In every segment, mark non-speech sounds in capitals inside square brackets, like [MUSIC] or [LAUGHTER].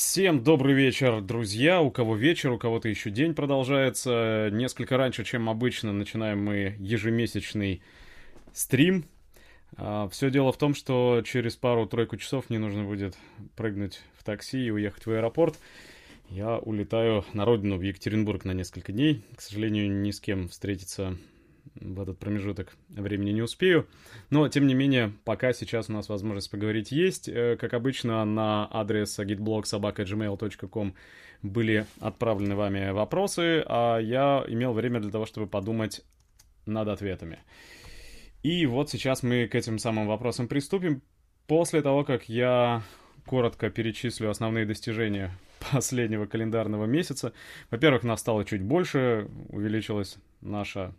Всем добрый вечер, друзья. У кого вечер, у кого-то еще день продолжается. Несколько раньше, чем обычно, начинаем мы ежемесячный стрим. А, Все дело в том, что через пару-тройку часов мне нужно будет прыгнуть в такси и уехать в аэропорт. Я улетаю на родину, в Екатеринбург на несколько дней. К сожалению, ни с кем встретиться в этот промежуток времени не успею. Но, тем не менее, пока сейчас у нас возможность поговорить есть. Э, как обычно, на адрес agitblog.gmail.com были отправлены вами вопросы, а я имел время для того, чтобы подумать над ответами. И вот сейчас мы к этим самым вопросам приступим. После того, как я коротко перечислю основные достижения последнего календарного месяца. Во-первых, нас стало чуть больше, увеличилась наша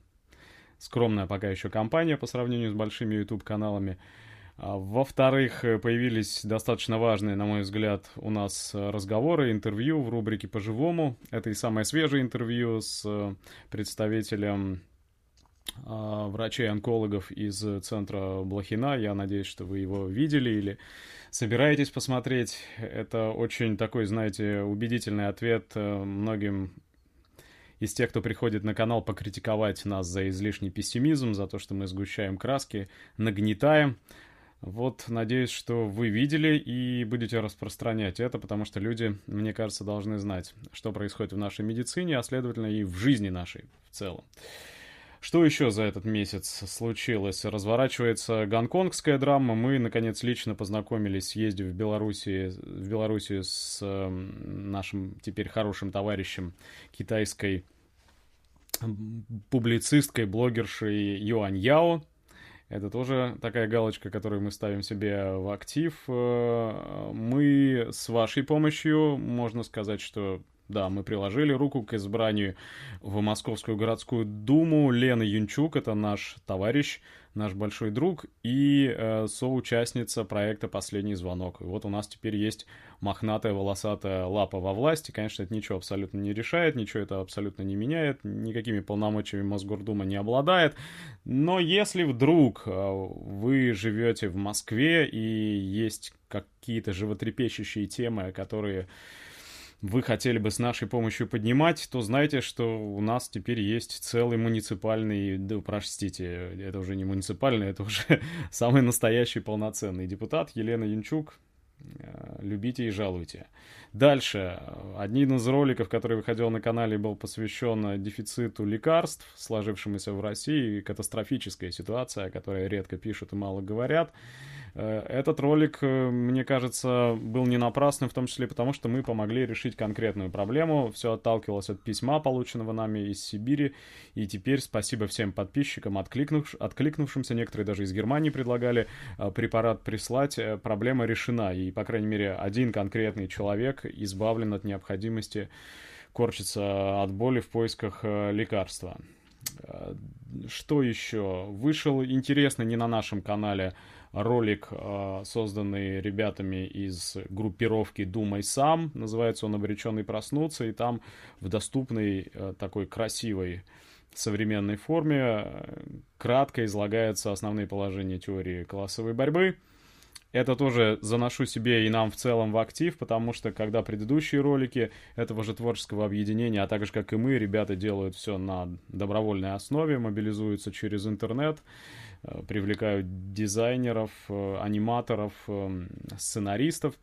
скромная пока еще компания по сравнению с большими YouTube-каналами. А, во-вторых, появились достаточно важные, на мой взгляд, у нас разговоры, интервью в рубрике «По-живому». Это и самое свежее интервью с э, представителем а, врачей-онкологов из центра Блохина. Я надеюсь, что вы его видели или собираетесь посмотреть. Это очень такой, знаете, убедительный ответ э, многим из тех, кто приходит на канал покритиковать нас за излишний пессимизм, за то, что мы сгущаем краски, нагнетаем. Вот, надеюсь, что вы видели и будете распространять это, потому что люди, мне кажется, должны знать, что происходит в нашей медицине, а следовательно и в жизни нашей в целом. Что еще за этот месяц случилось? Разворачивается гонконгская драма. Мы, наконец, лично познакомились, съездив в Белоруссии, в Белоруссию с э, нашим теперь хорошим товарищем китайской публицисткой, блогершей Юань Яо. Это тоже такая галочка, которую мы ставим себе в актив. Э, мы с вашей помощью, можно сказать, что да, мы приложили руку к избранию в Московскую городскую думу. Лена Юнчук, это наш товарищ, наш большой друг и э, соучастница проекта «Последний звонок». И вот у нас теперь есть мохнатая волосатая лапа во власти. Конечно, это ничего абсолютно не решает, ничего это абсолютно не меняет, никакими полномочиями Мосгордума не обладает. Но если вдруг э, вы живете в Москве и есть какие-то животрепещущие темы, которые вы хотели бы с нашей помощью поднимать, то знайте, что у нас теперь есть целый муниципальный, да, простите, это уже не муниципальный, это уже [LAUGHS] самый настоящий полноценный депутат Елена Янчук. Э, любите и жалуйте. Дальше. Один из роликов, который выходил на канале, был посвящен дефициту лекарств, сложившемуся в России, катастрофическая ситуация, о которой редко пишут и мало говорят. Э, этот ролик, э, мне кажется, был не напрасным, в том числе потому, что мы помогли решить конкретную проблему. Все отталкивалось от письма, полученного нами из Сибири. И теперь спасибо всем подписчикам, откликнув... откликнувшимся. Некоторые даже из Германии предлагали э, препарат прислать. Проблема решена. И, по крайней мере, один конкретный человек избавлен от необходимости корчиться от боли в поисках лекарства. Что еще? Вышел интересный не на нашем канале ролик, а, созданный ребятами из группировки «Думай сам». Называется он «Обреченный проснуться», и там в доступной а, такой красивой современной форме а, кратко излагаются основные положения теории классовой борьбы. Это тоже заношу себе и нам в целом в актив, потому что когда предыдущие ролики этого же творческого объединения, а также как и мы, ребята делают все на добровольной основе, мобилизуются через интернет, Э, привлекают дизайнеров, э, аниматоров, э, сценаристов.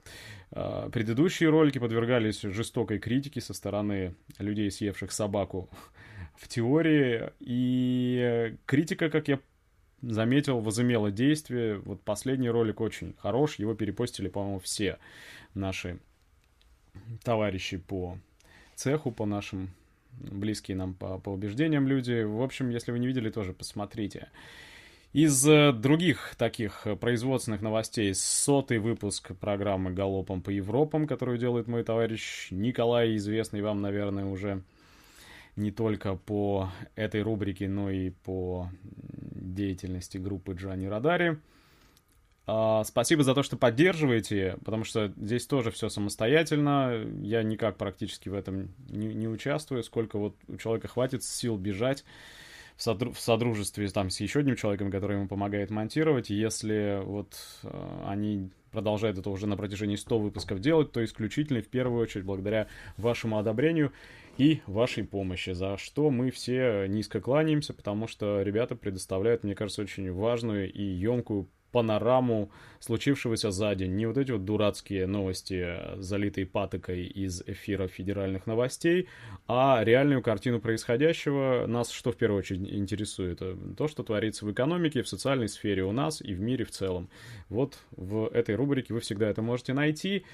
Предыдущие ролики подвергались жестокой критике со стороны людей, съевших собаку [LAUGHS] в теории. И критика, как я заметил, возымела действие. Вот последний ролик очень хорош. Его перепостили, по-моему, все наши товарищи по цеху, по нашим близкие нам по, по убеждениям люди. В общем, если вы не видели, тоже посмотрите. Из э, других таких э, производственных новостей сотый выпуск программы «Галопом по Европам», которую делает мой товарищ Николай, известный вам, наверное, уже не только по этой рубрике, но и по деятельности группы Джани Радари. А, спасибо за то, что поддерживаете, потому что здесь тоже все самостоятельно. Я никак практически в этом не, не участвую. Сколько вот у человека хватит сил бежать в, содру- в содружестве там с еще одним человеком, который ему помогает монтировать. Если вот э, они продолжает это уже на протяжении 100 выпусков делать, то исключительно в первую очередь благодаря вашему одобрению и вашей помощи, за что мы все низко кланяемся, потому что ребята предоставляют, мне кажется, очень важную и емкую панораму случившегося за день. Не вот эти вот дурацкие новости, залитые патокой из эфира федеральных новостей, а реальную картину происходящего. Нас что в первую очередь интересует? То, что творится в экономике, в социальной сфере у нас и в мире в целом. Вот в этой рубрике вы всегда это можете найти.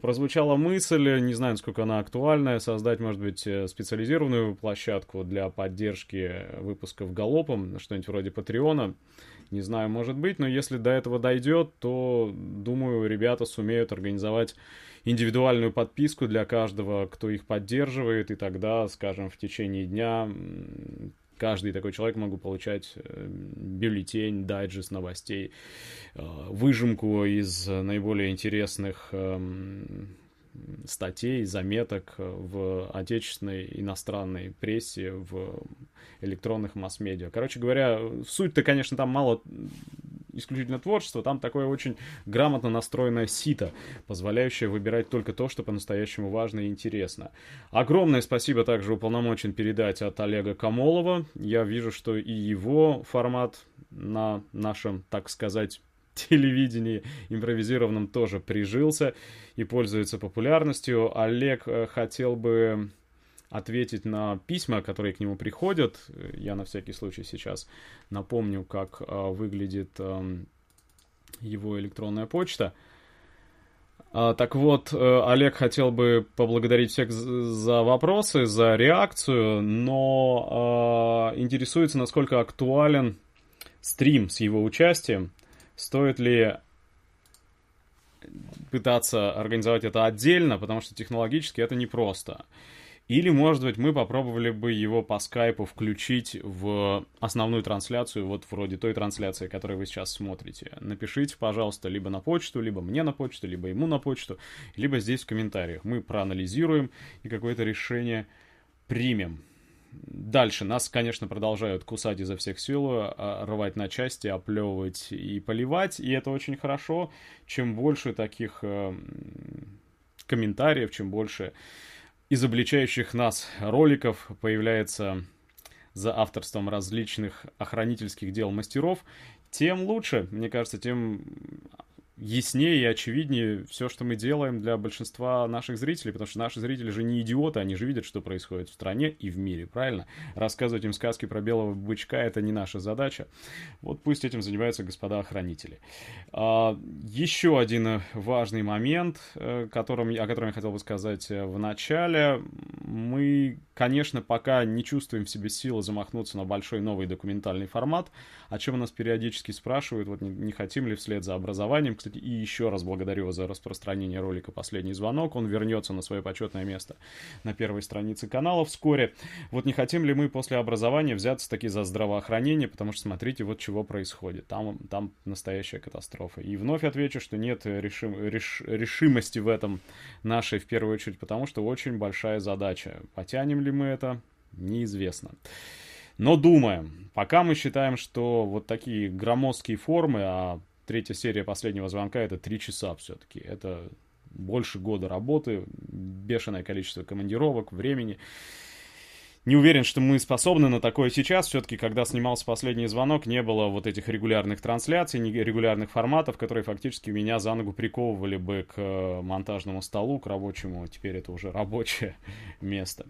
Прозвучала мысль, не знаю, насколько она актуальная, создать, может быть, специализированную площадку для поддержки выпусков галопом, что-нибудь вроде Патреона. Не знаю, может быть, но если до этого дойдет, то, думаю, ребята сумеют организовать индивидуальную подписку для каждого, кто их поддерживает, и тогда, скажем, в течение дня каждый такой человек могу получать э, бюллетень, дайджест новостей, э, выжимку из наиболее интересных эм, статей, заметок в отечественной, иностранной прессе, в электронных масс-медиа. Короче говоря, суть-то, конечно, там мало исключительно творчество, там такое очень грамотно настроенное сито, позволяющее выбирать только то, что по-настоящему важно и интересно. Огромное спасибо также уполномочен передать от Олега Камолова. Я вижу, что и его формат на нашем, так сказать, телевидении импровизированном тоже прижился и пользуется популярностью. Олег э, хотел бы ответить на письма, которые к нему приходят. Я на всякий случай сейчас напомню, как э, выглядит э, его электронная почта. А, так вот, э, Олег хотел бы поблагодарить всех за вопросы, за реакцию, но интересуется, насколько актуален стрим с его участием. Стоит ли пытаться организовать это отдельно, потому что технологически это непросто. Или, может быть, мы попробовали бы его по скайпу включить в основную трансляцию, вот вроде той трансляции, которую вы сейчас смотрите. Напишите, пожалуйста, либо на почту, либо мне на почту, либо ему на почту, либо здесь в комментариях. Мы проанализируем и какое-то решение примем. Дальше. Нас, конечно, продолжают кусать изо всех сил, а, рвать на части, оплевывать и поливать, и это очень хорошо. Чем больше таких э, комментариев, чем больше изобличающих нас роликов появляется за авторством различных охранительских дел мастеров, тем лучше, мне кажется, тем яснее и очевиднее все, что мы делаем для большинства наших зрителей, потому что наши зрители же не идиоты, они же видят, что происходит в стране и в мире, правильно? Рассказывать им сказки про белого бычка — это не наша задача. Вот пусть этим занимаются господа охранители. А, еще один важный момент, э, которым, о котором я хотел бы сказать э, в начале. Мы, конечно, пока не чувствуем в себе силы замахнуться на большой новый документальный формат, о чем нас периодически спрашивают, вот не, не хотим ли вслед за образованием, кстати, и еще раз благодарю за распространение ролика «Последний звонок». Он вернется на свое почетное место на первой странице канала вскоре. Вот не хотим ли мы после образования взяться таки за здравоохранение, потому что смотрите, вот чего происходит. Там, там настоящая катастрофа. И вновь отвечу, что нет решим, реш, решимости в этом нашей в первую очередь, потому что очень большая задача. Потянем ли мы это? Неизвестно. Но думаем, пока мы считаем, что вот такие громоздкие формы, а третья серия последнего звонка это три часа все-таки. Это больше года работы, бешеное количество командировок, времени. Не уверен, что мы способны на такое сейчас. Все-таки, когда снимался последний звонок, не было вот этих регулярных трансляций, регулярных форматов, которые фактически меня за ногу приковывали бы к монтажному столу, к рабочему. Теперь это уже рабочее [LAUGHS] место.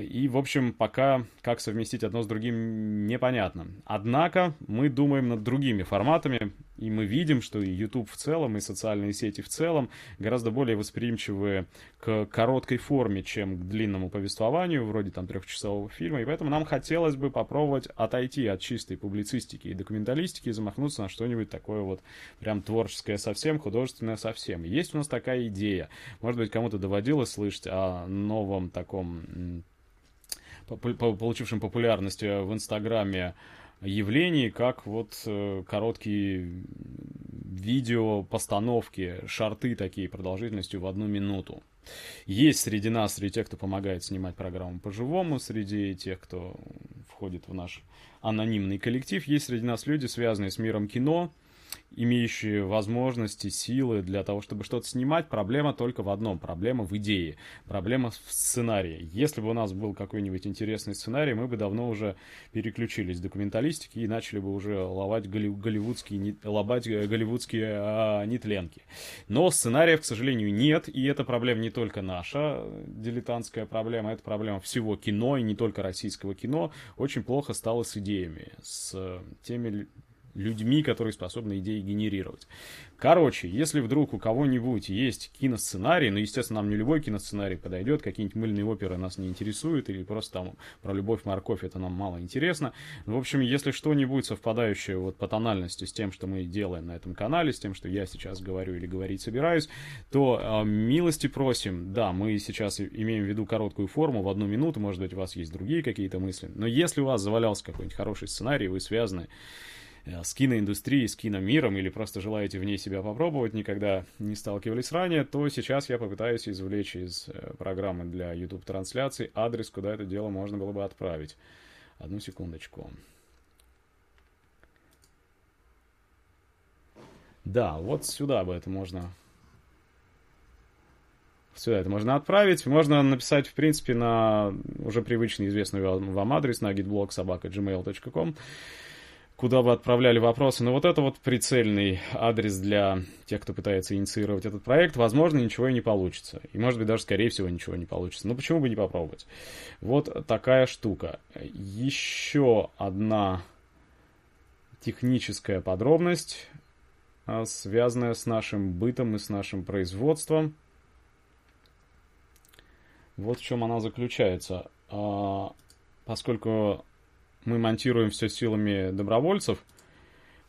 И, в общем, пока как совместить одно с другим непонятно. Однако мы думаем над другими форматами, и мы видим, что и YouTube в целом, и социальные сети в целом гораздо более восприимчивы к короткой форме, чем к длинному повествованию, вроде там трехчасового фильма. И поэтому нам хотелось бы попробовать отойти от чистой публицистики и документалистики и замахнуться на что-нибудь такое вот прям творческое совсем, художественное совсем. Есть у нас такая идея. Может быть, кому-то доводилось слышать о новом таком получившем популярность в Инстаграме явлений, как вот э, короткие видео постановки, шарты такие продолжительностью в одну минуту. Есть среди нас, среди тех, кто помогает снимать программу по-живому, среди тех, кто входит в наш анонимный коллектив, есть среди нас люди, связанные с миром кино, имеющие возможности, силы для того, чтобы что-то снимать. Проблема только в одном. Проблема в идее. Проблема в сценарии. Если бы у нас был какой-нибудь интересный сценарий, мы бы давно уже переключились с документалистики и начали бы уже ловать голливудские, лобать голливудские а, нетленки. Но сценариев, к сожалению, нет, и эта проблема не только наша, дилетантская проблема, это проблема всего кино, и не только российского кино. Очень плохо стало с идеями, с теми людьми, которые способны идеи генерировать. Короче, если вдруг у кого-нибудь есть киносценарий, ну, естественно, нам не любой киносценарий подойдет, какие-нибудь мыльные оперы нас не интересуют, или просто там про любовь, морковь, это нам мало интересно. В общем, если что-нибудь совпадающее вот по тональности с тем, что мы делаем на этом канале, с тем, что я сейчас говорю или говорить собираюсь, то э, милости просим. Да, мы сейчас имеем в виду короткую форму в одну минуту, может быть, у вас есть другие какие-то мысли, но если у вас завалялся какой-нибудь хороший сценарий, вы связаны с киноиндустрией, с киномиром, или просто желаете в ней себя попробовать, никогда не сталкивались ранее, то сейчас я попытаюсь извлечь из э, программы для YouTube-трансляции адрес, куда это дело можно было бы отправить. Одну секундочку. Да, вот сюда бы это можно... Сюда это можно отправить. Можно написать, в принципе, на уже привычный, известный вам адрес на gitblog.gmail.com куда вы отправляли вопросы. Но вот это вот прицельный адрес для тех, кто пытается инициировать этот проект. Возможно, ничего и не получится. И, может быть, даже, скорее всего, ничего не получится. Но почему бы не попробовать? Вот такая штука. Еще одна техническая подробность, а, связанная с нашим бытом и с нашим производством. Вот в чем она заключается. А, поскольку мы монтируем все силами добровольцев,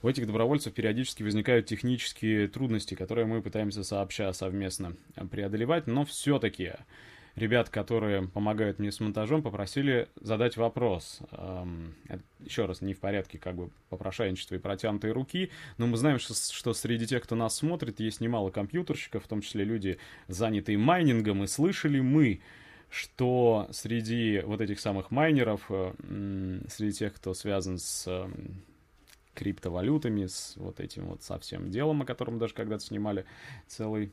у этих добровольцев периодически возникают технические трудности, которые мы пытаемся сообща совместно преодолевать, но все-таки ребят, которые помогают мне с монтажом, попросили задать вопрос. Эм, еще раз, не в порядке как бы попрошайничества и протянутой руки, но мы знаем, что, что среди тех, кто нас смотрит, есть немало компьютерщиков, в том числе люди, занятые майнингом, и слышали мы, что среди вот этих самых майнеров, э, среди тех, кто связан с э, криптовалютами, с вот этим вот совсем делом, о котором даже когда-то снимали целый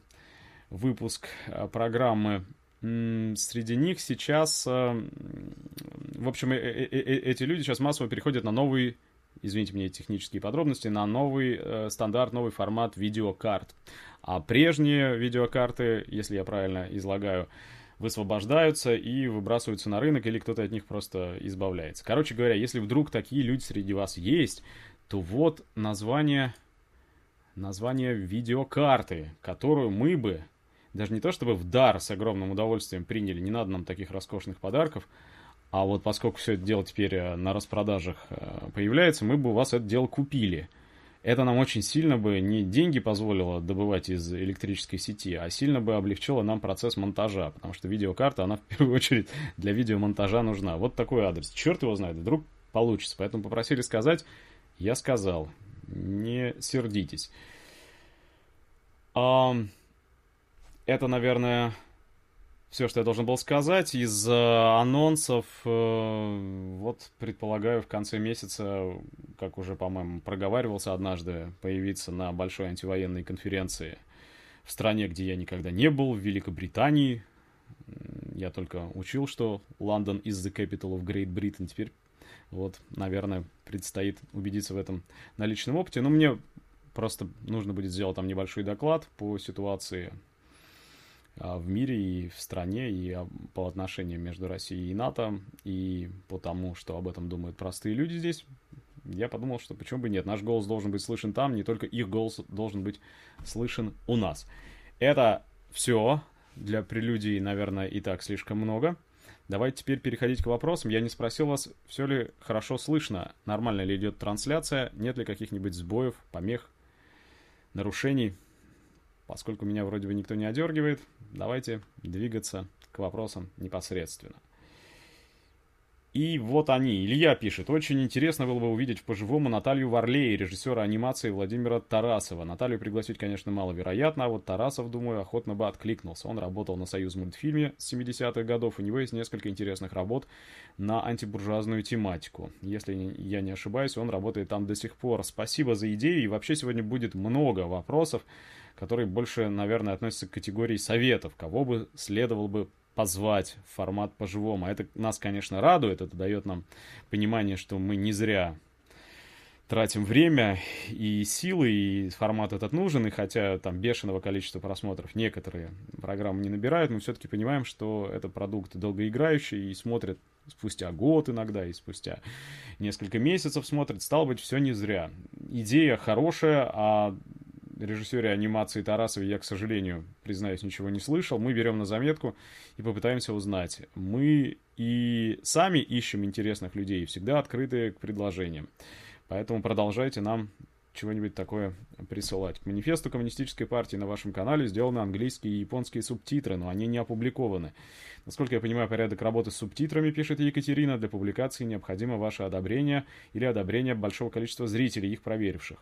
выпуск э, программы, среди них сейчас, в общем, эти люди сейчас массово переходят на новый, извините мне технические подробности, на новый стандарт, новый формат видеокарт. А прежние видеокарты, если я правильно излагаю, высвобождаются и выбрасываются на рынок, или кто-то от них просто избавляется. Короче говоря, если вдруг такие люди среди вас есть, то вот название, название видеокарты, которую мы бы, даже не то чтобы в дар с огромным удовольствием приняли, не надо нам таких роскошных подарков, а вот поскольку все это дело теперь э, на распродажах э, появляется, мы бы у вас это дело купили – это нам очень сильно бы не деньги позволило добывать из электрической сети, а сильно бы облегчило нам процесс монтажа, потому что видеокарта, она в первую очередь для видеомонтажа нужна. Вот такой адрес. Черт его знает, вдруг получится. Поэтому попросили сказать, я сказал. Не сердитесь. Это, наверное, все, что я должен был сказать. Из э, анонсов, э, вот, предполагаю, в конце месяца, как уже, по-моему, проговаривался однажды, появиться на большой антивоенной конференции в стране, где я никогда не был, в Великобритании. Я только учил, что Лондон is the capital of Great Britain. Теперь, вот, наверное, предстоит убедиться в этом на личном опыте. Но мне просто нужно будет сделать там небольшой доклад по ситуации в мире и в стране, и а, по отношениям между Россией и НАТО, и по тому, что об этом думают простые люди здесь, я подумал, что почему бы нет, наш голос должен быть слышен там, не только их голос должен быть слышен у нас. Это все для прелюдий, наверное, и так слишком много. Давайте теперь переходить к вопросам. Я не спросил вас, все ли хорошо слышно, нормально ли идет трансляция, нет ли каких-нибудь сбоев, помех, нарушений. Поскольку меня вроде бы никто не одергивает, давайте двигаться к вопросам непосредственно. И вот они. Илья пишет. Очень интересно было бы увидеть по-живому Наталью Варлей, режиссера анимации Владимира Тарасова. Наталью пригласить, конечно, маловероятно, а вот Тарасов, думаю, охотно бы откликнулся. Он работал на Союз мультфильме с 70-х годов. У него есть несколько интересных работ на антибуржуазную тематику. Если я не ошибаюсь, он работает там до сих пор. Спасибо за идею. И вообще сегодня будет много вопросов, которые больше, наверное, относятся к категории советов. Кого бы следовало бы позвать в формат по-живому. Это нас, конечно, радует, это дает нам понимание, что мы не зря тратим время и силы, и формат этот нужен, и хотя там бешеного количества просмотров некоторые программы не набирают, мы все-таки понимаем, что это продукт долгоиграющий и смотрят спустя год иногда, и спустя несколько месяцев смотрят. Стало быть, все не зря. Идея хорошая, а режиссере анимации Тарасове я, к сожалению, признаюсь, ничего не слышал. Мы берем на заметку и попытаемся узнать. Мы и сами ищем интересных людей, всегда открыты к предложениям. Поэтому продолжайте нам чего-нибудь такое присылать. К манифесту коммунистической партии на вашем канале сделаны английские и японские субтитры, но они не опубликованы. Насколько я понимаю, порядок работы с субтитрами, пишет Екатерина, для публикации необходимо ваше одобрение или одобрение большого количества зрителей, их проверивших.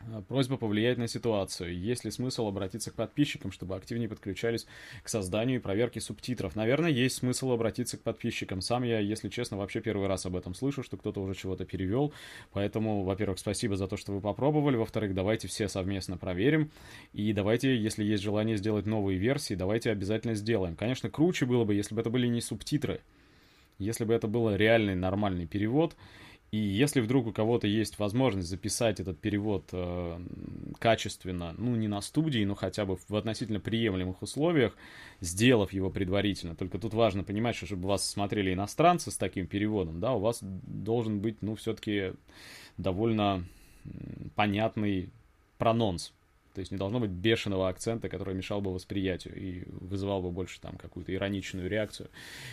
Э, просьба повлиять на ситуацию. Есть ли смысл обратиться к подписчикам, чтобы активнее подключались к созданию и проверке субтитров? Наверное, есть смысл обратиться к подписчикам. Сам я, если честно, вообще первый раз об этом слышу, что кто-то уже чего-то перевел. Поэтому, во-первых, спасибо за то, что вы попробовали. Во-вторых, давайте все совместно проверим. И давайте, если есть желание сделать новые версии, давайте обязательно сделаем. Конечно, круче было бы, если бы это были не субтитры. Если бы это был реальный нормальный перевод, и если вдруг у кого-то есть возможность записать этот перевод э, качественно, ну не на студии, но хотя бы в относительно приемлемых условиях, сделав его предварительно, только тут важно понимать, что чтобы вас смотрели иностранцы с таким переводом, да, у вас должен быть, ну, все-таки довольно понятный прононс то есть не должно быть бешеного акцента, который мешал бы восприятию и вызывал бы больше там какую-то ироничную реакцию,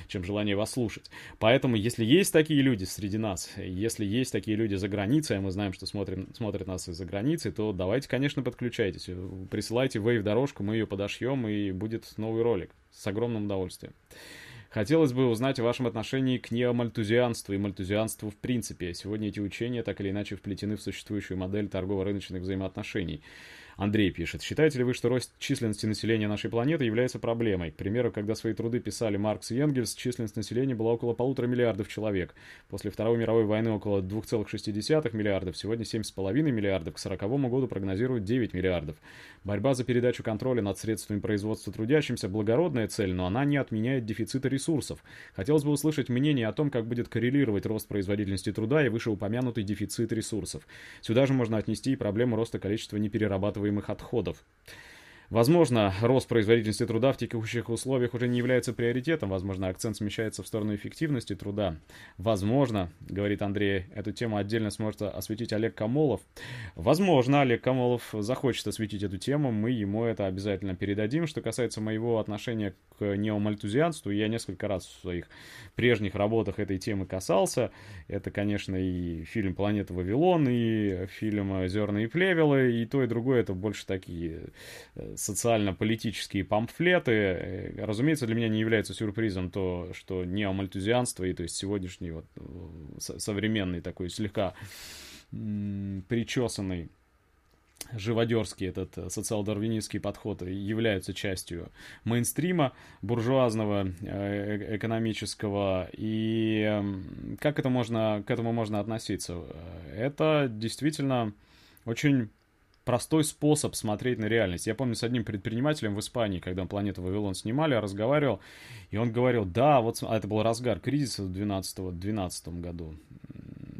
чем желание вас слушать. Поэтому, если есть такие люди среди нас, если есть такие люди за границей, а мы знаем, что смотрим, смотрят нас из-за границы, то давайте, конечно, подключайтесь. Присылайте вейв-дорожку, мы ее подошьем, и будет новый ролик. С огромным удовольствием. Хотелось бы узнать о вашем отношении к неомальтузианству и мальтузианству в принципе. Сегодня эти учения так или иначе вплетены в существующую модель торгово-рыночных взаимоотношений. Андрей пишет. Считаете ли вы, что рост численности населения нашей планеты является проблемой? К примеру, когда свои труды писали Маркс и Энгельс, численность населения была около полутора миллиардов человек. После Второй мировой войны около 2,6 миллиардов, сегодня 7,5 миллиардов, к 40 году прогнозируют 9 миллиардов. Борьба за передачу контроля над средствами производства трудящимся – благородная цель, но она не отменяет дефицита ресурсов. Хотелось бы услышать мнение о том, как будет коррелировать рост производительности труда и вышеупомянутый дефицит ресурсов. Сюда же можно отнести и проблему роста количества неперерабатываемых отходов. Возможно, рост производительности труда в текущих условиях уже не является приоритетом. Возможно, акцент смещается в сторону эффективности труда. Возможно, говорит Андрей, эту тему отдельно сможет осветить Олег Камолов. Возможно, Олег Камолов захочет осветить эту тему. Мы ему это обязательно передадим. Что касается моего отношения к неомальтузианству, я несколько раз в своих прежних работах этой темы касался. Это, конечно, и фильм «Планета Вавилон», и фильм «Зерна и плевелы», и то, и другое это больше такие э, социально-политические памфлеты. Э, разумеется, для меня не является сюрпризом то, что неомальтузианство, и то есть сегодняшний вот э, современный такой слегка причесанный живодерский этот э, социал-дарвинистский подход являются частью мейнстрима буржуазного экономического и как это можно к этому можно относиться это действительно очень простой способ смотреть на реальность. Я помню с одним предпринимателем в Испании, когда «Планету Вавилон» снимали, я разговаривал, и он говорил, да, вот, а это был разгар кризиса в 2012 году.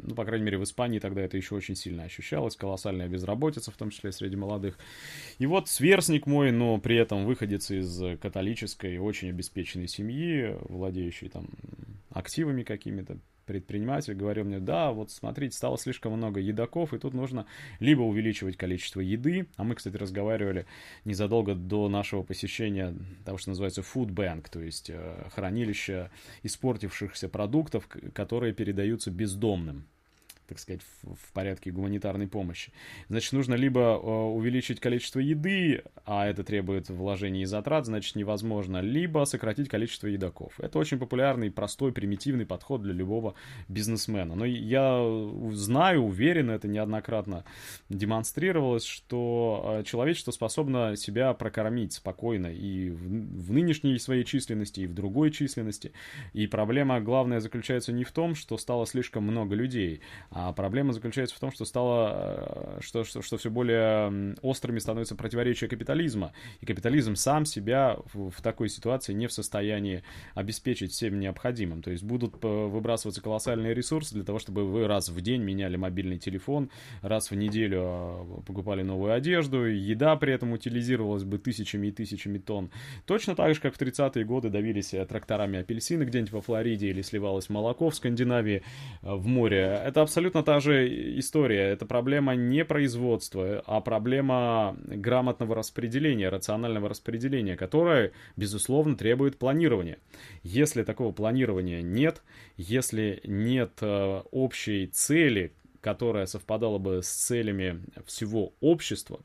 Ну, по крайней мере, в Испании тогда это еще очень сильно ощущалось, колоссальная безработица, в том числе среди молодых. И вот сверстник мой, но при этом выходец из католической, очень обеспеченной семьи, владеющий там активами какими-то, предприниматель говорил мне, да, вот смотрите, стало слишком много едоков, и тут нужно либо увеличивать количество еды, а мы, кстати, разговаривали незадолго до нашего посещения того, что называется food bank, то есть э, хранилище испортившихся продуктов, которые передаются бездомным. Так сказать, в, в порядке гуманитарной помощи. Значит, нужно либо э, увеличить количество еды, а это требует вложений и затрат, значит, невозможно, либо сократить количество едоков. Это очень популярный, простой, примитивный подход для любого бизнесмена. Но я знаю, уверен, это неоднократно демонстрировалось, что э, человечество способно себя прокормить спокойно и в, в нынешней своей численности, и в другой численности. И проблема главная заключается не в том, что стало слишком много людей, а проблема заключается в том, что стало, э, что, что, что все более острыми становятся противоречия капитализма. И капитализм сам себя в, в такой ситуации не в состоянии обеспечить всем необходимым. То есть будут э, выбрасываться колоссальные ресурсы для того, чтобы вы раз в день меняли мобильный телефон, раз в неделю э, покупали новую одежду, еда при этом утилизировалась бы тысячами и тысячами тонн. Точно так же, как в 30-е годы давились тракторами апельсины где-нибудь во Флориде или сливалось молоко в Скандинавии в море. Это абсолютно та же история. Это проблема не производства, а проблема грамотного распределения, рационального распределения, которое, безусловно, требует планирования. Если такого планирования нет, если нет э, общей цели, которая совпадала бы с целями всего общества,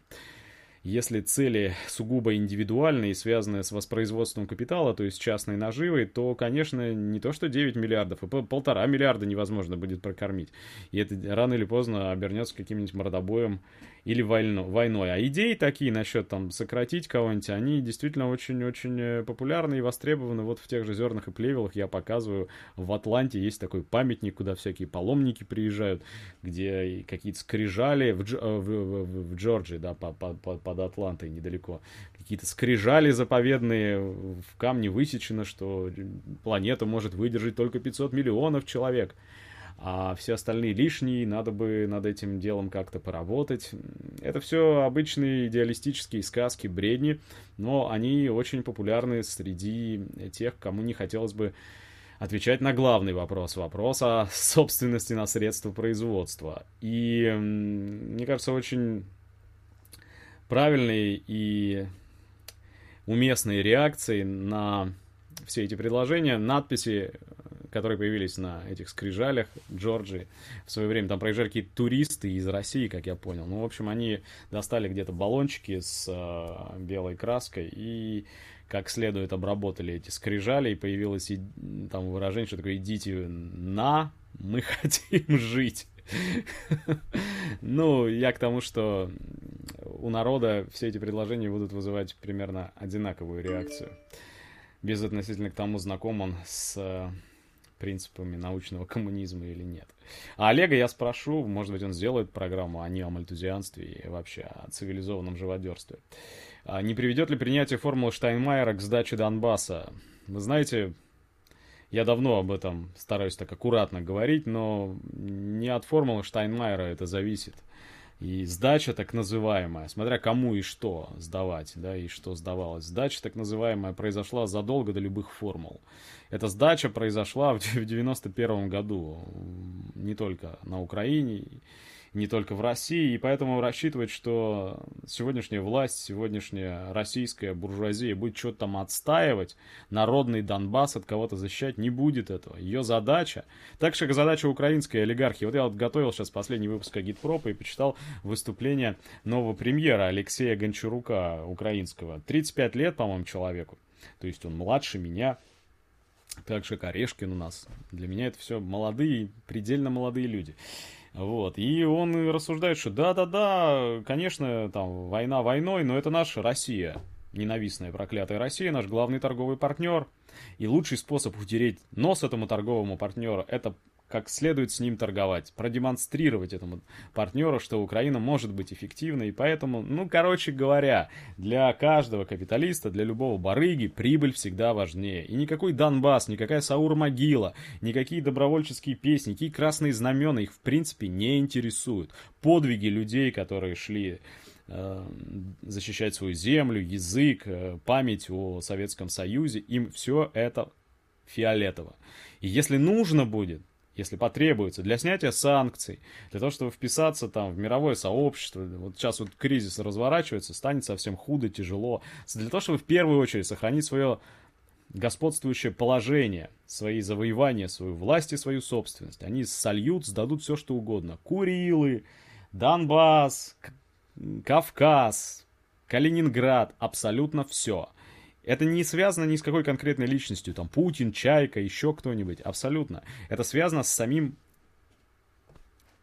если цели сугубо индивидуальные и связанные с воспроизводством капитала, то есть частной наживой, то, конечно, не то что 9 миллиардов, а полтора миллиарда невозможно будет прокормить. И это рано или поздно обернется каким-нибудь мордобоем или войно, войной. А идеи такие насчет там сократить кого-нибудь, они действительно очень-очень э, популярны и востребованы. Вот в тех же зернах и плевелах я показываю, в Атланте есть такой памятник, куда всякие паломники приезжают, где какие-то скрижали, в, Дж, э, в, в, в Джорджии, да, под, под, под Атлантой недалеко, какие-то скрижали заповедные, в камне высечено, что планета может выдержать только 500 миллионов человек а все остальные лишние, надо бы над этим делом как-то поработать. Это все обычные идеалистические сказки, бредни, но они очень популярны среди тех, кому не хотелось бы отвечать на главный вопрос, вопрос о собственности на средства производства. И мне кажется, очень правильной и уместной реакцией на все эти предложения надписи которые появились на этих скрижалях Джорджии в свое время. Там проезжали какие-то туристы из России, как я понял. Ну, в общем, они достали где-то баллончики с э, белой краской и как следует обработали эти скрижали, и появилось и, там выражение, что такое «идите на, мы [LAUGHS] хотим жить». [LAUGHS] Ну, я к тому, что у народа все эти предложения будут вызывать примерно одинаковую реакцию. Без относительно к тому, знаком он с принципами научного коммунизма или нет. А Олега я спрошу, может быть, он сделает программу о неомальтузианстве и вообще о цивилизованном живодерстве. А не приведет ли принятие формулы Штайнмайера к сдаче Донбасса? Вы знаете, я давно об этом стараюсь так аккуратно говорить, но не от формулы Штайнмайера это зависит. И сдача так называемая, смотря кому и что сдавать, да, и что сдавалось. Сдача так называемая произошла задолго до любых формул. Эта сдача произошла в [LAUGHS] 91 году, не только на Украине, не только в России, и поэтому рассчитывать, что сегодняшняя власть, сегодняшняя российская буржуазия будет что-то там отстаивать, народный Донбасс от кого-то защищать, не будет этого. Ее задача, так же, как задача украинской олигархии. Вот я вот готовил сейчас последний выпуск Агитпропа и почитал выступление нового премьера Алексея Гончарука, украинского. 35 лет, по-моему, человеку. То есть он младше меня, так же, как Орешкин у нас. Для меня это все молодые, предельно молодые люди. Вот. И он рассуждает, что да-да-да, конечно, там война войной, но это наша Россия. Ненавистная, проклятая Россия, наш главный торговый партнер. И лучший способ утереть нос этому торговому партнеру – это как следует с ним торговать, продемонстрировать этому партнеру, что Украина может быть эффективной, и поэтому, ну, короче говоря, для каждого капиталиста, для любого барыги прибыль всегда важнее. И никакой Донбасс, никакая Саур-могила, никакие добровольческие песни, никакие красные знамена их в принципе не интересуют. Подвиги людей, которые шли э, защищать свою землю, язык, э, память о Советском Союзе, им все это фиолетово. И если нужно будет, если потребуется, для снятия санкций, для того, чтобы вписаться там в мировое сообщество. Вот сейчас вот кризис разворачивается, станет совсем худо, тяжело. Для того, чтобы в первую очередь сохранить свое господствующее положение, свои завоевания, свою власть и свою собственность. Они сольют, сдадут все, что угодно. Курилы, Донбасс, Кавказ, Калининград, абсолютно все. Это не связано ни с какой конкретной личностью, там Путин, Чайка, еще кто-нибудь, абсолютно. Это связано с самим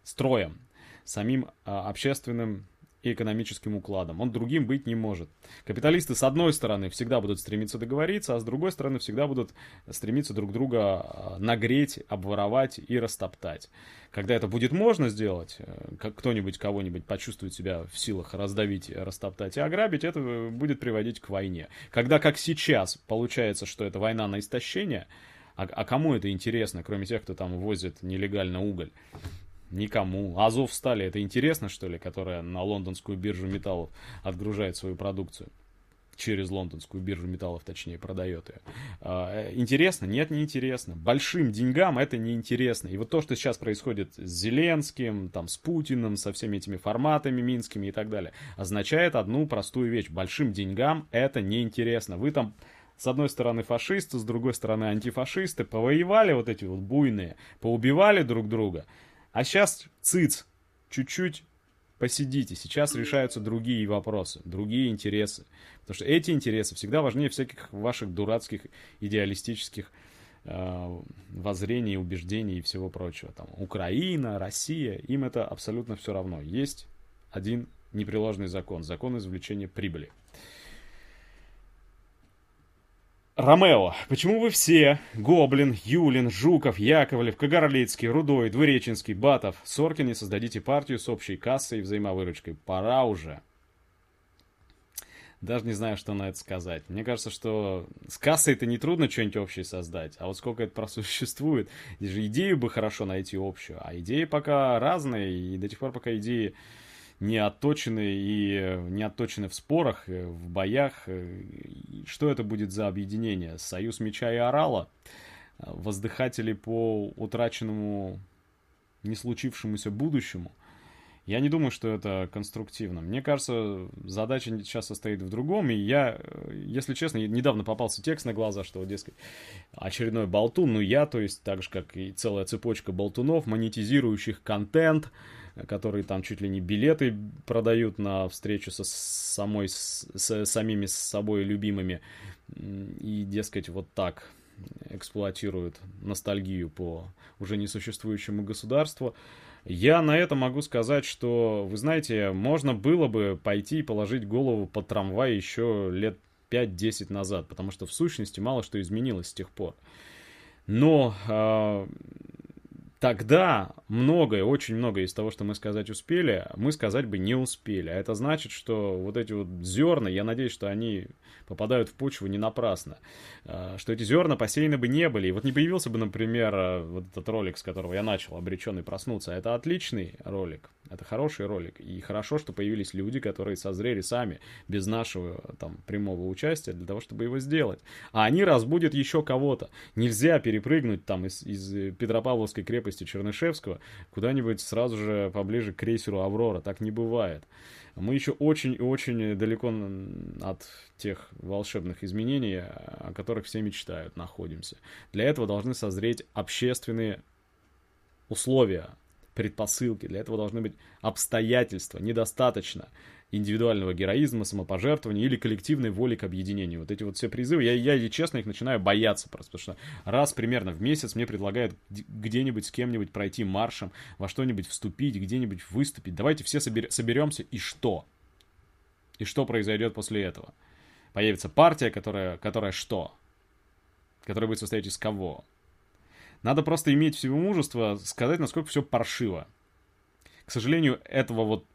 строем, самим а, общественным и экономическим укладом. Он другим быть не может. Капиталисты, с одной стороны, всегда будут стремиться договориться, а с другой стороны, всегда будут стремиться друг друга а, нагреть, обворовать и растоптать. Когда это будет можно сделать, э, как кто-нибудь кого-нибудь почувствует себя в силах раздавить, растоптать и ограбить, это будет приводить к войне. Когда, как сейчас, получается, что это война на истощение, а, а кому это интересно, кроме тех, кто там возит нелегально уголь? Никому. Азов стали, это интересно, что ли, которая на лондонскую биржу металлов отгружает свою продукцию? Через лондонскую биржу металлов, точнее, продает ее. А, э, интересно? Нет, не интересно. Большим деньгам это не интересно. И вот то, что сейчас происходит с Зеленским, там, с Путиным, со всеми этими форматами минскими и так далее, означает одну простую вещь. Большим деньгам это не интересно. Вы там с одной стороны фашисты, с другой стороны антифашисты, повоевали вот эти вот буйные, поубивали друг друга, а сейчас циц, чуть-чуть посидите. Сейчас решаются другие вопросы, другие интересы. Потому что эти интересы всегда важнее всяких ваших дурацких идеалистических э, воззрений, убеждений и всего прочего. Там Украина, Россия, им это абсолютно все равно. Есть один непреложный закон, закон извлечения прибыли. Ромео, почему вы все, Гоблин, Юлин, Жуков, Яковлев, Кагарлицкий, Рудой, Двуреченский, Батов, Соркин не создадите партию с общей кассой и взаимовыручкой? Пора уже. Даже не знаю, что на это сказать. Мне кажется, что с кассой это не трудно что-нибудь общее создать, а вот сколько это просуществует, [LAUGHS] же идею бы хорошо найти общую, а идеи пока разные, и до тех пор, пока идеи не отточены и э, не отточены в спорах, э, в боях. Э, что это будет за объединение? Союз меча и орала? Воздыхатели по утраченному, не случившемуся будущему? Я не думаю, что это конструктивно. Мне кажется, задача сейчас состоит в другом, и я, если честно, недавно попался текст на глаза, что, дескать, очередной болтун, ну я, то есть, так же, как и целая цепочка болтунов, монетизирующих контент, которые там чуть ли не билеты продают на встречу со самой, с, самими собой любимыми. И, дескать, вот так эксплуатируют ностальгию по уже несуществующему государству. Я на это могу сказать, что, вы знаете, можно было бы пойти и положить голову под трамвай еще лет 5-10 назад, потому что в сущности мало что изменилось с тех пор. Но э, тогда многое, очень многое из того, что мы сказать успели, мы сказать бы не успели. А это значит, что вот эти вот зерна, я надеюсь, что они попадают в почву не напрасно. А, что эти зерна посеяны бы не были. И вот не появился бы, например, вот этот ролик, с которого я начал, «Обреченный проснуться». Это отличный ролик, это хороший ролик. И хорошо, что появились люди, которые созрели сами, без нашего там прямого участия, для того, чтобы его сделать. А они разбудят еще кого-то. Нельзя перепрыгнуть там из, из Петропавловской крепости Чернышевского куда-нибудь сразу же поближе к крейсеру «Аврора». Так не бывает. Мы еще очень и очень далеко от тех волшебных изменений, о которых все мечтают, находимся. Для этого должны созреть общественные условия, предпосылки. Для этого должны быть обстоятельства. Недостаточно индивидуального героизма, самопожертвования или коллективной воли к объединению. Вот эти вот все призывы, я, я честно, их начинаю бояться просто, потому что раз примерно в месяц мне предлагают где-нибудь с кем-нибудь пройти маршем, во что-нибудь вступить, где-нибудь выступить. Давайте все собер- соберемся, и что? И что произойдет после этого? Появится партия, которая, которая что? Которая будет состоять из кого? Надо просто иметь всего мужества сказать, насколько все паршиво. К сожалению, этого вот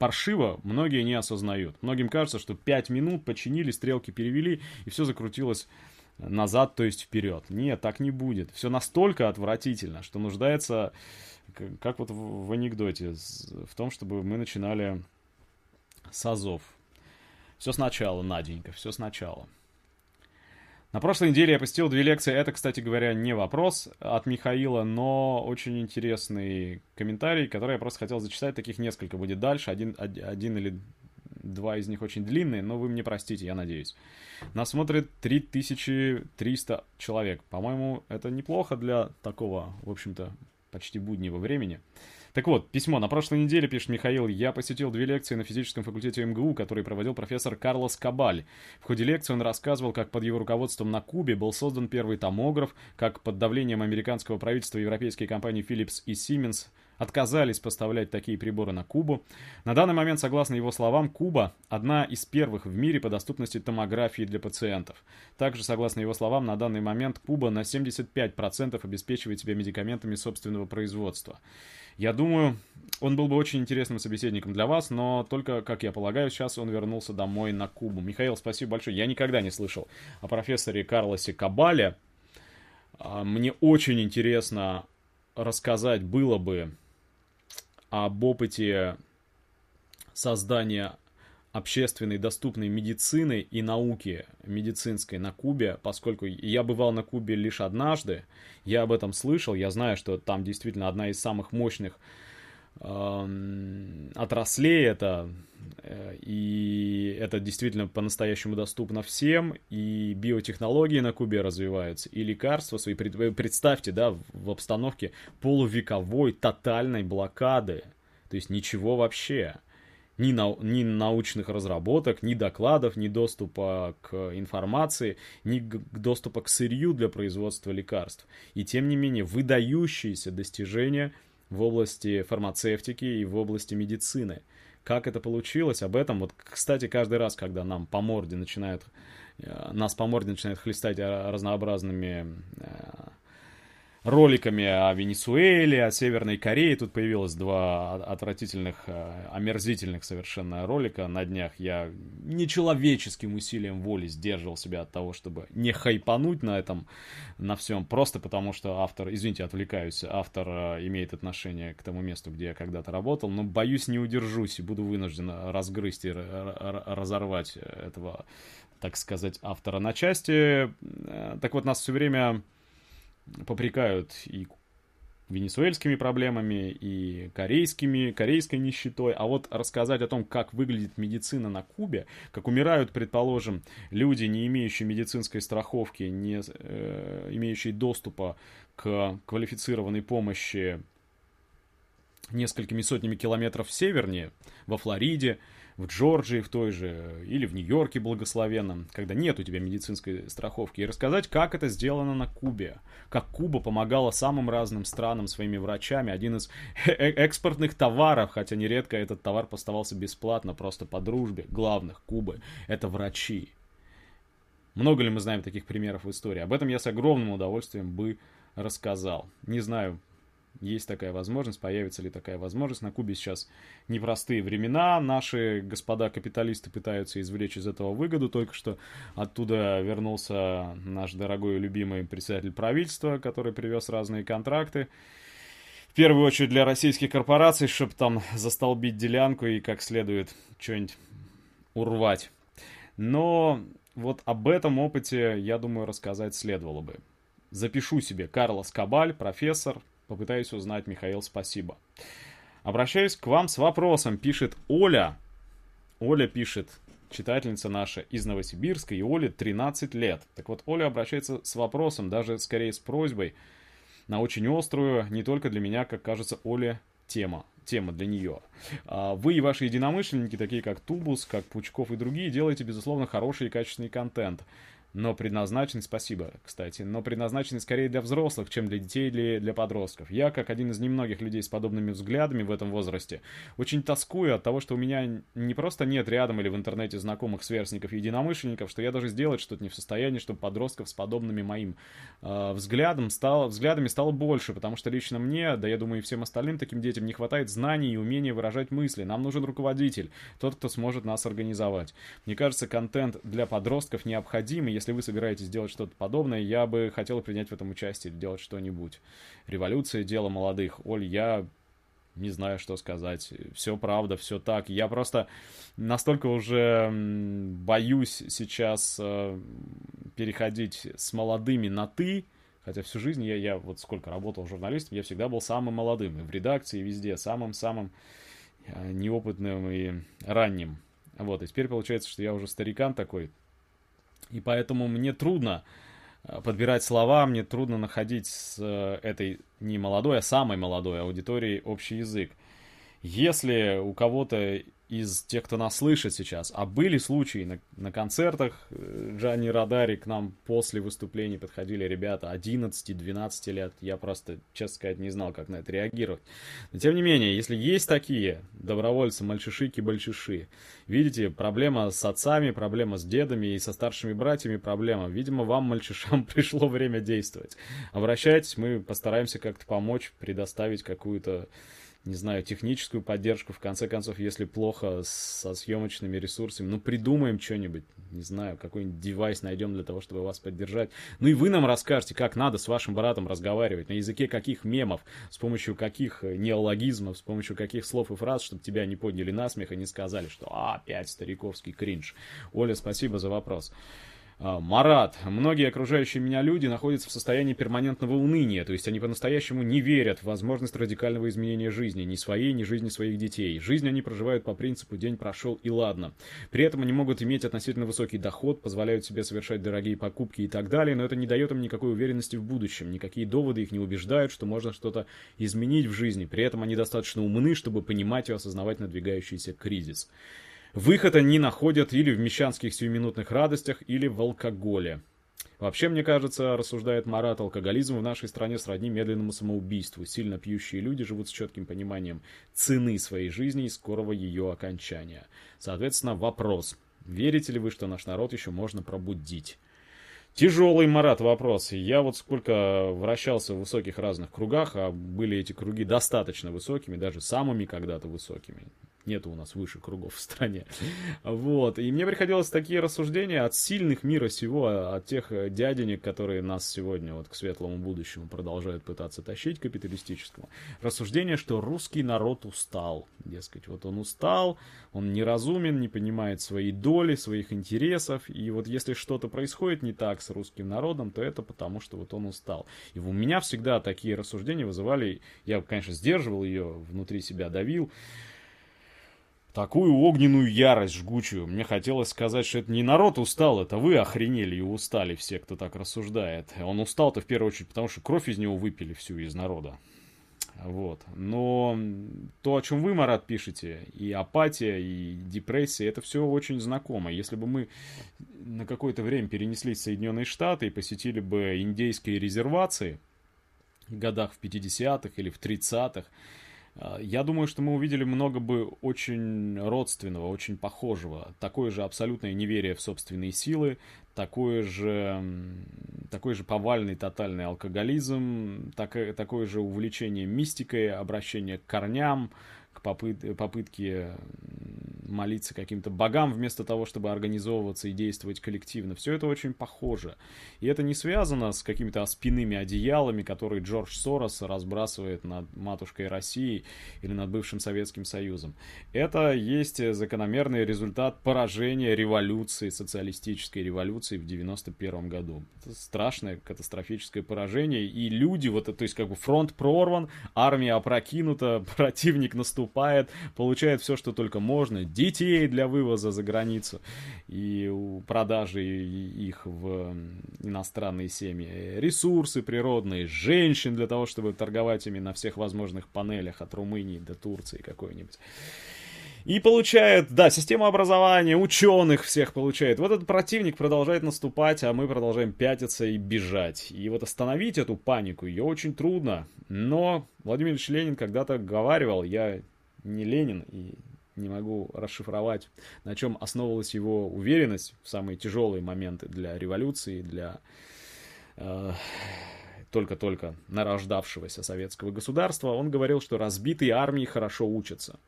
паршиво многие не осознают. Многим кажется, что 5 минут починили, стрелки перевели, и все закрутилось назад, то есть вперед. Нет, так не будет. Все настолько отвратительно, что нуждается, как вот в анекдоте, в том, чтобы мы начинали с азов. Все сначала, Наденька, все сначала. На прошлой неделе я посетил две лекции. Это, кстати говоря, не вопрос от Михаила, но очень интересный комментарий, который я просто хотел зачитать. Таких несколько будет дальше. Один, один или два из них очень длинные, но вы мне простите, я надеюсь. Нас смотрит 3300 человек. По-моему, это неплохо для такого, в общем-то, почти буднего времени. Так вот, письмо. На прошлой неделе, пишет Михаил, я посетил две лекции на физическом факультете МГУ, которые проводил профессор Карлос Кабаль. В ходе лекции он рассказывал, как под его руководством на Кубе был создан первый томограф, как под давлением американского правительства европейские компании Philips и Siemens отказались поставлять такие приборы на Кубу. На данный момент, согласно его словам, Куба – одна из первых в мире по доступности томографии для пациентов. Также, согласно его словам, на данный момент Куба на 75% обеспечивает себя медикаментами собственного производства. Я думаю, он был бы очень интересным собеседником для вас, но только, как я полагаю, сейчас он вернулся домой на Кубу. Михаил, спасибо большое. Я никогда не слышал о профессоре Карлосе Кабале. А, мне очень интересно рассказать было бы об опыте создания общественной доступной медицины и науки медицинской на Кубе, поскольку я бывал на Кубе лишь однажды, я об этом слышал, я знаю, что там действительно одна из самых мощных отраслей это, э, и это действительно по-настоящему доступно всем, и биотехнологии на Кубе развиваются, и лекарства свои. Представьте, да, в обстановке полувековой тотальной блокады, то есть ничего вообще ни, нау ни научных разработок, ни докладов, ни доступа к информации, ни доступа к сырью для производства лекарств. И тем не менее, выдающиеся достижения в области фармацевтики и в области медицины. Как это получилось, об этом, вот, кстати, каждый раз, когда нам по морде начинают, э, нас по морде начинают хлестать э, разнообразными э, роликами о Венесуэле, о Северной Корее. Тут появилось два отвратительных, э, омерзительных совершенно ролика на днях. Я нечеловеческим усилием воли сдерживал себя от того, чтобы не хайпануть на этом, на всем, просто потому что автор, извините, отвлекаюсь, автор э, имеет отношение к тому месту, где я когда-то работал, но боюсь, не удержусь и буду вынужден разгрызть и разорвать этого, так сказать, автора на части. Э, так вот, нас все время попрекают и венесуэльскими проблемами, и корейскими, корейской нищетой. А вот рассказать о том, как выглядит медицина на Кубе, как умирают, предположим, люди, не имеющие медицинской страховки, не э, имеющие доступа к квалифицированной помощи несколькими сотнями километров севернее, во Флориде, в Джорджии в той же, или в Нью-Йорке благословенном, когда нет у тебя медицинской страховки, и рассказать, как это сделано на Кубе, как Куба помогала самым разным странам своими врачами, один из э, э, экспортных товаров, хотя нередко этот товар поставался бесплатно, просто по дружбе, главных Кубы, это врачи. Много ли мы знаем таких примеров в истории? Об этом я с огромным удовольствием бы рассказал. Не знаю, есть такая возможность, появится ли такая возможность. На Кубе сейчас непростые времена, наши господа капиталисты пытаются извлечь из этого выгоду, только что оттуда вернулся наш дорогой и любимый председатель правительства, который привез разные контракты. В первую очередь для российских корпораций, чтобы там застолбить делянку и как следует что-нибудь урвать. Но вот об этом опыте, я думаю, рассказать следовало бы. Запишу себе Карлос Кабаль, профессор, Попытаюсь узнать, Михаил, спасибо. Обращаюсь к вам с вопросом, пишет Оля. Оля пишет, читательница наша из Новосибирска, и Оле 13 лет. Так вот, Оля обращается с вопросом, даже скорее с просьбой, на очень острую, не только для меня, как кажется, Оле тема тема для нее. А, вы и ваши единомышленники, такие как Тубус, как Пучков и другие, делаете, безусловно, хороший и качественный контент но предназначен, спасибо, кстати, но предназначены скорее для взрослых, чем для детей или для подростков. Я, как один из немногих людей с подобными взглядами в этом возрасте, очень тоскую от того, что у меня не просто нет рядом или в интернете знакомых сверстников и единомышленников, что я даже сделать что-то не в состоянии, чтобы подростков с подобными моим э, взглядом стало, взглядами стало больше, потому что лично мне, да я думаю и всем остальным таким детям не хватает знаний и умения выражать мысли. Нам нужен руководитель, тот, кто сможет нас организовать. Мне кажется, контент для подростков необходим, если вы собираетесь делать что-то подобное, я бы хотел принять в этом участие, делать что-нибудь. Революция — дело молодых. Оль, я не знаю, что сказать. Все правда, все так. Я просто настолько уже боюсь сейчас э, переходить с молодыми на «ты», Хотя всю жизнь я, я вот сколько работал журналистом, я всегда был самым молодым. И в редакции, и везде. Самым-самым э, неопытным и ранним Вот, и теперь получается, что я уже старикан такой, и поэтому мне трудно э, подбирать слова, мне трудно находить с э, этой не молодой, а самой молодой аудиторией общий язык. Если у кого-то из тех, кто нас слышит сейчас, а были случаи на, на концертах э, Джанни Радари к нам после выступлений подходили ребята 11-12 лет, я просто, честно сказать, не знал, как на это реагировать. Но тем не менее, если есть такие добровольцы, мальчишики-бальчиши, видите, проблема с отцами, проблема с дедами и со старшими братьями проблема. Видимо, вам, мальчишам, [LAUGHS] пришло время действовать. Обращайтесь, мы постараемся как-то помочь, предоставить какую-то не знаю, техническую поддержку, в конце концов, если плохо со съемочными ресурсами, ну, придумаем что-нибудь, не знаю, какой-нибудь девайс найдем для того, чтобы вас поддержать. Ну и вы нам расскажете, как надо с вашим братом разговаривать, на языке каких мемов, с помощью каких неологизмов, с помощью каких слов и фраз, чтобы тебя не подняли на смех и не сказали, что «А, опять стариковский кринж». Оля, спасибо за вопрос. А, Марат, многие окружающие меня люди находятся в состоянии перманентного уныния, то есть они по-настоящему не верят в возможность радикального изменения жизни, ни своей, ни жизни своих детей. Жизнь они проживают по принципу «день прошел и ладно». При этом они могут иметь относительно высокий доход, позволяют себе совершать дорогие покупки и так далее, но это не дает им никакой уверенности в будущем, никакие доводы их не убеждают, что можно что-то изменить в жизни. При этом они достаточно умны, чтобы понимать и осознавать надвигающийся кризис. Выход они находят или в мещанских сиюминутных радостях, или в алкоголе. Вообще, мне кажется, рассуждает Марат, алкоголизм в нашей стране сродни медленному самоубийству. Сильно пьющие люди живут с четким пониманием цены своей жизни и скорого ее окончания. Соответственно, вопрос. Верите ли вы, что наш народ еще можно пробудить? Тяжелый, Марат, вопрос. Я вот сколько вращался в высоких разных кругах, а были эти круги достаточно высокими, даже самыми когда-то высокими нету у нас выше кругов в стране. Вот. И мне приходилось такие рассуждения от сильных мира сего, от тех э, дяденек, которые нас сегодня вот к светлому будущему продолжают пытаться тащить, капиталистическому. Рассуждение, что русский народ устал. Дескать, вот он устал, он неразумен, не понимает своей доли, своих интересов. И вот если что-то происходит не так с русским народом, то это потому, что вот он устал. И у меня всегда такие рассуждения вызывали, я, конечно, сдерживал ее, внутри себя давил, такую огненную ярость жгучую. Мне хотелось сказать, что это не народ устал, это вы охренели и устали все, кто так рассуждает. Он устал-то в первую очередь, потому что кровь из него выпили всю из народа. Вот. Но то, о чем вы, Марат, пишете, и апатия, и депрессия, это все очень знакомо. Если бы мы на какое-то время перенеслись в Соединенные Штаты и посетили бы индейские резервации в годах в 50-х или в 30-х, а, я думаю, что мы увидели много бы очень родственного, очень похожего. Такое же абсолютное неверие в собственные силы, такое же, такой же повальный тотальный алкоголизм, так, такое же увлечение мистикой, обращение к корням, к попыт, попытке молиться каким-то богам вместо того, чтобы организовываться и действовать коллективно. Все это очень похоже. И это не связано с какими-то спинными одеялами, которые Джордж Сорос разбрасывает над матушкой России или над бывшим Советским Союзом. Это есть закономерный результат поражения революции, социалистической революции в 91 году. Это страшное катастрофическое поражение. И люди, вот, то есть как бы фронт прорван, армия опрокинута, [LAUGHS] противник наступает, получает все, что только можно, детей для вывоза за границу и продажи их в иностранные семьи, ресурсы природные, женщин для того, чтобы торговать ими на всех возможных панелях от Румынии до Турции какой-нибудь. И получает, да, система образования, ученых всех получает. Вот этот противник продолжает наступать, а мы продолжаем пятиться и бежать. И вот остановить эту панику, ее очень трудно. Но Владимир Ильич Ленин когда-то говаривал, я не Ленин и не могу расшифровать, на чем основывалась его уверенность в самые тяжелые моменты для революции, для э, только-только нарождавшегося советского государства. Он говорил, что разбитые армии хорошо учатся.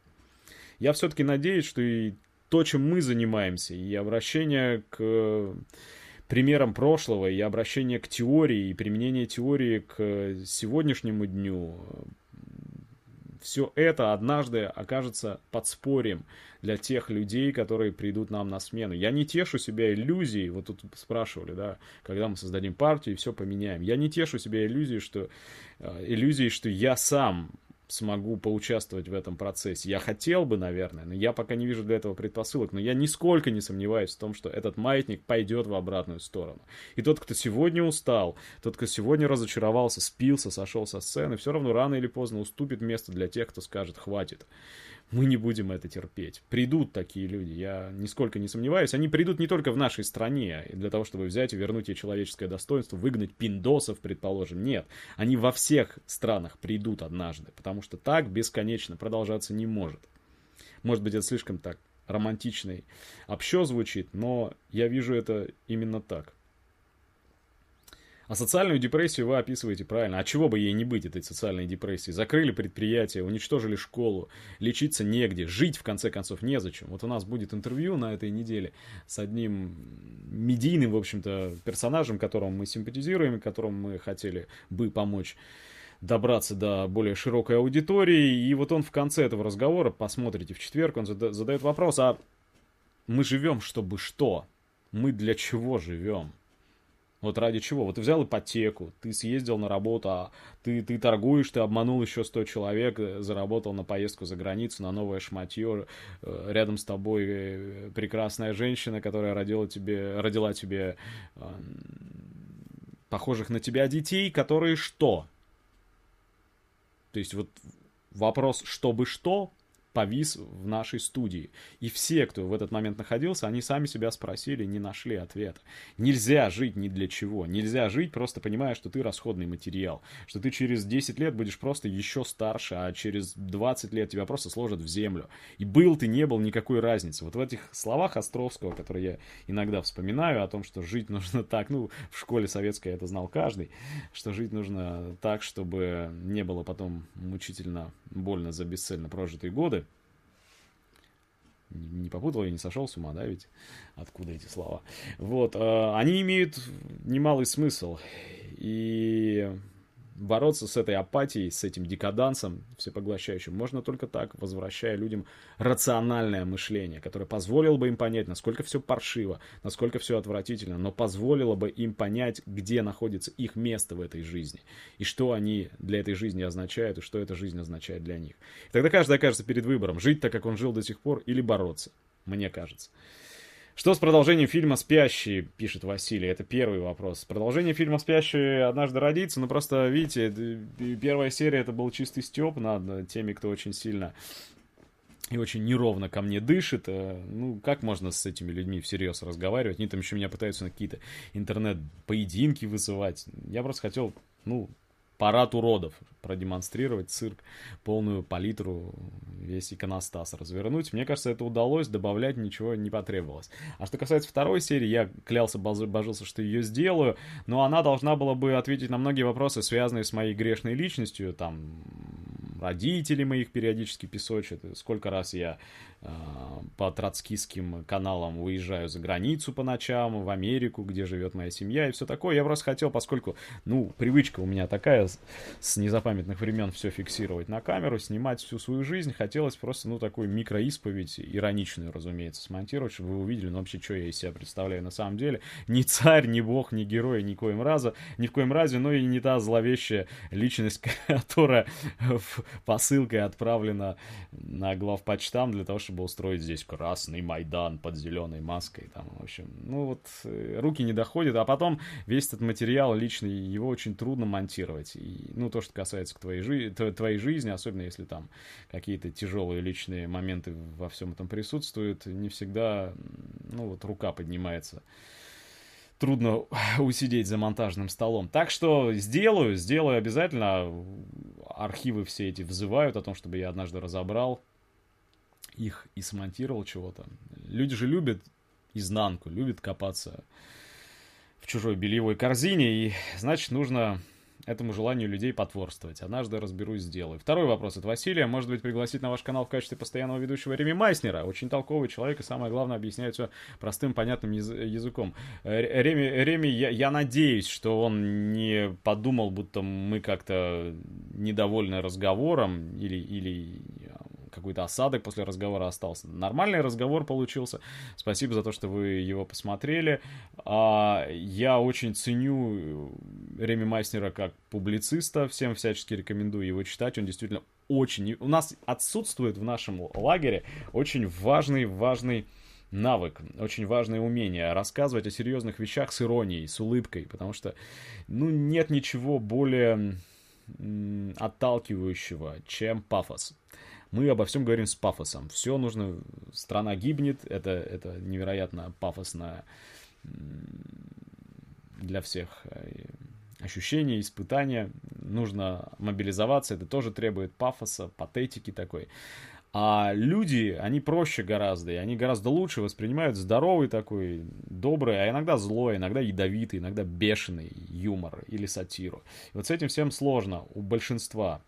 Я все-таки надеюсь, что и то, чем мы занимаемся, и обращение к примерам прошлого, и обращение к теории, и применение теории к сегодняшнему дню все это однажды окажется подспорьем для тех людей, которые придут нам на смену. Я не тешу себя иллюзией, вот тут спрашивали, да, когда мы создадим партию и все поменяем. Я не тешу себя иллюзией, что, э, иллюзией, что я сам смогу поучаствовать в этом процессе. Я хотел бы, наверное, но я пока не вижу для этого предпосылок. Но я нисколько не сомневаюсь в том, что этот маятник пойдет в обратную сторону. И тот, кто сегодня устал, тот, кто сегодня разочаровался, спился, сошел со сцены, все равно рано или поздно уступит место для тех, кто скажет «хватит». Мы не будем это терпеть. Придут такие люди, я нисколько не сомневаюсь. Они придут не только в нашей стране, для того, чтобы взять и вернуть ей человеческое достоинство, выгнать пиндосов, предположим. Нет, они во всех странах придут однажды, потому что так бесконечно продолжаться не может. Может быть, это слишком так романтичный общо звучит, но я вижу это именно так. А социальную депрессию вы описываете правильно. А чего бы ей не быть, этой социальной депрессии? Закрыли предприятие, уничтожили школу, лечиться негде, жить, в конце концов, незачем. Вот у нас будет интервью на этой неделе с одним медийным, в общем-то, персонажем, которому мы симпатизируем, которому мы хотели бы помочь добраться до более широкой аудитории. И вот он в конце этого разговора, посмотрите в четверг, он задает вопрос, а мы живем, чтобы что? Мы для чего живем? Вот ради чего? Вот ты взял ипотеку, ты съездил на работу, а ты, ты торгуешь, ты обманул еще 100 человек, э, заработал на поездку за границу, на новое шматье. Э, рядом с тобой э, прекрасная женщина, которая родила тебе, родила тебе похожих на тебя детей, которые что? То есть вот вопрос «чтобы что?» Повис в нашей студии. И все, кто в этот момент находился, они сами себя спросили, не нашли ответа. Нельзя жить ни для чего. Нельзя жить, просто понимая, что ты расходный материал. Что ты через 10 лет будешь просто еще старше, а через 20 лет тебя просто сложат в землю. И был ты, не был, никакой разницы. Вот в этих словах Островского, которые я иногда вспоминаю, о том, что жить нужно так, ну, в школе советской это знал каждый, что жить нужно так, чтобы не было потом мучительно больно за бесцельно прожитые годы, не попутал, я не сошел с ума, да, ведь откуда эти слова. Вот, э, они имеют немалый смысл. И бороться с этой апатией, с этим декадансом всепоглощающим можно только так, возвращая людям рациональное мышление, которое позволило бы им понять, насколько все паршиво, насколько все отвратительно, но позволило бы им понять, где находится их место в этой жизни, и что они для этой жизни означают, и что эта жизнь означает для них. И тогда каждый окажется перед выбором, жить так, как он жил до сих пор, или бороться, мне кажется. Что с продолжением фильма «Спящий», пишет Василий, это первый вопрос. Продолжение фильма «Спящий» однажды родится, но просто, видите, первая серия это был чистый степ над теми, кто очень сильно и очень неровно ко мне дышит. Э, ну, как можно с этими людьми всерьез разговаривать? Они там еще меня пытаются на какие-то интернет-поединки вызывать. Я просто хотел, ну, парад уродов продемонстрировать, цирк, полную палитру, весь иконостас развернуть. Мне кажется, это удалось, добавлять ничего не потребовалось. А что касается второй серии, я клялся, божился, что ее сделаю, но она должна была бы ответить на многие вопросы, связанные с моей грешной личностью, там, родители моих периодически песочат, сколько раз я э, по троцкистским каналам уезжаю за границу по ночам, в Америку, где живет моя семья и все такое. Я просто хотел, поскольку, ну, привычка у меня такая с, незапамятных времен все фиксировать на камеру, снимать всю свою жизнь, хотелось просто, ну, такую микроисповедь, ироничную, разумеется, смонтировать, чтобы вы увидели, ну, вообще, что я из себя представляю на самом деле. Ни царь, ни бог, ни герой, ни коим раза, ни в коем разе, но и не та зловещая личность, [LAUGHS] которая [LAUGHS] посылкой отправлена на главпочтам для того, чтобы устроить здесь красный Майдан под зеленой маской. Там, в общем, ну вот э, руки не доходят, а потом весь этот материал личный, его очень трудно монтировать. И, ну, то, что касается твоей, жи твоей жизни, особенно если там какие-то тяжелые личные моменты во всем этом присутствуют, не всегда, ну, вот рука поднимается трудно [SIGHS] усидеть за монтажным столом. Так что сделаю, сделаю обязательно. Архивы все эти взывают о том, чтобы я однажды разобрал их и смонтировал чего-то. Люди же любят изнанку, любят копаться в чужой бельевой корзине, и значит нужно этому желанию людей потворствовать. Однажды разберусь, сделаю. Второй вопрос от Василия. Может быть, пригласить на ваш канал в качестве постоянного ведущего Реми Майснера? Очень толковый человек и, самое главное, объясняет все простым, понятным яз- языком. Э, Реми, Реми я, я надеюсь, что он не подумал, будто мы как-то недовольны разговором или, или какой-то осадок после разговора остался. Нормальный разговор получился. Спасибо за то, что вы его посмотрели. А, я очень ценю Реми Майснера как публициста. Всем всячески рекомендую его читать. Он действительно очень... У нас отсутствует в нашем лагере очень важный, важный навык, очень важное умение рассказывать о серьезных вещах с иронией, с улыбкой, потому что, ну, нет ничего более отталкивающего, чем пафос. Мы обо всем говорим с пафосом. Все нужно, страна гибнет, это, это невероятно пафосно для всех э, ощущения, испытания. Нужно мобилизоваться, это тоже требует пафоса, патетики такой. А люди, они проще гораздо, и они гораздо лучше воспринимают здоровый такой, добрый, а иногда злой, иногда ядовитый, иногда бешеный юмор или сатиру. И вот с этим всем сложно у большинства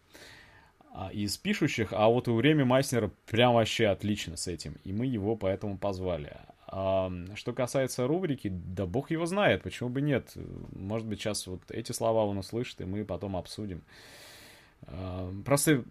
из пишущих, а вот у Реми Майснера прям вообще отлично с этим, и мы его поэтому позвали. А, что касается рубрики, да бог его знает, почему бы нет. Может быть, сейчас вот эти слова он услышит, и мы потом обсудим. А, просто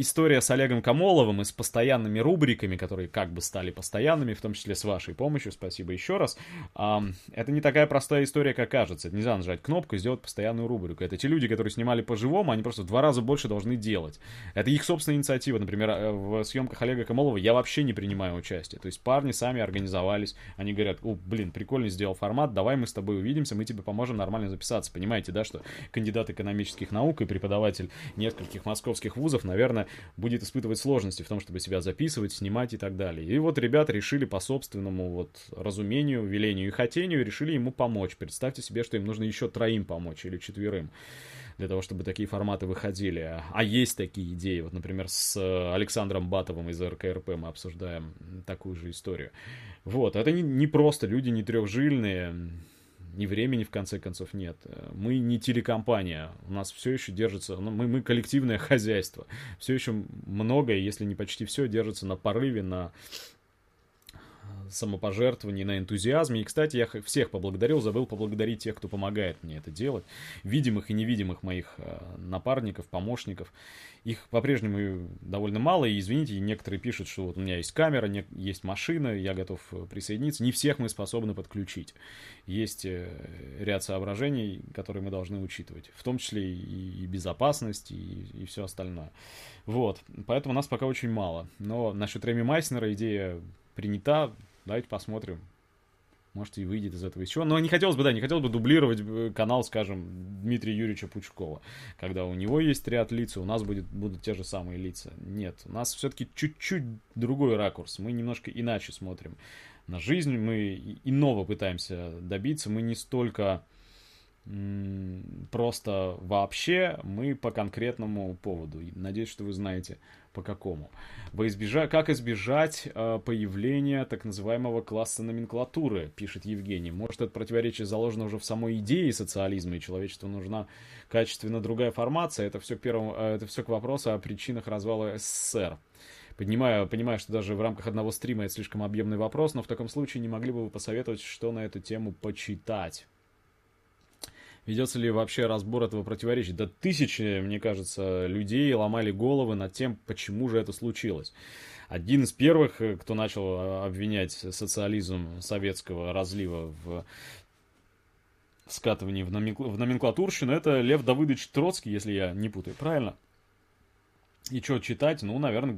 история с Олегом Камоловым и с постоянными рубриками, которые как бы стали постоянными, в том числе с вашей помощью, спасибо еще раз, это не такая простая история, как кажется. Нельзя нажать кнопку и сделать постоянную рубрику. Это те люди, которые снимали по-живому, они просто в два раза больше должны делать. Это их собственная инициатива. Например, э, в съемках Олега Камолова я вообще не принимаю участие. То есть парни сами организовались, они говорят, о, блин, прикольный сделал формат, давай мы с тобой увидимся, мы тебе поможем нормально записаться. Понимаете, да, что кандидат экономических наук и преподаватель нескольких московских вузов, наверное, будет испытывать сложности в том, чтобы себя записывать, снимать и так далее. И вот ребята решили по собственному вот разумению, велению и хотению, решили ему помочь. Представьте себе, что им нужно еще троим помочь или четверым для того, чтобы такие форматы выходили. А есть такие идеи. Вот, например, с Александром Батовым из РКРП мы обсуждаем такую же историю. Вот, это не, не просто люди не трехжильные, ни времени, в конце концов, нет. Мы не телекомпания, у нас все еще держится, ну, мы, мы коллективное [LAUGHS] хозяйство. Все еще многое, если не почти все, держится на порыве, на самопожертвовании, на энтузиазме. И, кстати, я всех поблагодарил, забыл поблагодарить тех, кто помогает мне это делать. Видимых и невидимых моих э, напарников, помощников. Их по-прежнему довольно мало, и, извините, некоторые пишут, что вот у меня есть камера, есть машина, я готов э, присоединиться. Не всех мы способны подключить. Есть э, ряд соображений, которые мы должны учитывать. В том числе и, и безопасность, и, и все остальное. Вот. Поэтому нас пока очень мало. Но насчет Реми Майснера идея принята, Давайте посмотрим. Может, и выйдет из этого еще. Но не хотелось бы, да, не хотелось бы дублировать э, канал, скажем, Дмитрия Юрьевича Пучкова. Когда у него есть ряд лиц, у нас будет, будут те же самые лица. Нет, у нас все-таки чуть-чуть другой ракурс. Мы немножко иначе смотрим на жизнь. Мы иного пытаемся добиться. Мы не столько просто вообще, мы по конкретному поводу. Надеюсь, что вы знаете, по какому. Во избежа... Как избежать э, появления так называемого класса номенклатуры, пишет Евгений. Может, это противоречие заложено уже в самой идее социализма, и человечеству нужна качественно другая формация. Это все, к первому, э, это все к вопросу о причинах развала СССР. Понимаю, понимаю, что даже в рамках одного стрима это слишком объемный вопрос, но в таком случае не могли бы вы посоветовать, что на эту тему почитать? Ведется ли вообще разбор этого противоречия. Да тысячи, мне кажется, людей ломали головы над тем, почему же это случилось. Один из первых, э, кто начал э, обвинять социализм советского разлива в скатывании в, номенкл... номенклатурщину, это Лев Давыдович Троцкий, если я не путаю, правильно? И что читать? Ну, наверное,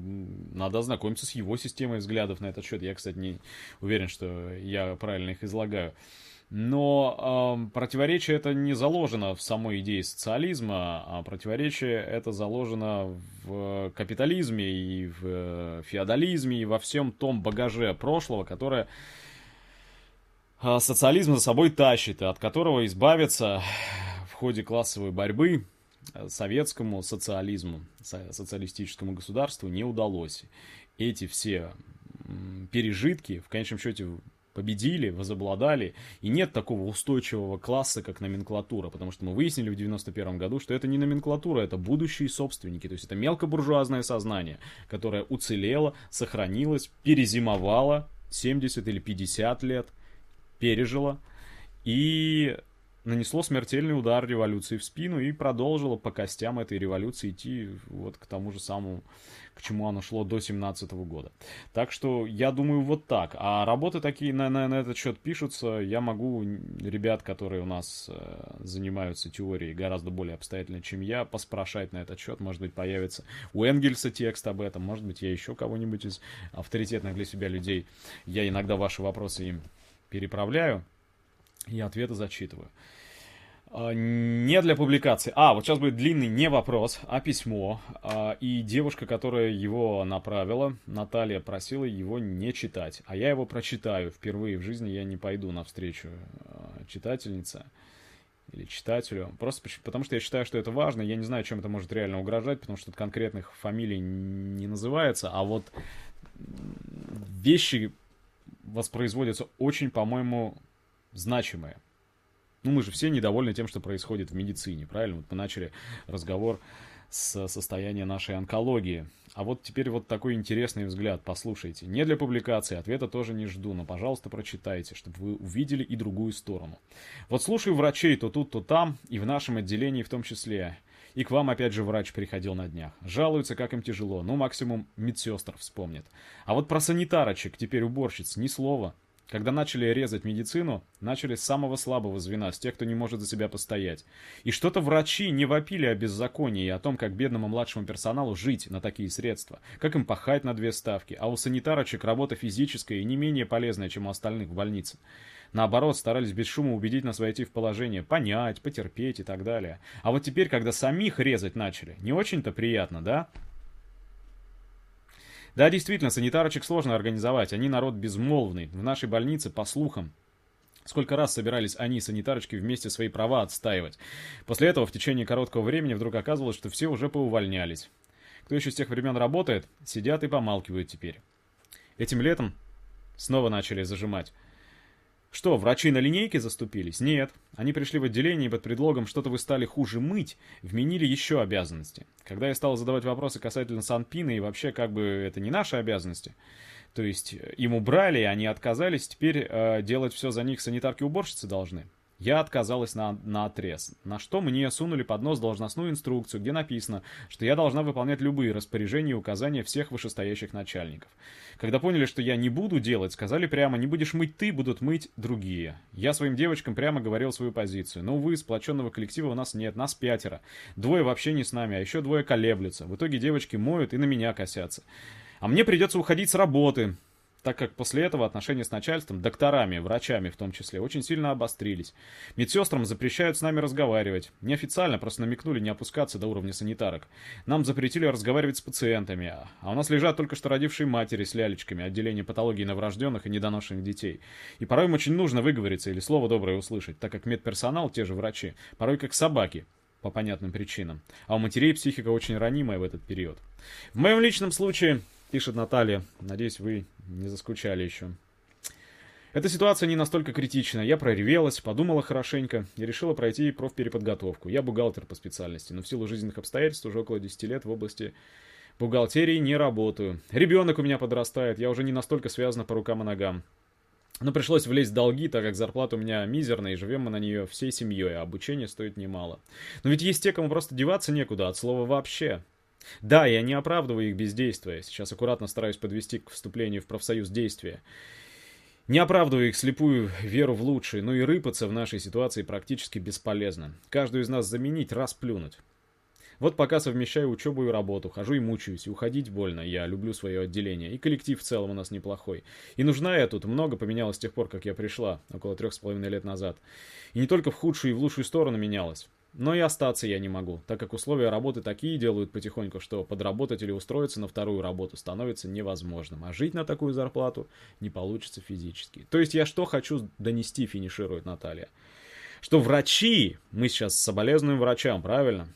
надо ознакомиться с его системой взглядов на этот счет. Я, кстати, не уверен, что я правильно их излагаю. Но э, противоречие это не заложено в самой идее социализма, а противоречие это заложено в капитализме и в феодализме и во всем том багаже прошлого, которое э, социализм за собой тащит, и от которого избавиться в ходе классовой борьбы советскому социализму, социалистическому государству не удалось. Эти все пережитки в конечном счете победили, возобладали, и нет такого устойчивого класса, как номенклатура, потому что мы выяснили в 91 году, что это не номенклатура, это будущие собственники, то есть это мелкобуржуазное сознание, которое уцелело, сохранилось, перезимовало 70 или 50 лет, пережило, и нанесло смертельный удар революции в спину и продолжило по костям этой революции идти вот к тому же самому, к чему оно шло до 17 года. Так что я думаю вот так. А работы такие на, на, на этот счет пишутся. Я могу ребят, которые у нас э, занимаются теорией гораздо более обстоятельно, чем я, поспрашать на этот счет. Может быть, появится у Энгельса текст об этом. Может быть, я еще кого-нибудь из авторитетных для себя людей. Я иногда ваши вопросы им переправляю. Я ответы зачитываю. А, не для публикации. А, вот сейчас будет длинный не вопрос, а письмо. А, и девушка, которая его направила, Наталья, просила его не читать. А я его прочитаю. Впервые в жизни я не пойду навстречу а, читательнице или читателю. Просто потому что я считаю, что это важно. Я не знаю, чем это может реально угрожать, потому что тут конкретных фамилий не называется. А вот вещи воспроизводятся очень, по-моему, значимые. Ну, мы же все недовольны тем, что происходит в медицине, правильно? Вот мы начали разговор с состояния нашей онкологии. А вот теперь вот такой интересный взгляд, послушайте. Не для публикации, ответа тоже не жду, но, пожалуйста, прочитайте, чтобы вы увидели и другую сторону. Вот слушаю врачей то тут, то там, и в нашем отделении в том числе. И к вам опять же врач приходил на днях. Жалуются, как им тяжело. Ну, максимум медсестр вспомнит. А вот про санитарочек, теперь уборщиц, ни слова. Когда начали резать медицину, начали с самого слабого звена, с тех, кто не может за себя постоять. И что-то врачи не вопили о беззаконии и о том, как бедному младшему персоналу жить на такие средства, как им пахать на две ставки, а у санитарочек работа физическая и не менее полезная, чем у остальных в больнице. Наоборот, старались без шума убедить нас войти в положение, понять, потерпеть и так далее. А вот теперь, когда самих резать начали, не очень-то приятно, да? Да, действительно, санитарочек сложно организовать, они народ безмолвный. В нашей больнице, по слухам, Сколько раз собирались они, санитарочки, вместе свои права отстаивать. После этого в течение короткого времени вдруг оказывалось, что все уже поувольнялись. Кто еще с тех времен работает, сидят и помалкивают теперь. Этим летом снова начали зажимать. Что, врачи на линейке заступились? Нет. Они пришли в отделение под предлогом «что-то вы стали хуже мыть» вменили еще обязанности. Когда я стал задавать вопросы касательно Санпина и вообще как бы это не наши обязанности, то есть им убрали, они отказались, теперь э, делать все за них санитарки-уборщицы должны. Я отказалась на, на отрез, на что мне сунули под нос должностную инструкцию, где написано, что я должна выполнять любые распоряжения и указания всех вышестоящих начальников. Когда поняли, что я не буду делать, сказали прямо, не будешь мыть ты, будут мыть другие. Я своим девочкам прямо говорил свою позицию. Но, увы, сплоченного коллектива у нас нет, нас пятеро. Двое вообще не с нами, а еще двое колеблются. В итоге девочки моют и на меня косятся. А мне придется уходить с работы, так как после этого отношения с начальством, докторами, врачами в том числе, очень сильно обострились. Медсестрам запрещают с нами разговаривать. Неофициально просто намекнули не опускаться до уровня санитарок. Нам запретили разговаривать с пациентами, а у нас лежат только что родившие матери с лялечками, отделение патологии новорожденных и недоношенных детей. И порой им очень нужно выговориться или слово доброе услышать, так как медперсонал, те же врачи, порой как собаки, по понятным причинам. А у матерей психика очень ранимая в этот период. В моем личном случае Пишет Наталья. Надеюсь, вы не заскучали еще. Эта ситуация не настолько критична. Я проревелась, подумала хорошенько и решила пройти профпереподготовку. Я бухгалтер по специальности, но в силу жизненных обстоятельств уже около 10 лет в области бухгалтерии не работаю. Ребенок у меня подрастает, я уже не настолько связана по рукам и ногам. Но пришлось влезть в долги, так как зарплата у меня мизерная, и живем мы на нее всей семьей, а обучение стоит немало. Но ведь есть те, кому просто деваться некуда, от слова вообще. Да, я не оправдываю их бездействие. Сейчас аккуратно стараюсь подвести к вступлению в профсоюз действия. Не оправдываю их слепую веру в лучшее, но и рыпаться в нашей ситуации практически бесполезно. Каждую из нас заменить, раз плюнуть. Вот пока совмещаю учебу и работу, хожу и мучаюсь, и уходить больно, я люблю свое отделение, и коллектив в целом у нас неплохой. И нужна я тут, много поменялось с тех пор, как я пришла, около трех с половиной лет назад. И не только в худшую и в лучшую сторону менялось. Но и остаться я не могу, так как условия работы такие делают потихоньку, что подработать или устроиться на вторую работу становится невозможным. А жить на такую зарплату не получится физически. То есть я что хочу донести, финиширует Наталья. Что врачи, мы сейчас соболезнуем врачам, правильно?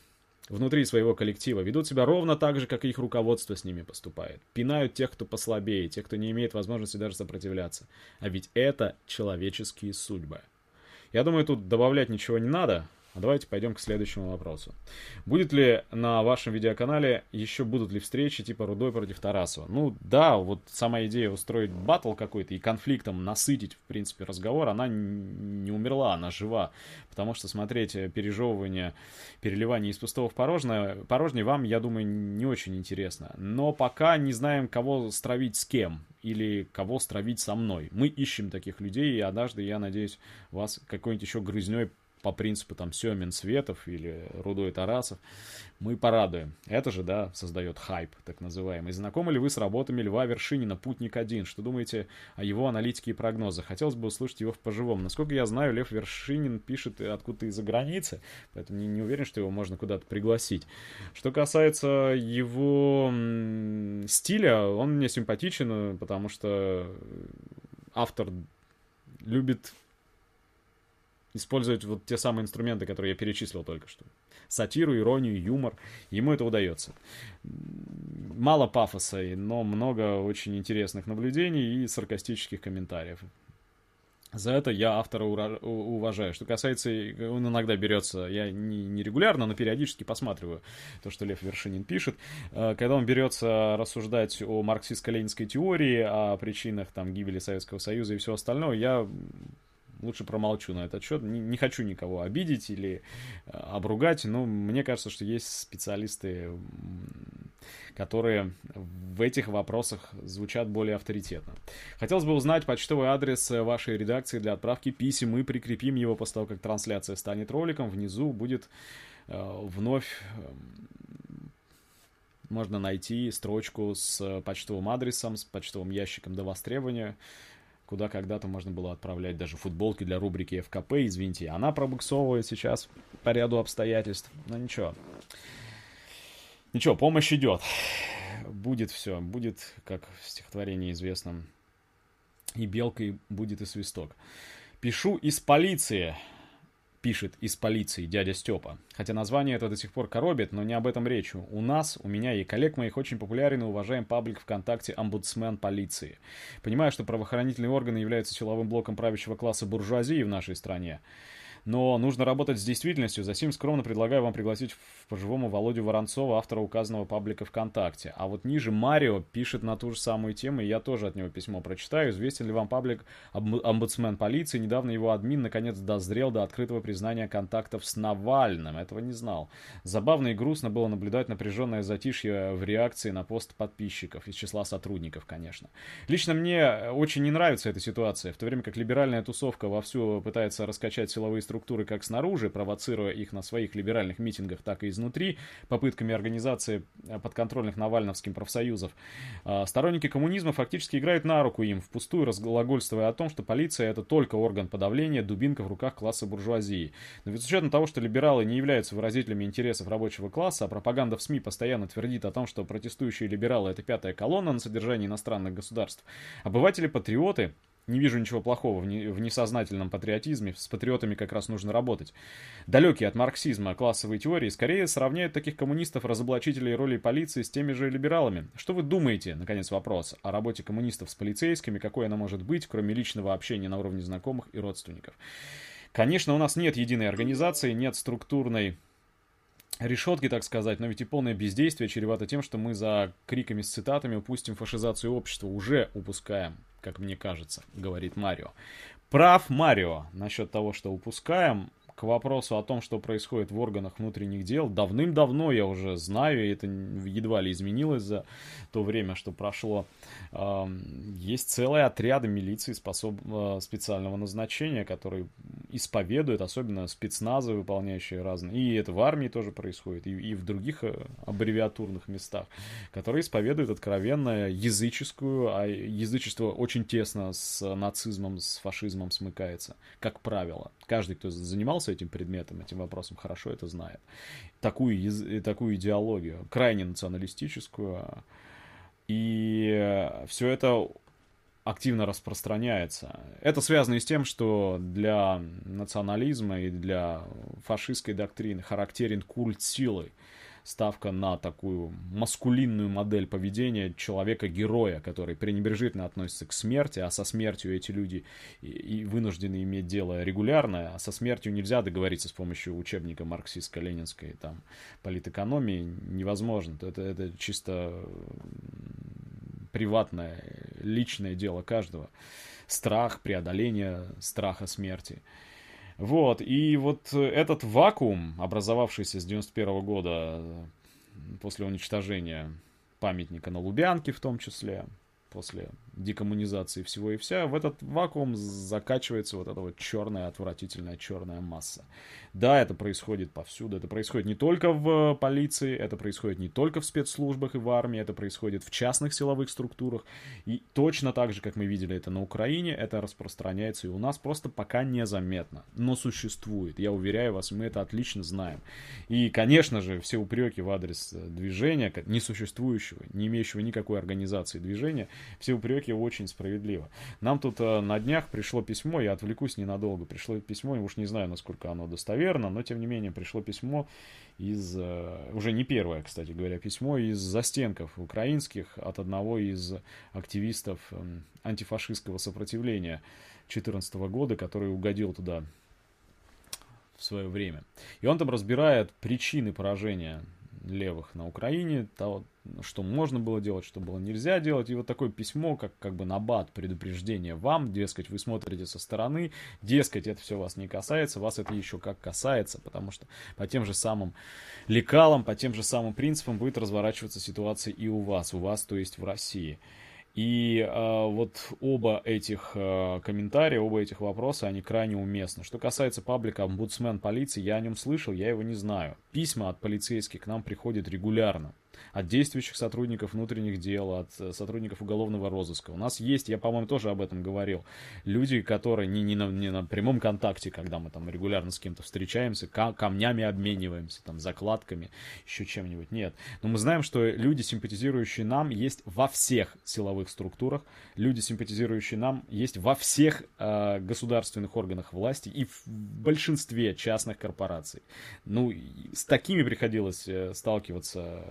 Внутри своего коллектива ведут себя ровно так же, как и их руководство с ними поступает. Пинают тех, кто послабее, тех, кто не имеет возможности даже сопротивляться. А ведь это человеческие судьбы. Я думаю, тут добавлять ничего не надо. А давайте пойдем к следующему вопросу. Будет ли на вашем видеоканале еще будут ли встречи типа Рудой против Тарасова? Ну да, вот сама идея устроить батл какой-то и конфликтом насытить, в принципе, разговор, она не умерла, она жива. Потому что смотреть пережевывание, переливание из пустого в порожнее, порожнее вам, я думаю, не очень интересно. Но пока не знаем, кого стравить с кем или кого стравить со мной. Мы ищем таких людей, и однажды, я надеюсь, вас какой-нибудь еще грызней по принципу там Семин Светов или Рудой Тарасов, мы порадуем. Это же, да, создает хайп, так называемый. Знакомы ли вы с работами Льва Вершинина «Путник-1»? Что думаете о его аналитике и прогнозах? Хотелось бы услышать его в поживом. Насколько я знаю, Лев Вершинин пишет откуда-то из-за границы, поэтому не, не уверен, что его можно куда-то пригласить. Что касается его стиля, он мне симпатичен, потому что автор любит использовать вот те самые инструменты, которые я перечислил только что. Сатиру, иронию, юмор. Ему это удается. Мало пафоса, но много очень интересных наблюдений и саркастических комментариев. За это я автора уважаю. Что касается, он иногда берется, я не, не регулярно, но периодически посматриваю то, что Лев Вершинин пишет. Э, когда он берется рассуждать о марксистско-ленинской теории, о причинах там, гибели Советского Союза и все остальное, я лучше промолчу на этот счет. Не, не хочу никого обидеть или э, обругать, но мне кажется, что есть специалисты, которые в этих вопросах звучат более авторитетно. Хотелось бы узнать почтовый адрес вашей редакции для отправки писем. Мы прикрепим его после того, как трансляция станет роликом. Внизу будет э, вновь э, можно найти строчку с почтовым адресом, с почтовым ящиком до востребования куда когда-то можно было отправлять даже футболки для рубрики ФКП, извините, она пробуксовывает сейчас по ряду обстоятельств, но ничего. Ничего, помощь идет. Будет все, будет, как в стихотворении известном, и белка, и будет и свисток. Пишу из полиции пишет из полиции дядя Степа. Хотя название это до сих пор коробит, но не об этом речь. У нас, у меня и коллег моих очень популярен и уважаем паблик ВКонтакте «Омбудсмен полиции». Понимаю, что правоохранительные органы являются силовым блоком правящего класса буржуазии в нашей стране. Но нужно работать с действительностью. Засим скромно предлагаю вам пригласить по-живому Володю Воронцова, автора указанного паблика ВКонтакте. А вот ниже Марио пишет на ту же самую тему, и я тоже от него письмо прочитаю. Известен ли вам паблик омбудсмен полиции? Недавно его админ наконец дозрел до открытого признания контактов с Навальным. Этого не знал. Забавно и грустно было наблюдать напряженное затишье в реакции на пост подписчиков, из числа сотрудников, конечно. Лично мне очень не нравится эта ситуация, в то время как либеральная тусовка вовсю пытается раскачать силовые структуры как снаружи, провоцируя их на своих либеральных митингах, так и изнутри, попытками организации э, подконтрольных Навальновским профсоюзов. А, сторонники коммунизма фактически играют на руку им, впустую разглагольствуя о том, что полиция это только орган подавления, дубинка в руках класса буржуазии. Но ведь с учетом того, что либералы не являются выразителями интересов рабочего класса, а пропаганда в СМИ постоянно твердит о том, что протестующие либералы это пятая колонна на содержании иностранных государств, обыватели-патриоты не вижу ничего плохого в, не, в несознательном патриотизме. С патриотами как раз нужно работать. Далекие от марксизма классовые теории скорее сравняют таких коммунистов-разоблачителей роли полиции с теми же либералами. Что вы думаете, наконец, вопрос о работе коммунистов с полицейскими, какой она может быть, кроме личного общения на уровне знакомых и родственников? Конечно, у нас нет единой организации, нет структурной решетки, так сказать, но ведь и полное бездействие чревато тем, что мы за криками с цитатами упустим фашизацию общества, уже упускаем, как мне кажется, говорит Марио. Прав Марио насчет того, что упускаем, к вопросу о том, что происходит в органах внутренних дел, давным-давно я уже знаю, и это едва ли изменилось за то время, что прошло. Есть целые отряды милиции способ... Э, специального назначения, которые исповедуют, особенно спецназы, выполняющие разные. И это в армии тоже происходит, и, в других э, аббревиатурных местах, которые исповедуют откровенно языческую, а язычество очень тесно с нацизмом, с фашизмом смыкается, как правило. Каждый, кто занимался этим предметом, этим вопросом, хорошо это знает. Такую, такую идеологию, крайне националистическую. И все это активно распространяется. Это связано и с тем, что для национализма и для фашистской доктрины характерен культ силы. Ставка на такую маскулинную модель поведения человека-героя, который пренебрежительно относится к смерти, а со смертью эти люди и, вынуждены иметь дело регулярное, а со смертью нельзя договориться с помощью учебника марксистско-ленинской там политэкономии, невозможно. Это, это чисто приватное, личное дело каждого. Страх, преодоление страха смерти. Вот, и вот этот вакуум, образовавшийся с 91 года после уничтожения памятника на Лубянке в том числе, после декоммунизации всего и вся, в этот вакуум закачивается вот эта вот черная, отвратительная черная масса. Да, это происходит повсюду, это происходит не только в полиции, это происходит не только в спецслужбах и в армии, это происходит в частных силовых структурах, и точно так же, как мы видели это на Украине, это распространяется и у нас просто пока незаметно, но существует, я уверяю вас, мы это отлично знаем. И, конечно же, все упреки в адрес движения, несуществующего, не имеющего никакой организации движения, все упреки очень справедливо. Нам тут э, на днях пришло письмо, я отвлекусь ненадолго, пришло письмо, я уж не знаю, насколько оно достоверно, но тем не менее пришло письмо из, э, уже не первое, кстати говоря, письмо из застенков украинских от одного из активистов э, антифашистского сопротивления 2014 года, который угодил туда в свое время. И он там разбирает причины поражения левых на Украине, того, что можно было делать, что было нельзя делать. И вот такое письмо, как, как бы набат, предупреждение вам, дескать, вы смотрите со стороны, дескать, это все вас не касается, вас это еще как касается, потому что по тем же самым лекалам, по тем же самым принципам будет разворачиваться ситуация и у вас, у вас, то есть в России. И э, вот оба этих э, комментария, оба этих вопроса, они крайне уместны. Что касается паблика «Омбудсмен полиции», я о нем слышал, я его не знаю. Письма от полицейских к нам приходят регулярно от действующих сотрудников внутренних дел, от э, сотрудников уголовного розыска. У нас есть, я, по-моему, тоже об этом говорил, люди, которые не, не, на, не на прямом контакте, когда мы там регулярно с кем-то встречаемся, камнями обмениваемся, там, закладками, еще чем-нибудь. Нет. Но мы знаем, что люди, симпатизирующие нам, есть во всех силовых структурах, люди, симпатизирующие нам, есть во всех э, государственных органах власти и в большинстве частных корпораций. Ну, с такими приходилось э, сталкиваться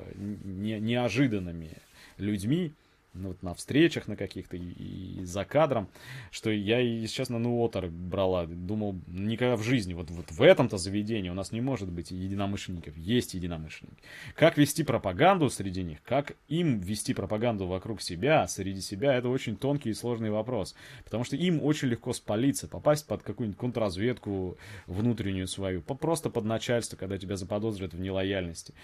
не, неожиданными людьми, ну, вот на встречах на каких-то и, и за кадром, что я, если честно, ну, отор брала, думал, никогда в жизни, вот, вот в этом-то заведении у нас не может быть единомышленников, есть единомышленники. Как вести пропаганду среди них, как им вести пропаганду вокруг себя, среди себя, это очень тонкий и сложный вопрос, потому что им очень легко спалиться, попасть под какую-нибудь контрразведку внутреннюю свою, просто под начальство, когда тебя заподозрят в нелояльности.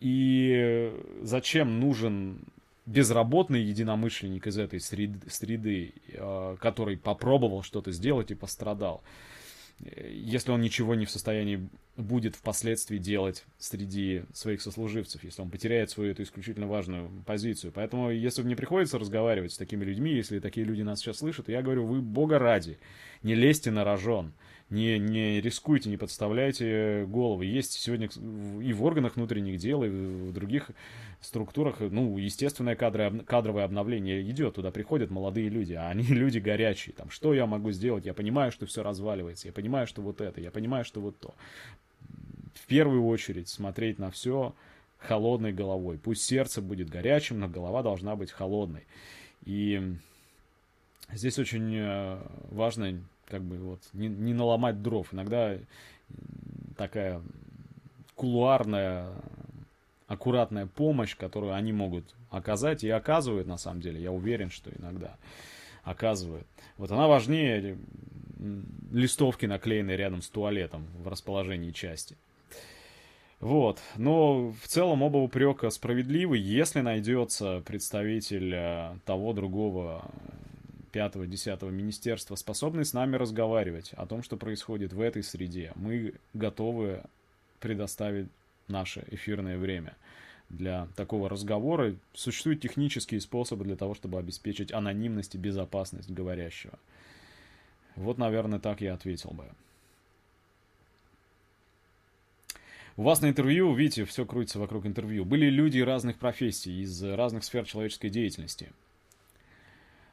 И зачем нужен безработный единомышленник из этой среды, э, который попробовал что-то сделать и пострадал, если он ничего не в состоянии будет впоследствии делать среди своих сослуживцев, если он потеряет свою эту исключительно важную позицию. Поэтому, если мне приходится разговаривать с такими людьми, если такие люди нас сейчас слышат, я говорю, вы бога ради, не лезьте на рожон не, не рискуйте, не подставляйте головы. Есть сегодня и в органах внутренних дел, и в других структурах, ну, естественное кадры, кадровое обновление идет, туда приходят молодые люди, а они [LAUGHS] люди горячие, там, что я могу сделать, я понимаю, что все разваливается, я понимаю, что вот это, я понимаю, что вот то. В первую очередь смотреть на все холодной головой. Пусть сердце будет горячим, но голова должна быть холодной. И здесь очень э, важно как бы вот не, не наломать дров. Иногда такая кулуарная, аккуратная помощь, которую они могут оказать и оказывают на самом деле, я уверен, что иногда оказывают. Вот она важнее листовки, наклеенные рядом с туалетом в расположении части. Вот. Но в целом оба упрека справедливы, если найдется представитель э, того другого 5-10 министерства способны с нами разговаривать о том, что происходит в этой среде. Мы готовы предоставить наше эфирное время для такого разговора. Существуют технические способы для того, чтобы обеспечить анонимность и безопасность говорящего. Вот, наверное, так я ответил бы. У вас на интервью, видите, все крутится вокруг интервью. Были люди разных профессий, из разных сфер человеческой деятельности –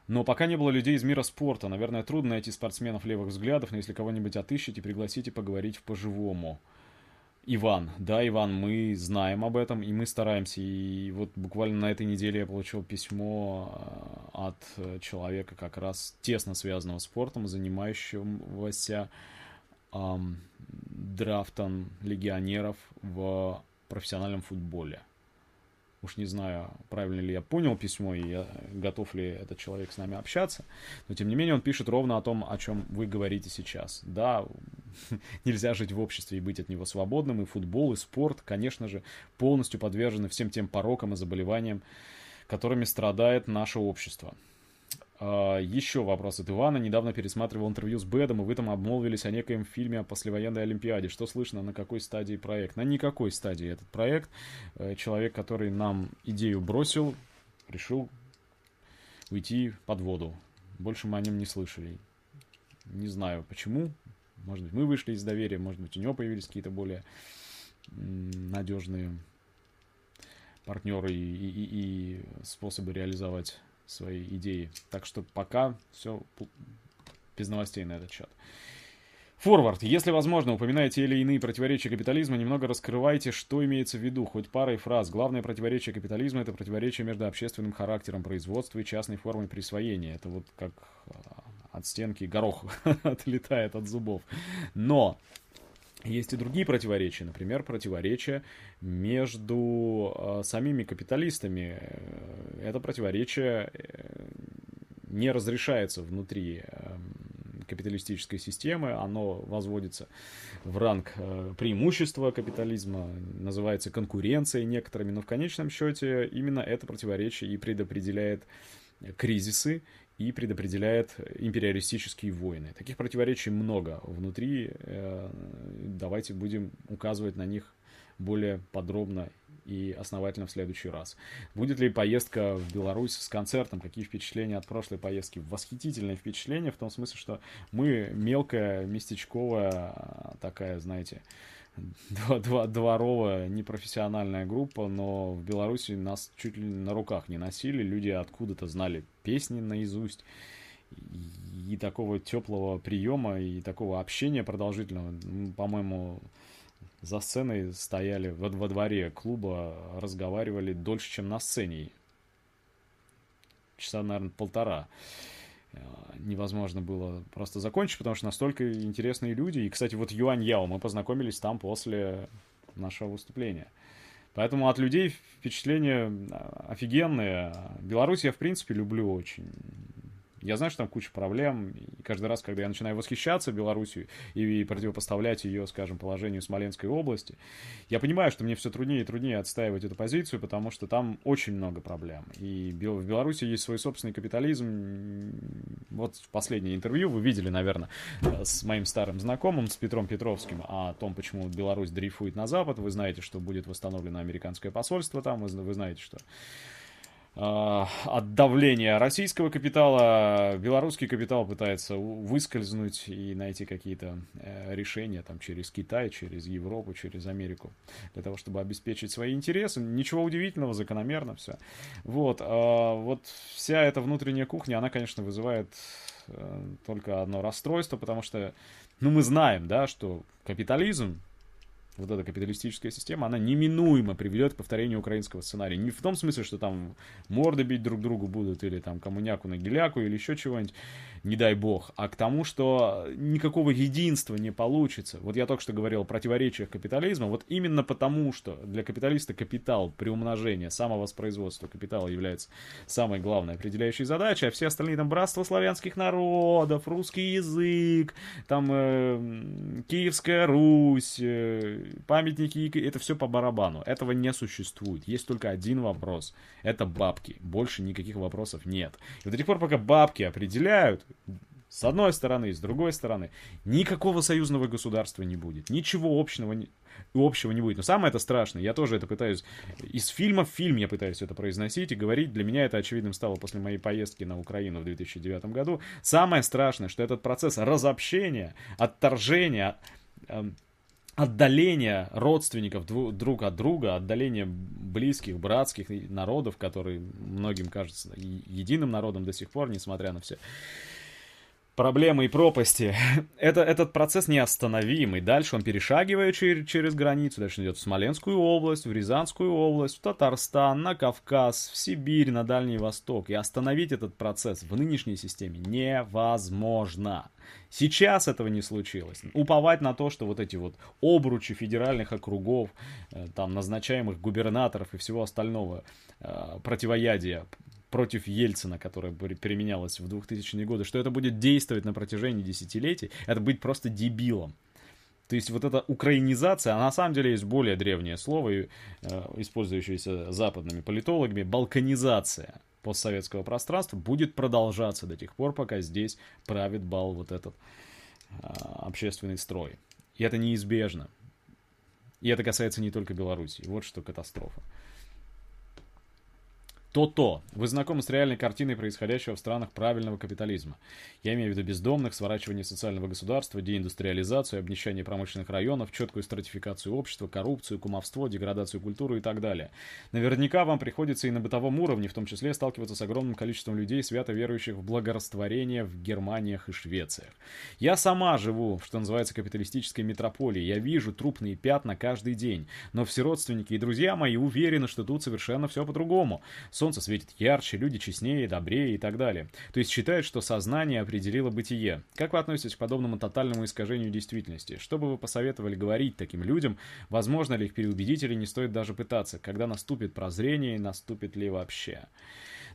но пока не было людей из мира спорта. Наверное, трудно найти спортсменов левых взглядов, но если кого-нибудь отыщете, пригласите поговорить по-живому. Иван, да, Иван, мы знаем об этом, и мы стараемся. И вот буквально на этой неделе я получил письмо э, от человека, как раз тесно связанного с спортом, занимающегося эм, драфтом легионеров в профессиональном футболе. Уж не знаю, правильно ли я понял письмо и я, готов ли этот человек с нами общаться, но тем не менее он пишет ровно о том, о чем вы говорите сейчас. Да, [LAUGHS] нельзя жить в обществе и быть от него свободным, и футбол, и спорт, конечно же, полностью подвержены всем тем порокам и заболеваниям, которыми страдает наше общество. А, еще вопрос от Ивана. Недавно пересматривал интервью с Бэдом, и вы там обмолвились о некоем фильме о послевоенной Олимпиаде. Что слышно, на какой стадии проект? На никакой стадии этот проект. Э, человек, который нам идею бросил, решил уйти под воду. Больше мы о нем не слышали. Не знаю почему. Может быть, мы вышли из доверия, может быть, у него появились какие-то более надежные партнеры и, и, и способы реализовать свои идеи. Так что пока все без новостей на этот счет. Форвард. Если возможно, упоминаете или иные противоречия капитализма, немного раскрывайте, что имеется в виду, хоть парой фраз. Главное противоречие капитализма – это противоречие между общественным характером производства и частной формой присвоения. Это вот как а, от стенки горох [LAUGHS] отлетает от зубов. Но есть и другие противоречия, например, противоречия между э, самими капиталистами. Это противоречие э, не разрешается внутри э, капиталистической системы, оно возводится в ранг э, преимущества капитализма, называется конкуренцией некоторыми, но в конечном счете именно это противоречие и предопределяет кризисы и предопределяет империалистические войны. Таких противоречий много внутри. Э, давайте будем указывать на них более подробно и основательно в следующий раз. Будет ли поездка в Беларусь с концертом? Какие впечатления от прошлой поездки? Восхитительные впечатления в том смысле, что мы мелкая, местечковая такая, знаете, [LAUGHS] дворовая, непрофессиональная группа, но в Беларуси нас чуть ли на руках не носили, люди откуда-то знали песни наизусть, и такого теплого приема, и такого общения продолжительного, по-моему, за сценой стояли во, во дворе клуба, разговаривали дольше, чем на сцене. Часа, наверное, полтора. Э, невозможно было просто закончить, потому что настолько интересные люди. И, кстати, вот Юань Яо, мы познакомились там после нашего выступления. Поэтому от людей впечатления э, офигенные. Беларусь я, в принципе, люблю очень. Я знаю, что там куча проблем, и каждый раз, когда я начинаю восхищаться Белоруссией и противопоставлять ее, скажем, положению Смоленской области, я понимаю, что мне все труднее и труднее отстаивать эту позицию, потому что там очень много проблем. И в Беларуси есть свой собственный капитализм. Вот в последнее интервью вы видели, наверное, с моим старым знакомым, с Петром Петровским, о том, почему Беларусь дрейфует на Запад. Вы знаете, что будет восстановлено американское посольство там, вы, знаете, что от давления российского капитала белорусский капитал пытается выскользнуть и найти какие-то э, решения там через Китай, через Европу, через Америку для того, чтобы обеспечить свои интересы. Ничего удивительного, закономерно все. Вот, а, вот вся эта внутренняя кухня, она, конечно, вызывает э, только одно расстройство, потому что, ну, мы знаем, да, что капитализм вот эта капиталистическая система, она неминуемо приведет к повторению украинского сценария. Не в том смысле, что там морды бить друг другу будут, или там коммуняку на геляку, или еще чего-нибудь, не дай бог, а к тому, что никакого единства не получится. Вот я только что говорил о противоречиях капитализма, вот именно потому, что для капиталиста капитал, приумножение, самовоспроизводство капитала является самой главной определяющей задачей, а все остальные там братство славянских народов, русский язык, там э, Киевская Русь, э, памятники, это все по барабану. Этого не существует. Есть только один вопрос. Это бабки. Больше никаких вопросов нет. И до тех пор, пока бабки определяют, с одной стороны и с другой стороны, никакого союзного государства не будет. Ничего общего не, общего не будет. Но самое это страшное, я тоже это пытаюсь, из фильма в фильм я пытаюсь это произносить и говорить, для меня это очевидным стало после моей поездки на Украину в 2009 году. Самое страшное, что этот процесс разобщения, отторжения, эм, отдаление родственников друг от друга, отдаление близких, братских народов, которые многим кажется единым народом до сих пор, несмотря на все проблемы и пропасти. [LAUGHS] Это, этот процесс неостановимый. Дальше он перешагивает через, через границу, дальше идет в Смоленскую область, в Рязанскую область, в Татарстан, на Кавказ, в Сибирь, на Дальний Восток. И остановить этот процесс в нынешней системе невозможно. Сейчас этого не случилось. Уповать на то, что вот эти вот обручи федеральных округов, э, там назначаемых губернаторов и всего остального э, противоядия против Ельцина, которая применялась в 2000-е годы, что это будет действовать на протяжении десятилетий, это быть просто дебилом. То есть вот эта украинизация, а на самом деле есть более древнее слово, э, использующееся западными политологами, балканизация постсоветского пространства будет продолжаться до тех пор, пока здесь правит бал вот этот э, общественный строй. И это неизбежно. И это касается не только Беларуси. Вот что катастрофа. То-то. Вы знакомы с реальной картиной происходящего в странах правильного капитализма. Я имею в виду бездомных, сворачивание социального государства, деиндустриализацию, обнищание промышленных районов, четкую стратификацию общества, коррупцию, кумовство, деградацию культуры и так далее. Наверняка вам приходится и на бытовом уровне, в том числе, сталкиваться с огромным количеством людей, свято верующих в благорастворение в Германиях и Швециях. Я сама живу, что называется, капиталистической метрополией. Я вижу трупные пятна каждый день. Но все родственники и друзья мои уверены, что тут совершенно все по-другому солнце светит ярче, люди честнее, добрее и так далее. То есть считают, что сознание определило бытие. Как вы относитесь к подобному тотальному искажению действительности? Что бы вы посоветовали говорить таким людям? Возможно ли их переубедить или не стоит даже пытаться? Когда наступит прозрение и наступит ли вообще?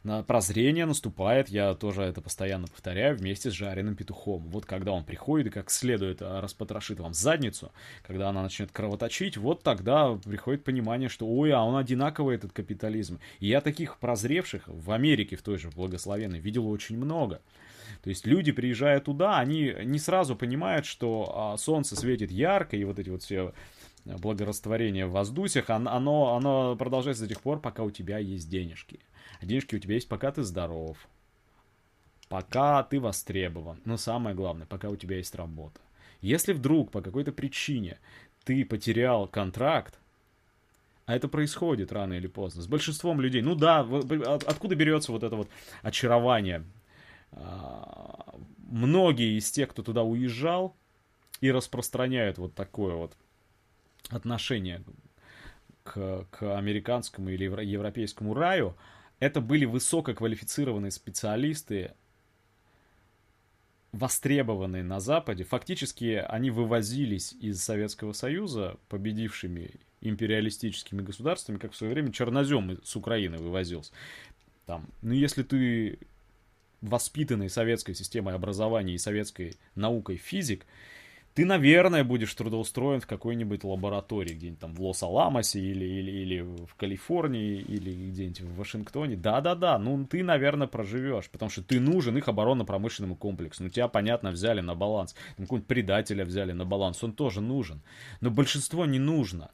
На прозрение наступает, я тоже это постоянно повторяю, вместе с жареным петухом. Вот когда он приходит и как следует а, распотрошит вам задницу, когда она начнет кровоточить, вот тогда приходит понимание, что ой, а он одинаковый, этот капитализм. И я таких прозревших в Америке, в той же благословенной, видел очень много. То есть люди, приезжая туда, они не сразу понимают, что а, солнце светит ярко, и вот эти вот все благорастворения в воздусях, оно, оно продолжается до тех пор, пока у тебя есть денежки. А денежки у тебя есть, пока ты здоров, пока ты востребован, но самое главное, пока у тебя есть работа. Если вдруг по какой-то причине ты потерял контракт, а это происходит рано или поздно, с большинством людей, ну да, откуда берется вот это вот очарование? А, многие из тех, кто туда уезжал и распространяют вот такое вот отношение к, к американскому или европейскому раю, это были высококвалифицированные специалисты, востребованные на Западе. Фактически они вывозились из Советского Союза победившими империалистическими государствами, как в свое время чернозем с Украины вывозился. Там, ну, если ты воспитанный советской системой образования и советской наукой физик, ты, наверное, будешь трудоустроен в какой-нибудь лаборатории, где-нибудь там в Лос-Аламосе или, или, или в Калифорнии, или где-нибудь в Вашингтоне. Да-да-да, ну ты, наверное, проживешь, потому что ты нужен их оборонно-промышленному комплексу. Ну тебя, понятно, взяли на баланс. Какого-нибудь предателя взяли на баланс, он тоже нужен. Но большинство не нужно.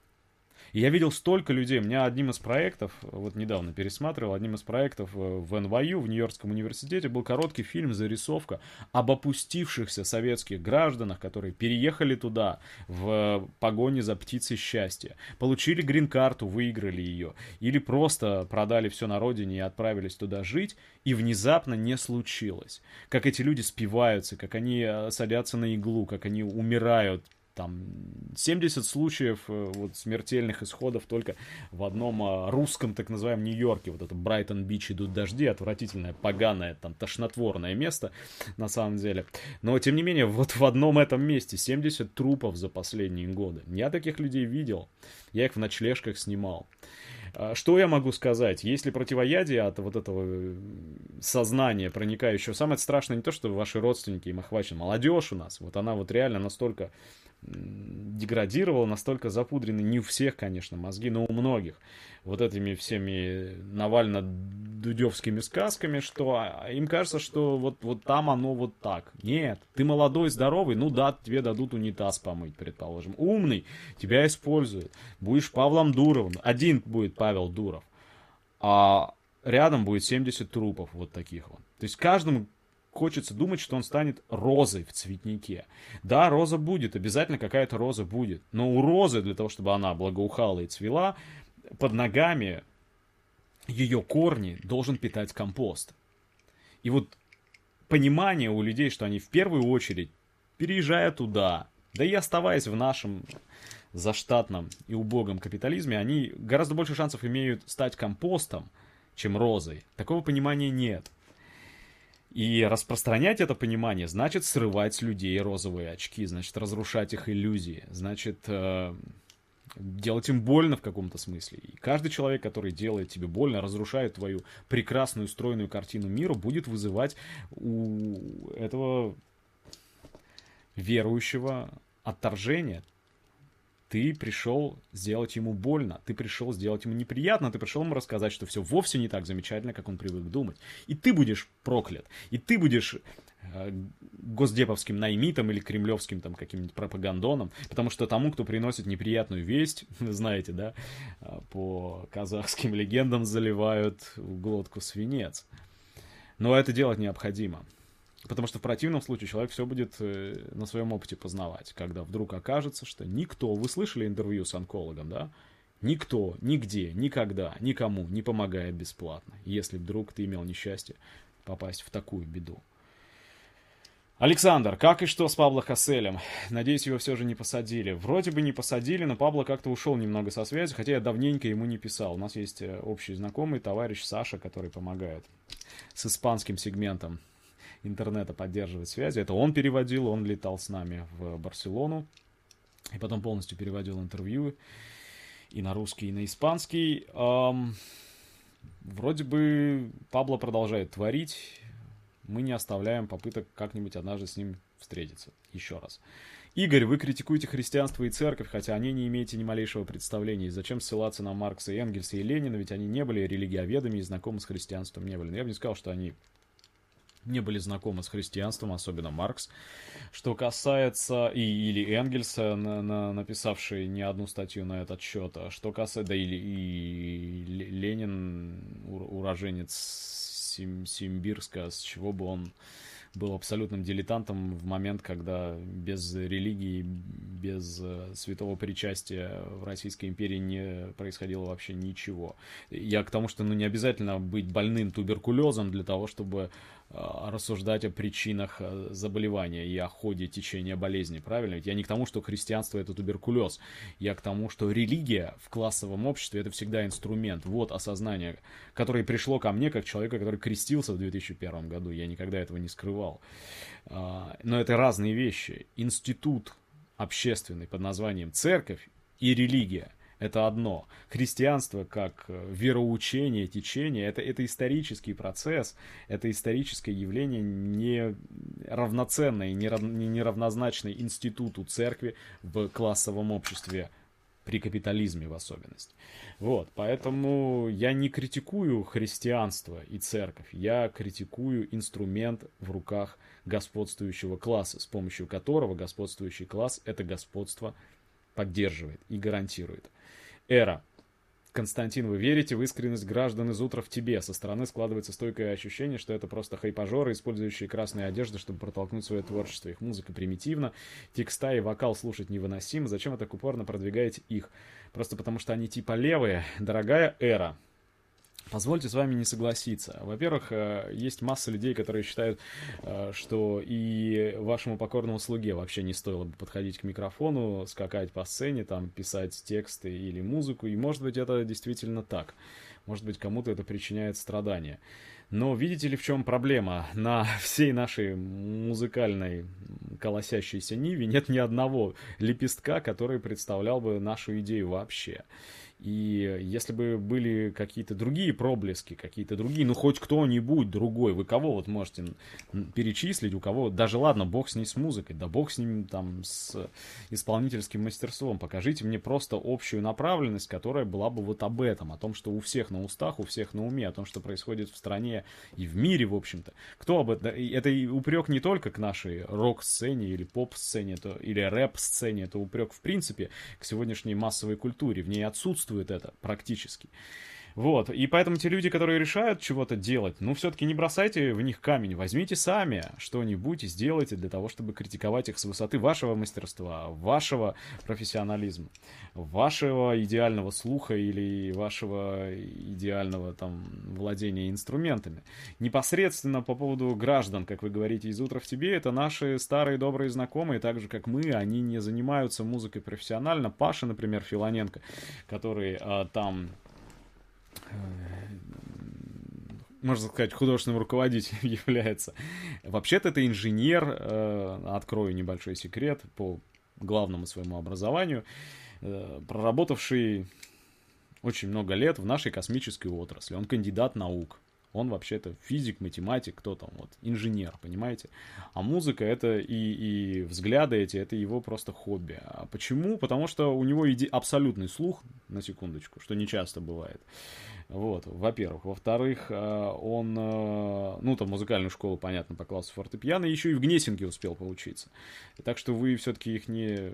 И я видел столько людей. У меня одним из проектов, вот недавно пересматривал, одним из проектов э, в НВЮ, в Нью-Йоркском университете, был короткий фильм «Зарисовка» об опустившихся советских гражданах, которые переехали туда в погоне за птицей счастья. Получили грин-карту, выиграли ее. Или просто продали все на родине и отправились туда жить, и внезапно не случилось. Как эти люди спиваются, как они э, садятся на иглу, как они умирают там 70 случаев э, вот, смертельных исходов только в одном а, русском, так называемом, Нью-Йорке. Вот это Брайтон-Бич идут дожди, отвратительное, поганое, там, тошнотворное место, на самом деле. Но, тем не менее, вот в одном этом месте 70 трупов за последние годы. Я таких людей видел, я их в ночлежках снимал. А, что я могу сказать? Есть ли противоядие от вот этого э, сознания проникающего? Самое страшное не то, что ваши родственники им охвачены. Молодежь у нас, вот она вот реально настолько деградировал, настолько запудрены, не у всех, конечно, мозги, но у многих, вот этими всеми Навально-Дудевскими сказками, что а, им кажется, что вот, вот там оно вот так. Нет, ты молодой, здоровый, ну да, тебе дадут унитаз помыть, предположим. Умный, тебя используют. Будешь Павлом Дуровым, один будет Павел Дуров, а рядом будет 70 трупов вот таких вот. То есть каждому хочется думать, что он станет розой в цветнике. Да, роза будет, обязательно какая-то роза будет. Но у розы, для того, чтобы она благоухала и цвела, под ногами ее корни должен питать компост. И вот понимание у людей, что они в первую очередь, переезжая туда, да и оставаясь в нашем заштатном и убогом капитализме, они гораздо больше шансов имеют стать компостом, чем розой. Такого понимания нет. И распространять это понимание значит срывать с людей розовые очки, значит разрушать их иллюзии, значит э, делать им больно в каком-то смысле. И каждый человек, который делает тебе больно, разрушает твою прекрасную стройную картину мира, будет вызывать у этого верующего отторжение ты пришел сделать ему больно, ты пришел сделать ему неприятно, ты пришел ему рассказать, что все вовсе не так замечательно, как он привык думать. И ты будешь проклят, и ты будешь э, госдеповским наймитом или кремлевским там каким-нибудь пропагандоном, потому что тому, кто приносит неприятную весть, [LAUGHS] знаете, да, э, по казахским легендам заливают в глотку свинец. Но это делать необходимо. Потому что в противном случае человек все будет э, на своем опыте познавать, когда вдруг окажется, что никто, вы слышали интервью с онкологом, да? Никто, нигде, никогда, никому не помогает бесплатно, если вдруг ты имел несчастье попасть в такую беду. Александр, как и что с Пабло Хаселем? Надеюсь, его все же не посадили. Вроде бы не посадили, но Пабло как-то ушел немного со связи, хотя я давненько ему не писал. У нас есть э, общий знакомый, товарищ Саша, который помогает с испанским сегментом интернета поддерживать связи. Это он переводил, он летал с нами в Барселону. И потом полностью переводил интервью и на русский, и на испанский. Эм, вроде бы Пабло продолжает творить. Мы не оставляем попыток как-нибудь однажды с ним встретиться. Еще раз. Игорь, вы критикуете христианство и церковь, хотя они не имеете ни малейшего представления. И зачем ссылаться на Маркса и Энгельса и Ленина, ведь они не были религиоведами и знакомы с христианством не были. Но я бы не сказал, что они не были знакомы с христианством, особенно Маркс. Что касается и, или Энгельса, на, на, написавший не одну статью на этот счет, а что касается, да или и Ленин, уроженец Сим, Симбирска, с чего бы он был абсолютным дилетантом в момент, когда без религии, без э, святого причастия в Российской империи не происходило вообще ничего. Я к тому, что ну, не обязательно быть больным туберкулезом для того, чтобы рассуждать о причинах э, заболевания и о ходе течения болезни, правильно? Ведь я не к тому, что христианство это туберкулез, я к тому, что религия в классовом обществе это всегда инструмент, вот осознание, которое пришло ко мне как человека, который крестился в 2001 году, я никогда этого не скрывал. А, но это разные вещи. Институт общественный под названием церковь и религия – это одно. Христианство как э, вероучение, течение, это, это исторический процесс, это историческое явление не равноценное, не, не равнозначное институту церкви в классовом обществе при капитализме в особенности. Вот, поэтому я не критикую христианство и церковь, я критикую инструмент в руках господствующего класса, с помощью которого господствующий класс это господство поддерживает и гарантирует. Эра. Константин, вы верите в искренность граждан из утра в тебе? Со стороны складывается стойкое ощущение, что это просто хайпажоры, использующие красные одежды, чтобы протолкнуть свое творчество. Их музыка примитивна, текста и вокал слушать невыносимо. Зачем вы так упорно продвигаете их? Просто потому что они типа левые. Дорогая Эра, Позвольте с вами не согласиться. Во-первых, э, есть масса людей, которые считают, э, что и вашему покорному слуге вообще не стоило бы подходить к микрофону, скакать по сцене, там, писать тексты или музыку, и может быть это действительно так. Может быть кому-то это причиняет страдания. Но видите ли, в чем проблема? На всей нашей музыкальной колосящейся ниве нет ни одного лепестка, который представлял бы нашу идею вообще. И если бы были какие-то другие проблески, какие-то другие, ну хоть кто-нибудь другой, вы кого вот можете перечислить, у кого, даже ладно, бог с ней с музыкой, да бог с ним там с исполнительским мастерством, покажите мне просто общую направленность, которая была бы вот об этом, о том, что у всех на устах, у всех на уме, о том, что происходит в стране и в мире, в общем-то. Кто об этом? Это упрек не только к нашей рок-сцене или поп-сцене, или рэп-сцене, это упрек в принципе к сегодняшней массовой культуре, в ней отсутствует чувствует это практически. Вот, и поэтому те люди, которые решают чего-то делать, ну, все-таки не бросайте в них камень, возьмите сами что-нибудь и сделайте для того, чтобы критиковать их с высоты вашего мастерства, вашего профессионализма, вашего идеального слуха или вашего идеального, там, владения инструментами. Непосредственно по поводу граждан, как вы говорите, из утра в тебе, это наши старые добрые знакомые, так же, как мы, они не занимаются музыкой профессионально. Паша, например, Филоненко, который а, там можно сказать, художественным руководителем [LAUGHS] является. Вообще-то это инженер, э, открою небольшой секрет по главному своему образованию, э, проработавший очень много лет в нашей космической отрасли. Он кандидат наук. Он вообще-то физик, математик, кто там, вот, инженер, понимаете? А музыка это и, и взгляды эти, это его просто хобби. А почему? Потому что у него иди абсолютный слух, на секундочку, что не часто бывает. Вот, во-первых. Во-вторых, э, он, э, ну, там, музыкальную школу, понятно, по классу фортепиано, еще и в Гнесинке успел поучиться. Так что вы все-таки их не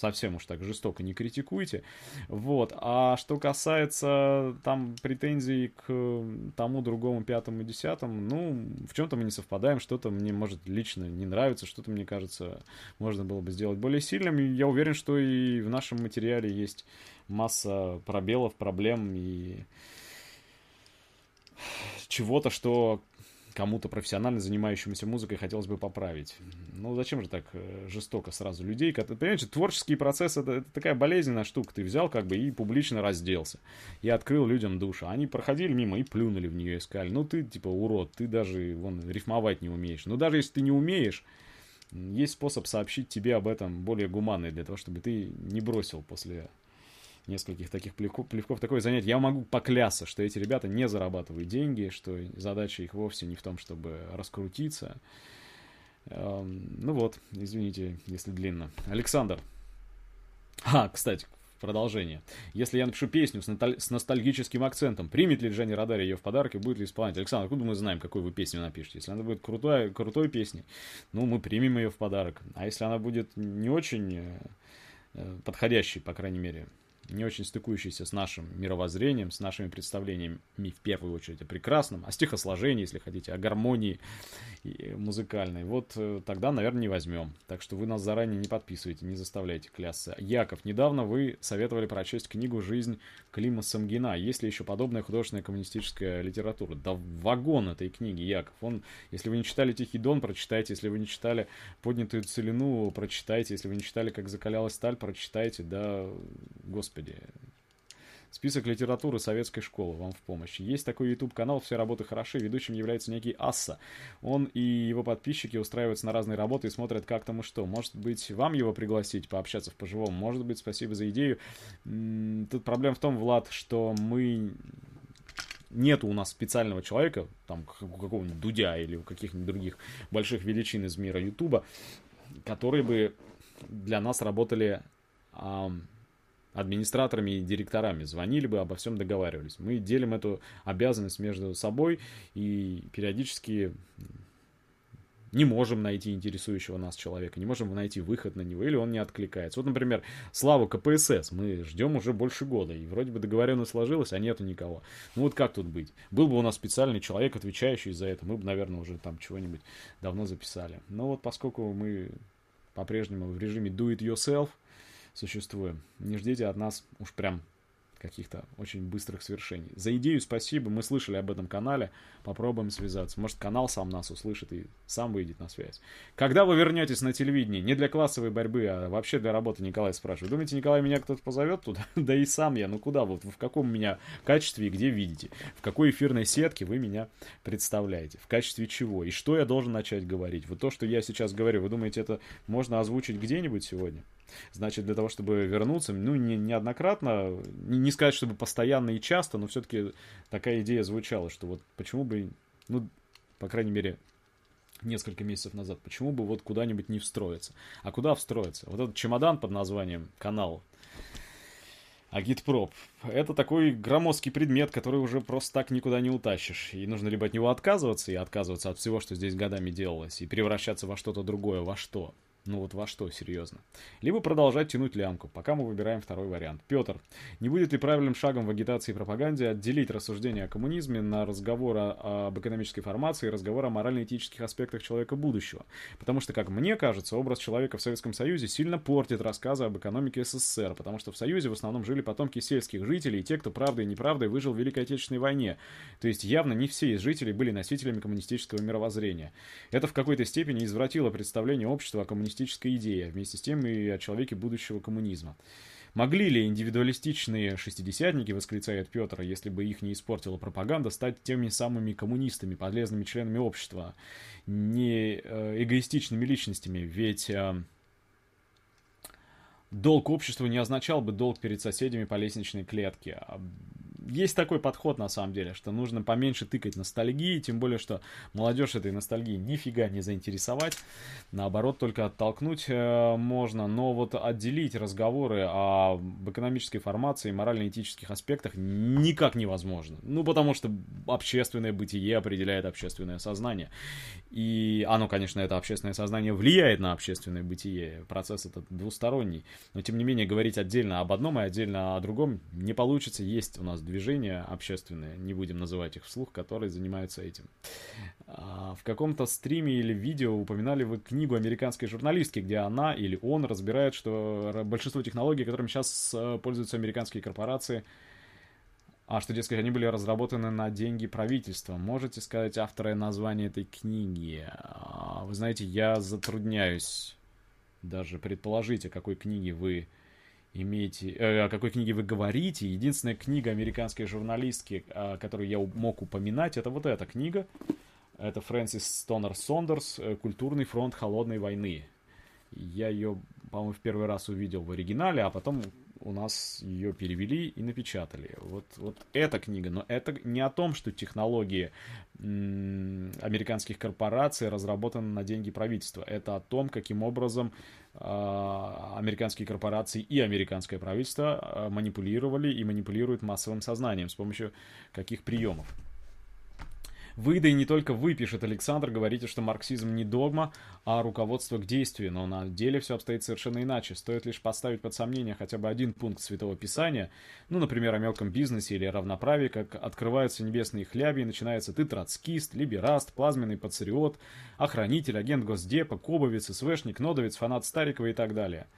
совсем уж так жестоко не критикуйте. Вот. А что касается там претензий к тому, другому, пятому, десятому, ну, в чем-то мы не совпадаем, что-то мне, может, лично не нравится, что-то, мне кажется, можно было бы сделать более сильным. Я уверен, что и в нашем материале есть масса пробелов, проблем и чего-то, что кому-то профессионально занимающемуся музыкой хотелось бы поправить. Ну, зачем же так э, жестоко сразу людей? Понимаете, творческий процесс это, это такая болезненная штука. Ты взял как бы и публично разделся. И открыл людям душу. Они проходили мимо и плюнули в нее и сказали, ну ты типа урод, ты даже вон рифмовать не умеешь. Но даже если ты не умеешь, есть способ сообщить тебе об этом более гуманный, для того, чтобы ты не бросил после нескольких таких плевков, плевков такое занятие. Я могу поклясться, что эти ребята не зарабатывают деньги, что задача их вовсе не в том, чтобы раскрутиться. Эм, ну вот, извините, если длинно. Александр. А, кстати, продолжение. Если я напишу песню с, носталь... с ностальгическим акцентом, примет ли Дженни Радари ее в подарок и будет ли исполнять? Александр, откуда мы знаем, какую вы песню напишете? Если она будет крутой, крутой песней, ну, мы примем ее в подарок. А если она будет не очень э, подходящей, по крайней мере, не очень стыкующийся с нашим мировоззрением, с нашими представлениями, в первую очередь, о прекрасном, о стихосложении, если хотите, о гармонии музыкальной, вот э, тогда, наверное, не возьмем. Так что вы нас заранее не подписывайте, не заставляйте клясться. Яков, недавно вы советовали прочесть книгу «Жизнь Клима Самгина». Есть ли еще подобная художественная коммунистическая литература? Да вагон этой книги, Яков. Он, если вы не читали «Тихий дон», прочитайте. Если вы не читали «Поднятую целину», прочитайте. Если вы не читали «Как закалялась сталь», прочитайте. Да, господи Господи. Список литературы советской школы вам в помощь. Есть такой YouTube-канал «Все работы хороши», ведущим является некий Асса. Он и его подписчики устраиваются на разные работы и смотрят, как там и что. Может быть, вам его пригласить, пообщаться в поживом. Может быть, спасибо за идею. Тут проблема в том, Влад, что мы нету у нас специального человека, там, у какого-нибудь Дудя или у каких-нибудь других больших величин из мира Ютуба, которые бы для нас работали администраторами и директорами звонили бы, обо всем договаривались. Мы делим эту обязанность между собой и периодически не можем найти интересующего нас человека, не можем найти выход на него, или он не откликается. Вот, например, Славу КПСС мы ждем уже больше года, и вроде бы договоренность сложилась, а нету никого. Ну вот как тут быть? Был бы у нас специальный человек, отвечающий за это, мы бы, наверное, уже там чего-нибудь давно записали. Но вот поскольку мы по-прежнему в режиме do it yourself, существуем. Не ждите от нас уж прям каких-то очень быстрых свершений. За идею спасибо, мы слышали об этом канале, попробуем связаться. Может, канал сам нас услышит и сам выйдет на связь. Когда вы вернетесь на телевидение? Не для классовой борьбы, а вообще для работы, Николай спрашивает. Думаете, Николай, меня кто-то позовет туда? [LAUGHS] да и сам я, ну куда? Вот в каком меня качестве и где видите? В какой эфирной сетке вы меня представляете? В качестве чего? И что я должен начать говорить? Вот то, что я сейчас говорю, вы думаете, это можно озвучить где-нибудь сегодня? Значит, для того, чтобы вернуться, ну, не, неоднократно, не, не сказать, чтобы постоянно и часто, но все-таки такая идея звучала, что вот почему бы, ну, по крайней мере, несколько месяцев назад, почему бы вот куда-нибудь не встроиться. А куда встроиться? Вот этот чемодан под названием канал Агитпроп. Это такой громоздкий предмет, который уже просто так никуда не утащишь. И нужно либо от него отказываться, и отказываться от всего, что здесь годами делалось, и превращаться во что-то другое. Во что? Ну вот во что, серьезно. Либо продолжать тянуть лямку, пока мы выбираем второй вариант. Петр, не будет ли правильным шагом в агитации и пропаганде отделить рассуждение о коммунизме на разговор об экономической формации и разговор о морально-этических аспектах человека будущего? Потому что, как мне кажется, образ человека в Советском Союзе сильно портит рассказы об экономике СССР, потому что в Союзе в основном жили потомки сельских жителей и те, кто правдой и неправдой выжил в Великой Отечественной войне. То есть явно не все из жителей были носителями коммунистического мировоззрения. Это в какой-то степени извратило представление общества о коммунистическом коммунистическая идея, вместе с тем и о человеке будущего коммунизма. Могли ли индивидуалистичные шестидесятники, восклицает Петр, если бы их не испортила пропаганда, стать теми самыми коммунистами, полезными членами общества, не э, эгоистичными личностями? Ведь э, долг общества не означал бы долг перед соседями по лестничной клетке. Есть такой подход, на самом деле, что нужно поменьше тыкать ностальгии, тем более, что молодежь этой ностальгии нифига не заинтересовать, наоборот, только оттолкнуть э, можно, но вот отделить разговоры об экономической формации и морально-этических аспектах никак невозможно. Ну, потому что общественное бытие определяет общественное сознание. И оно, конечно, это общественное сознание влияет на общественное бытие, процесс этот двусторонний, но, тем не менее, говорить отдельно об одном и отдельно о другом не получится, есть у нас движения общественные, не будем называть их вслух, которые занимаются этим. А, в каком-то стриме или видео упоминали вы книгу американской журналистки, где она или он разбирает, что большинство технологий, которыми сейчас э, пользуются американские корпорации, а что, дескать, они были разработаны на деньги правительства. Можете сказать авторы название этой книги? А, вы знаете, я затрудняюсь даже предположить, о какой книге вы имеете, э, о какой книге вы говорите. Единственная книга американской журналистки, э, которую я мог упоминать, это вот эта книга. Это Фрэнсис Стонер Сондерс э, «Культурный фронт холодной войны». Я ее, по-моему, в первый раз увидел в оригинале, а потом у нас ее перевели и напечатали. Вот, вот эта книга, но это не о том, что технологии американских корпораций разработаны на деньги правительства. Это о том, каким образом а, американские корпорации и американское правительство а, манипулировали и манипулируют массовым сознанием с помощью каких приемов. Вы, да и не только вы, пишет Александр, говорите, что марксизм не догма, а руководство к действию, но на деле все обстоит совершенно иначе. Стоит лишь поставить под сомнение хотя бы один пункт Святого Писания, ну, например, о мелком бизнесе или равноправии, как открываются небесные хляби и начинается ты троцкист, либераст, плазменный пацириот, охранитель, агент Госдепа, кобовец, СВшник, нодовец, фанат Старикова и так далее –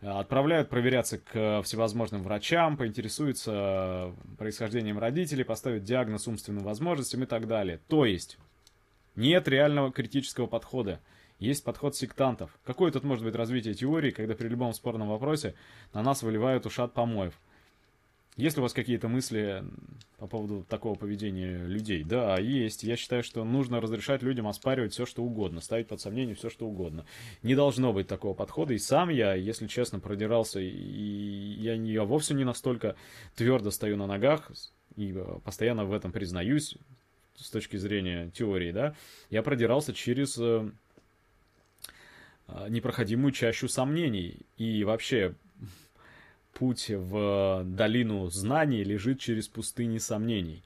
отправляют проверяться к всевозможным врачам, поинтересуются происхождением родителей, поставят диагноз умственным возможностям и так далее. То есть нет реального критического подхода. Есть подход сектантов. Какое тут может быть развитие теории, когда при любом спорном вопросе на нас выливают ушат помоев? Есть ли у вас какие-то мысли по поводу такого поведения людей? Да, есть. Я считаю, что нужно разрешать людям оспаривать все, что угодно, ставить под сомнение все, что угодно. Не должно быть такого подхода. И сам я, если честно, продирался, и я, я вовсе не настолько твердо стою на ногах, и постоянно в этом признаюсь, с точки зрения теории, да, я продирался через э, э, непроходимую чащу сомнений. И вообще путь в долину знаний лежит через пустыни сомнений.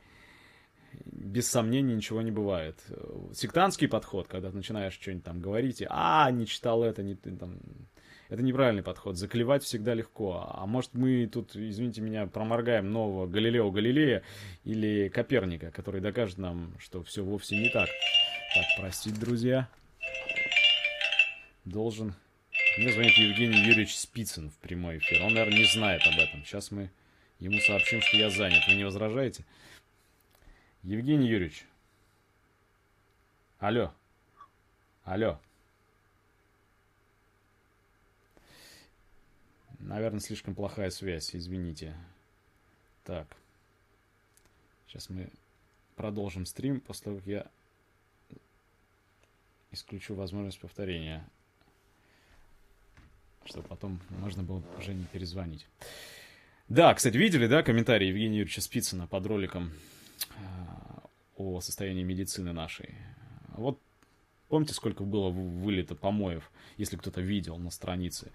Без сомнений ничего не бывает. Сектантский подход, когда ты начинаешь что-нибудь там говорить, и, а, не читал это, не там... Это неправильный подход. Заклевать всегда легко. А может мы тут, извините меня, проморгаем нового Галилео Галилея или Коперника, который докажет нам, что все вовсе не так. Так, простите, друзья. Должен мне звонит Евгений Юрьевич Спицын в прямой эфир. Он, наверное, не знает об этом. Сейчас мы ему сообщим, что я занят. Вы не возражаете? Евгений Юрьевич. Алло. Алло. Наверное, слишком плохая связь, извините. Так. Сейчас мы продолжим стрим, после того, как я исключу возможность повторения чтобы потом можно было уже не перезвонить. Да, кстати, видели, да, комментарий Евгения Юрьевича Спицына под роликом а, о состоянии медицины нашей. Вот помните, сколько было вылито помоев, если кто-то видел на странице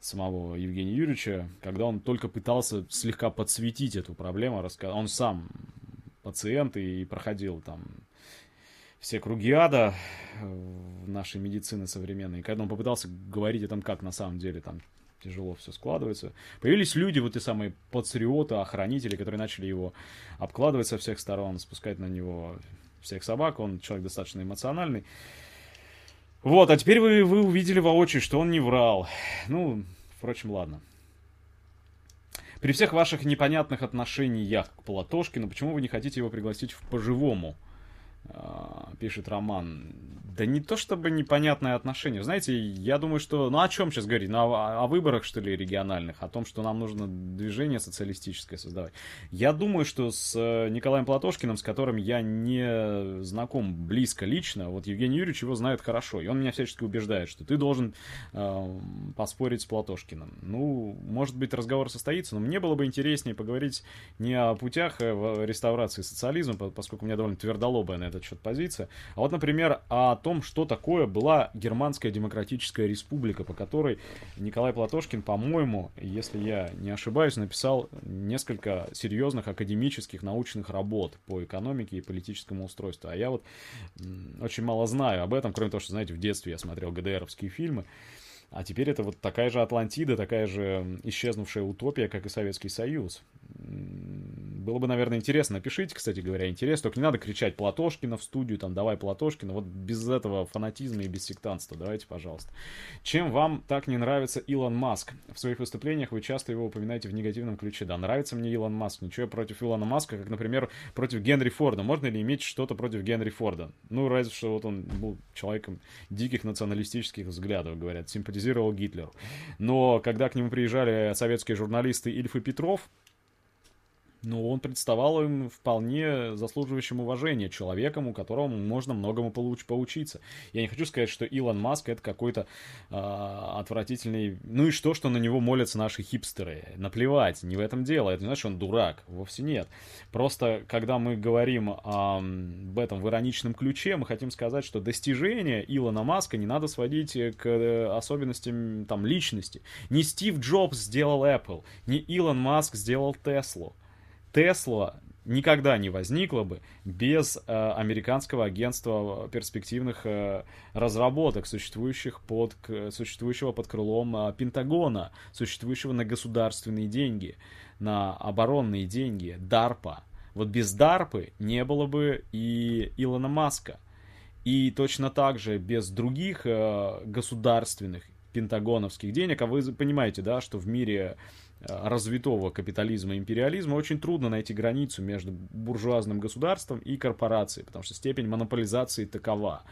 самого Евгения Юрьевича, когда он только пытался слегка подсветить эту проблему, он сам пациент и проходил там все круги ада в нашей медицины современной. Когда он попытался говорить о том, как на самом деле там тяжело все складывается. Появились люди, вот и самые патриоты, охранители, которые начали его обкладывать со всех сторон, спускать на него всех собак. Он человек достаточно эмоциональный. Вот, а теперь вы, вы увидели воочию, что он не врал. Ну, впрочем, ладно. При всех ваших непонятных отношениях к Платошкину, почему вы не хотите его пригласить в по-живому? А, пишет Роман. Да не то чтобы непонятное отношение. Знаете, я думаю, что... Ну, о чем сейчас говорить? Ну, о, о выборах, что ли, региональных? О том, что нам нужно движение социалистическое создавать. Я думаю, что с э, Николаем Платошкиным, с которым я не знаком близко лично, вот Евгений Юрьевич его знает хорошо, и он меня всячески убеждает, что ты должен э, поспорить с Платошкиным. Ну, может быть, разговор состоится, но мне было бы интереснее поговорить не о путях э, в реставрации социализма, поскольку у меня довольно твердолобая на этот счет позиция, а вот, например, о том, что такое была Германская Демократическая Республика, по которой Николай Платошкин, по-моему, если я не ошибаюсь, написал несколько серьезных академических научных работ по экономике и политическому устройству. А я вот очень мало знаю об этом, кроме того, что, знаете, в детстве я смотрел ГДРовские фильмы. А теперь это вот такая же Атлантида, такая же исчезнувшая утопия, как и Советский Союз. Было бы, наверное, интересно. Напишите, кстати говоря, интерес. Только не надо кричать Платошкина в студию, там, давай Платошкина. Вот без этого фанатизма и без сектантства. Давайте, пожалуйста. Чем вам так не нравится Илон Маск? В своих выступлениях вы часто его упоминаете в негативном ключе. Да, нравится мне Илон Маск. Ничего против Илона Маска, как, например, против Генри Форда. Можно ли иметь что-то против Генри Форда? Ну, разве что вот он был человеком диких националистических взглядов, говорят, симпатизировал Гитлеру. Но когда к нему приезжали советские журналисты Ильф и Петров, но он представал им вполне заслуживающим уважения человеком, у которого можно многому получ поучиться. Я не хочу сказать, что Илон Маск это какой-то э, отвратительный... Ну и что, что на него молятся наши хипстеры? Наплевать, не в этом дело. Это не значит, что он дурак. Вовсе нет. Просто, когда мы говорим о, об этом в ироничном ключе, мы хотим сказать, что достижения Илона Маска не надо сводить к особенностям там, личности. Не Стив Джобс сделал Apple, не Илон Маск сделал Теслу. Тесла никогда не возникла бы без э, американского агентства перспективных э, разработок, существующих под, к, существующего под крылом э, Пентагона, существующего на государственные деньги, на оборонные деньги, DARPA. Вот без DARPA не было бы и Илона Маска. И точно так же без других э, государственных пентагоновских денег, а вы понимаете, да, что в мире развитого капитализма и империализма очень трудно найти границу между буржуазным государством и корпорацией, потому что степень монополизации такова.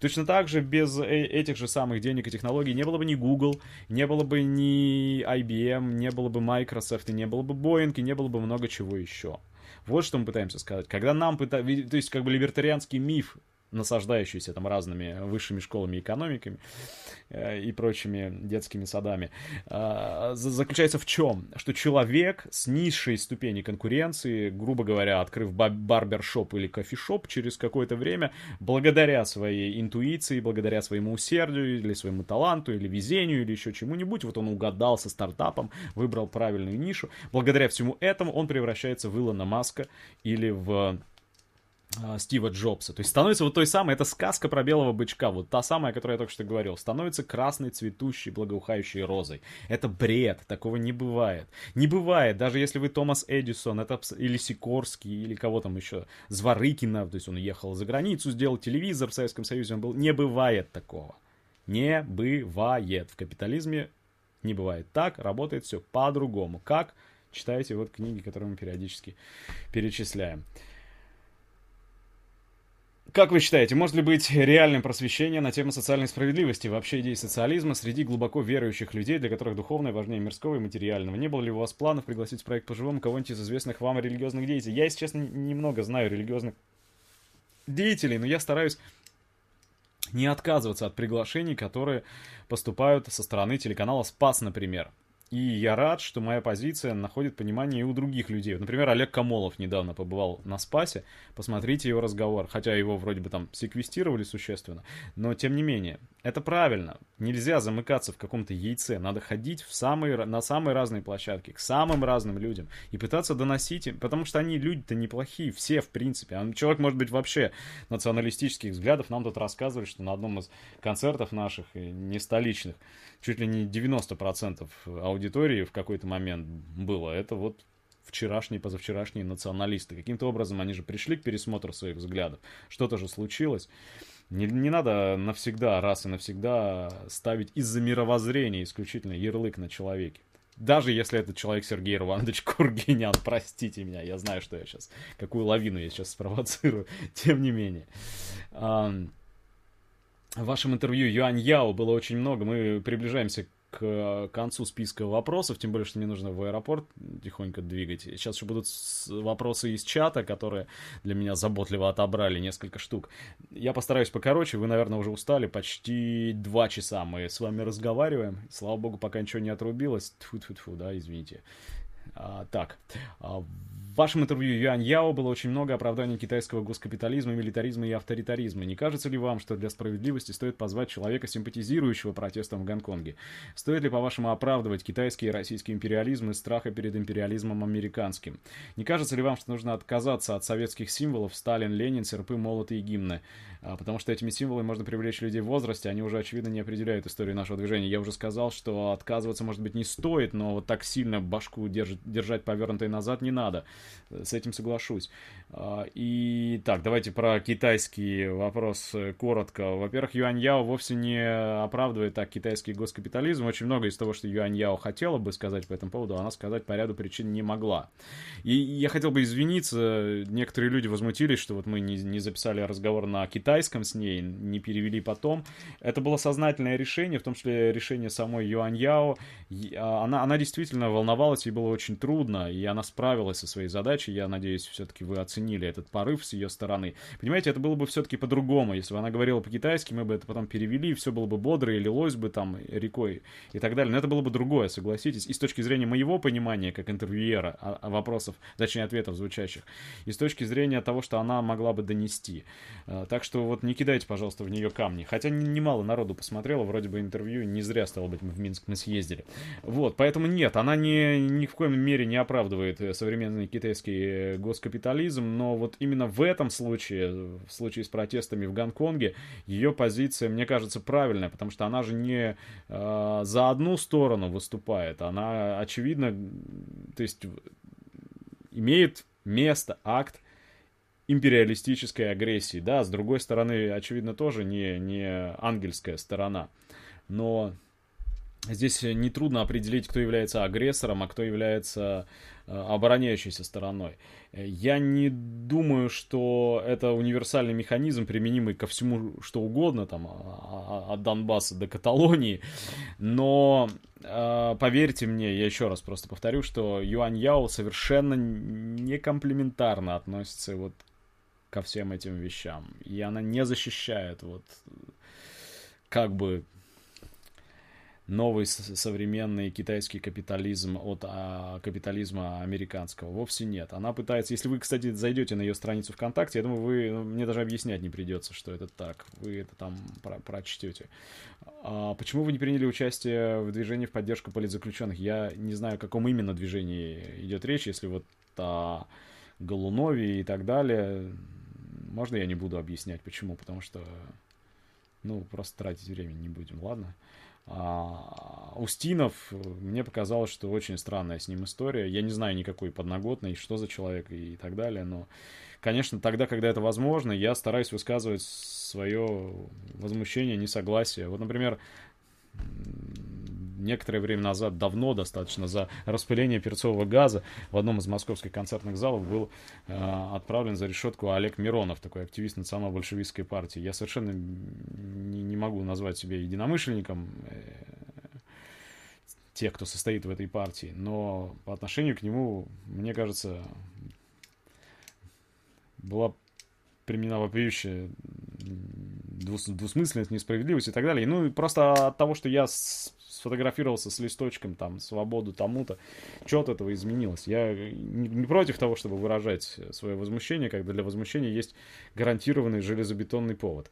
точно так же без э, этих же самых денег и технологий не было бы ни Google, не было бы ни IBM, не было бы Microsoft, и не было бы Boeing, и не было бы много чего еще. Вот что мы пытаемся сказать. Когда нам пытаемся... То есть, как бы либертарианский миф насаждающийся там разными высшими школами экономиками э, и прочими детскими садами, э, заключается в чем? Что человек с низшей ступени конкуренции, грубо говоря, открыв барбершоп или кофешоп, через какое-то время, благодаря своей интуиции, благодаря своему усердию или своему таланту, или везению, или еще чему-нибудь, вот он угадал со стартапом, выбрал правильную нишу, благодаря всему этому он превращается в Илона Маска или в а, Стива Джобса. То есть становится вот той самой, это сказка про белого бычка, вот та самая, о которой я только что говорил, становится красной, цветущей, благоухающей розой. Это бред, такого не бывает. Не бывает, даже если вы Томас Эдисон, это, или Сикорский, или кого там еще, Зворыкина, то есть он ехал за границу, сделал телевизор в Советском Союзе, он был, не бывает такого. Не бывает. В капитализме не бывает так, работает все по-другому. Как? Читайте вот книги, которые мы периодически перечисляем. Как вы считаете, может ли быть реальным просвещение на тему социальной справедливости, вообще идеи социализма среди глубоко верующих людей, для которых духовное важнее мирского и материального? Не было ли у вас планов пригласить в проект по-живому кого-нибудь из известных вам религиозных деятелей? Я, если честно, немного знаю религиозных деятелей, но я стараюсь не отказываться от приглашений, которые поступают со стороны телеканала «Спас», например. И я рад, что моя позиция находит понимание и у других людей. Например, Олег Камолов недавно побывал на Спасе. Посмотрите его разговор. Хотя его вроде бы там секвестировали существенно. Но тем не менее, это правильно. Нельзя замыкаться в каком-то яйце. Надо ходить в самые, на самые разные площадки, к самым разным людям. И пытаться доносить им. Потому что они люди-то неплохие. Все, в принципе. Человек может быть вообще националистических взглядов. Нам тут рассказывали, что на одном из концертов наших, не столичных, чуть ли не 90% аудитории в какой-то момент было. Это вот вчерашние, позавчерашние националисты. Каким-то образом они же пришли к пересмотру своих взглядов. Что-то же случилось. Не, не надо навсегда, раз и навсегда ставить из-за мировоззрения исключительно ярлык на человеке. Даже если этот человек Сергей Иванович [LAUGHS] Кургинян, простите меня, я знаю, что я сейчас, какую лавину я сейчас спровоцирую, [LAUGHS] тем не менее. В вашем интервью Юань Яо было очень много. Мы приближаемся к концу списка вопросов, тем более, что мне нужно в аэропорт тихонько двигать. Сейчас еще будут вопросы из чата, которые для меня заботливо отобрали несколько штук. Я постараюсь покороче, вы, наверное, уже устали. Почти два часа мы с вами разговариваем. Слава богу, пока ничего не отрубилось. Тьфу-тьфу-тьфу, да, извините. А, так, а, в вашем интервью Юань Яо было очень много оправданий китайского госкапитализма, милитаризма и авторитаризма. Не кажется ли вам, что для справедливости стоит позвать человека, симпатизирующего протестам в Гонконге? Стоит ли, по-вашему, оправдывать китайский и российский империализм из страха перед империализмом американским? Не кажется ли вам, что нужно отказаться от советских символов Сталин, Ленин, серпы, молоты и гимны? А, потому что этими символами можно привлечь людей в возрасте, они уже, очевидно, не определяют историю нашего движения. Я уже сказал, что отказываться, может быть, не стоит, но вот так сильно башку держать, держать повернутой назад не надо. С этим соглашусь. А, и так, давайте про китайский вопрос коротко. Во-первых, Юань Яо вовсе не оправдывает так китайский госкапитализм. Очень много из того, что Юань Яо хотела бы сказать по этому поводу, она сказать по ряду причин не могла. И я хотел бы извиниться, некоторые люди возмутились, что вот мы не, не записали разговор на китайском с ней, не перевели потом. Это было сознательное решение, в том числе решение самой Юань Яо. А, она, она действительно волновалась, ей было очень трудно, и она справилась со своей задачей. Я надеюсь, все-таки вы оценили этот порыв с ее стороны. Понимаете, это было бы все-таки по-другому. Если бы она говорила по-китайски, мы бы это потом перевели, все было бы бодро, и лилось бы там рекой и так далее. Но это было бы другое, согласитесь. И с точки зрения моего понимания, как интервьюера, а, а вопросов, точнее ответов звучащих, и с точки зрения того, что она могла бы донести. А, так что вот не кидайте, пожалуйста, в нее камни. Хотя немало народу посмотрело, вроде бы интервью не зря, стало быть, мы в Минск мы съездили. Вот, поэтому нет, она не, ни в коем мере не оправдывает э, современный китайский э, госкапитализм, но вот именно в этом случае, в случае с протестами в Гонконге, ее позиция, мне кажется, правильная, потому что она же не э, за одну сторону выступает, она, очевидно, то есть имеет место акт империалистической агрессии, да, с другой стороны, очевидно, тоже не, не ангельская сторона, но здесь нетрудно определить, кто является агрессором, а кто является э, обороняющейся стороной. Я не думаю, что это универсальный механизм, применимый ко всему, что угодно, там, а, а, от Донбасса до Каталонии, но э, поверьте мне, я еще раз просто повторю, что Юань Яо совершенно не комплементарно относится вот ко всем этим вещам, и она не защищает вот как бы новый современный китайский капитализм от а, капитализма американского. Вовсе нет. Она пытается... Если вы, кстати, зайдете на ее страницу ВКонтакте, я думаю, вы ну, мне даже объяснять не придется, что это так. Вы это там про прочтете. А почему вы не приняли участие в движении в поддержку политзаключенных? Я не знаю, о каком именно движении идет речь, если вот о Голунове и так далее. Можно я не буду объяснять, почему? Потому что, ну, просто тратить время не будем, ладно? А, Устинов, мне показалось, что очень странная с ним история. Я не знаю никакой подноготной, что за человек и так далее, но, конечно, тогда, когда это возможно, я стараюсь высказывать свое возмущение, несогласие. Вот, например, некоторое время назад, давно достаточно, за распыление перцового газа в одном из московских концертных залов был э, отправлен за решетку Олег Миронов, такой активист национал-большевистской партии. Я совершенно не, не могу назвать себя единомышленником э, тех, кто состоит в этой партии, но по отношению к нему, мне кажется, была применена вопиющая двусмысленность, несправедливость и так далее. Ну, и просто от того, что я сфотографировался с листочком, там, свободу тому-то, что от этого изменилось. Я не, против того, чтобы выражать свое возмущение, когда для возмущения есть гарантированный железобетонный повод.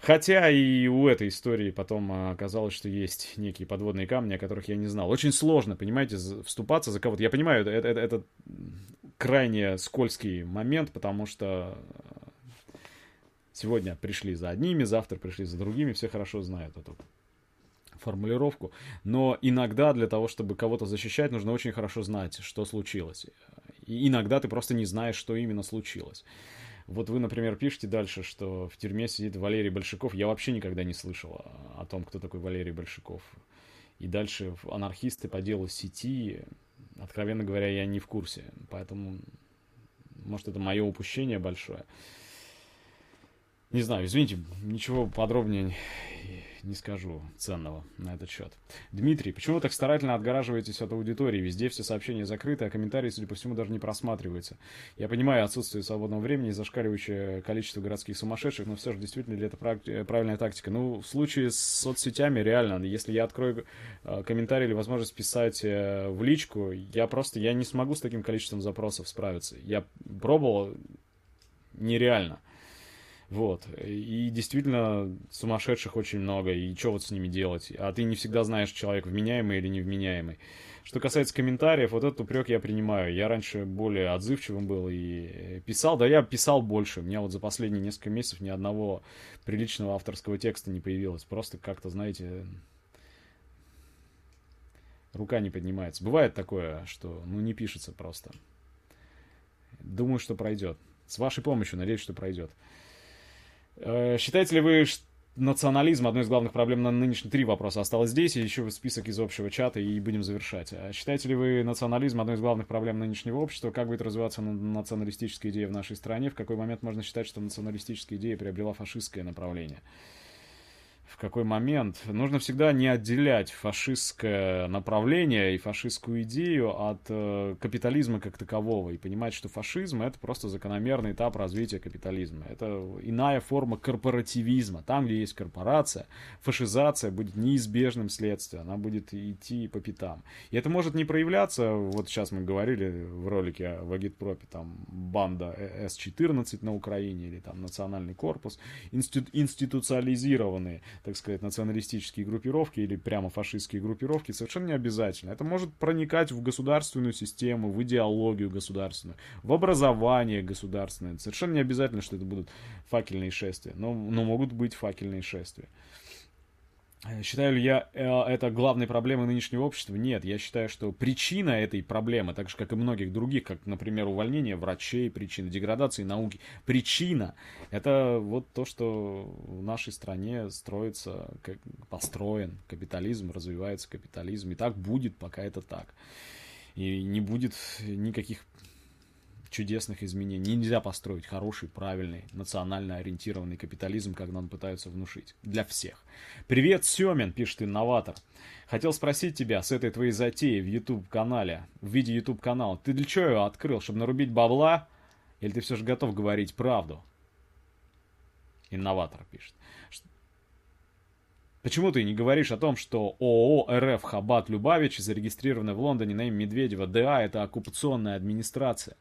Хотя и у этой истории потом оказалось, что есть некие подводные камни, о которых я не знал. Очень сложно, понимаете, вступаться за кого-то. Я понимаю, это, это, это крайне скользкий момент, потому что сегодня пришли за одними, завтра пришли за другими, все хорошо знают эту формулировку. Но иногда для того, чтобы кого-то защищать, нужно очень хорошо знать, что случилось. И иногда ты просто не знаешь, что именно случилось. Вот вы, например, пишете дальше, что в тюрьме сидит Валерий Большаков. Я вообще никогда не слышал о том, кто такой Валерий Большаков. И дальше анархисты по делу сети, откровенно говоря, я не в курсе. Поэтому, может, это мое упущение большое. Не знаю, извините, ничего подробнее не скажу ценного на этот счет. Дмитрий, почему вы так старательно отгораживаетесь от аудитории? Везде все сообщения закрыты, а комментарии, судя по всему, даже не просматриваются. Я понимаю отсутствие свободного времени и зашкаливающее количество городских сумасшедших, но все же действительно ли это правильная тактика? Ну, в случае с соцсетями реально, если я открою э, комментарий или возможность писать э, в личку, я просто, я не смогу с таким количеством запросов справиться. Я пробовал, нереально. Вот. И действительно, сумасшедших очень много, и что вот с ними делать? А ты не всегда знаешь, человек вменяемый или невменяемый. Что касается комментариев, вот этот упрек я принимаю. Я раньше более отзывчивым был и писал, да я писал больше. У меня вот за последние несколько месяцев ни одного приличного авторского текста не появилось. Просто как-то, знаете, рука не поднимается. Бывает такое, что ну не пишется просто. Думаю, что пройдет. С вашей помощью надеюсь, что пройдет. Э, считаете ли вы, что национализм одной из главных проблем на нынешней три вопроса осталось здесь, и еще список из общего чата, и будем завершать. А считаете ли вы национализм одной из главных проблем нынешнего общества? Как будет развиваться националистическая идея в нашей стране? В какой момент можно считать, что националистическая идея приобрела фашистское направление? В какой момент. Нужно всегда не отделять фашистское направление и фашистскую идею от э, капитализма как такового и понимать, что фашизм это просто закономерный этап развития капитализма. Это иная форма корпоративизма. Там, где есть корпорация, фашизация будет неизбежным следствием. Она будет идти по пятам. И это может не проявляться, вот сейчас мы говорили в ролике в Агитпропе, там банда С-14 на Украине или там национальный корпус, институ- институциализированные так сказать, националистические группировки или прямо фашистские группировки, совершенно не обязательно. Это может проникать в государственную систему, в идеологию государственную, в образование государственное. Совершенно не обязательно, что это будут факельные шествия, но, но могут быть факельные шествия. Считаю ли я э, это главной проблемой нынешнего общества? Нет, я считаю, что причина этой проблемы, так же как и многих других, как, например, увольнение врачей, причина деградации науки, причина это вот то, что в нашей стране строится, построен капитализм, развивается капитализм, и так будет, пока это так. И не будет никаких чудесных изменений. Нельзя построить хороший, правильный, национально ориентированный капитализм, как нам пытаются внушить. Для всех. Привет, Семин, пишет инноватор. Хотел спросить тебя с этой твоей затеей в YouTube-канале, в виде YouTube-канала. Ты для чего его открыл? Чтобы нарубить бабла? Или ты все же готов говорить правду? Инноватор пишет. Почему ты не говоришь о том, что ООО РФ Хабат Любавич, зарегистрированная в Лондоне на имя Медведева, ДА, это оккупационная администрация?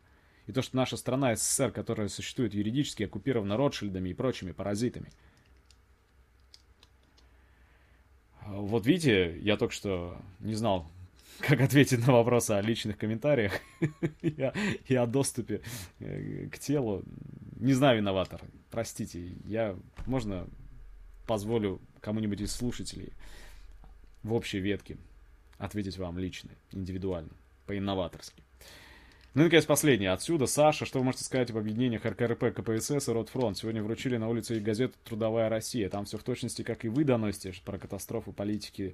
И то, что наша страна СССР, которая существует юридически, оккупирована Ротшильдами и прочими паразитами. Вот видите, я только что не знал, [LAUGHS] как ответить на вопросы о личных комментариях [LAUGHS] и о доступе э, к телу. Не знаю, виноватор. Простите, я, можно, позволю кому-нибудь из слушателей в общей ветке ответить вам лично, индивидуально, по-инноваторски. Ну и, наконец, последнее. Отсюда, Саша, что вы можете сказать об объединениях РКРП, КПСС и Ротфронт? Сегодня вручили на улице газету «Трудовая Россия». Там все в точности, как и вы доносите, про катастрофу политики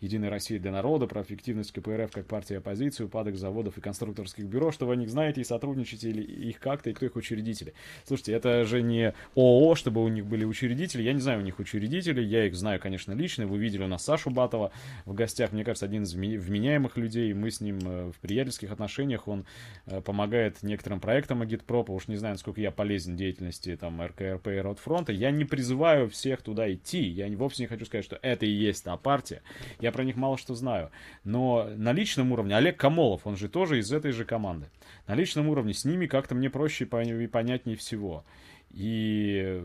Единой России для народа, про эффективность КПРФ как партии оппозиции, упадок заводов и конструкторских бюро, что вы о них знаете и сотрудничаете или их как-то, и кто их учредители. Слушайте, это же не ООО, чтобы у них были учредители. Я не знаю у них учредителей, я их знаю, конечно, лично. Вы видели у нас Сашу Батова в гостях, мне кажется, один из вменяемых людей. Мы с ним э, в приятельских отношениях, он э, помогает некоторым проектам Агитпропа. Уж не знаю, насколько я полезен деятельности там РКРП и Ротфронта. Я не призываю всех туда идти. Я вовсе не хочу сказать, что это и есть та партия. Я про них мало что знаю. Но на личном уровне Олег Камолов, он же тоже из этой же команды. На личном уровне с ними как-то мне проще и понятнее всего. И,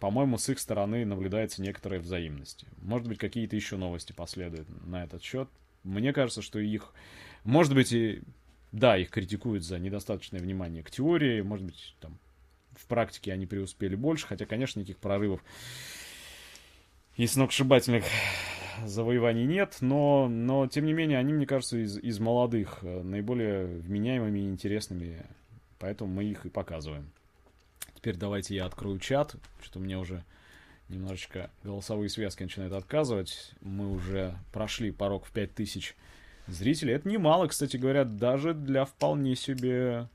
по-моему, с их стороны наблюдается некоторая взаимность. Может быть, какие-то еще новости последуют на этот счет. Мне кажется, что их, может быть, и, да, их критикуют за недостаточное внимание к теории, может быть, там, в практике они преуспели больше, хотя, конечно, никаких прорывов и сногсшибательных завоеваний нет, но, но тем не менее, они, мне кажется, из, из молодых э, наиболее вменяемыми и интересными, поэтому мы их и показываем. Теперь давайте я открою чат, что-то у меня уже немножечко голосовые связки начинают отказывать. Мы уже прошли порог в 5000 зрителей. Это немало, кстати говоря, даже для вполне себе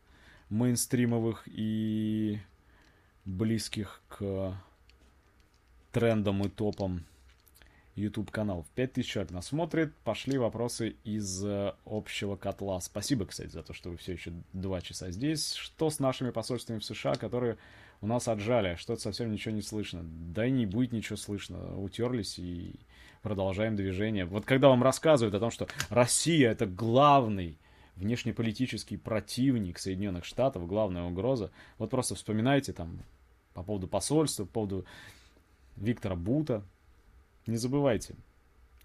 мейнстримовых и близких к трендам и топам YouTube каналов. 5000 человек нас смотрит. Пошли вопросы из э, общего котла. Спасибо, кстати, за то, что вы все еще два часа здесь. Что с нашими посольствами в США, которые у нас отжали? Что-то совсем ничего не слышно. Да и не будет ничего слышно. Утерлись и продолжаем движение. Вот когда вам рассказывают о том, что Россия это главный внешнеполитический противник Соединенных Штатов, главная угроза, вот просто вспоминайте там по поводу посольства, по поводу Виктора Бута, не забывайте.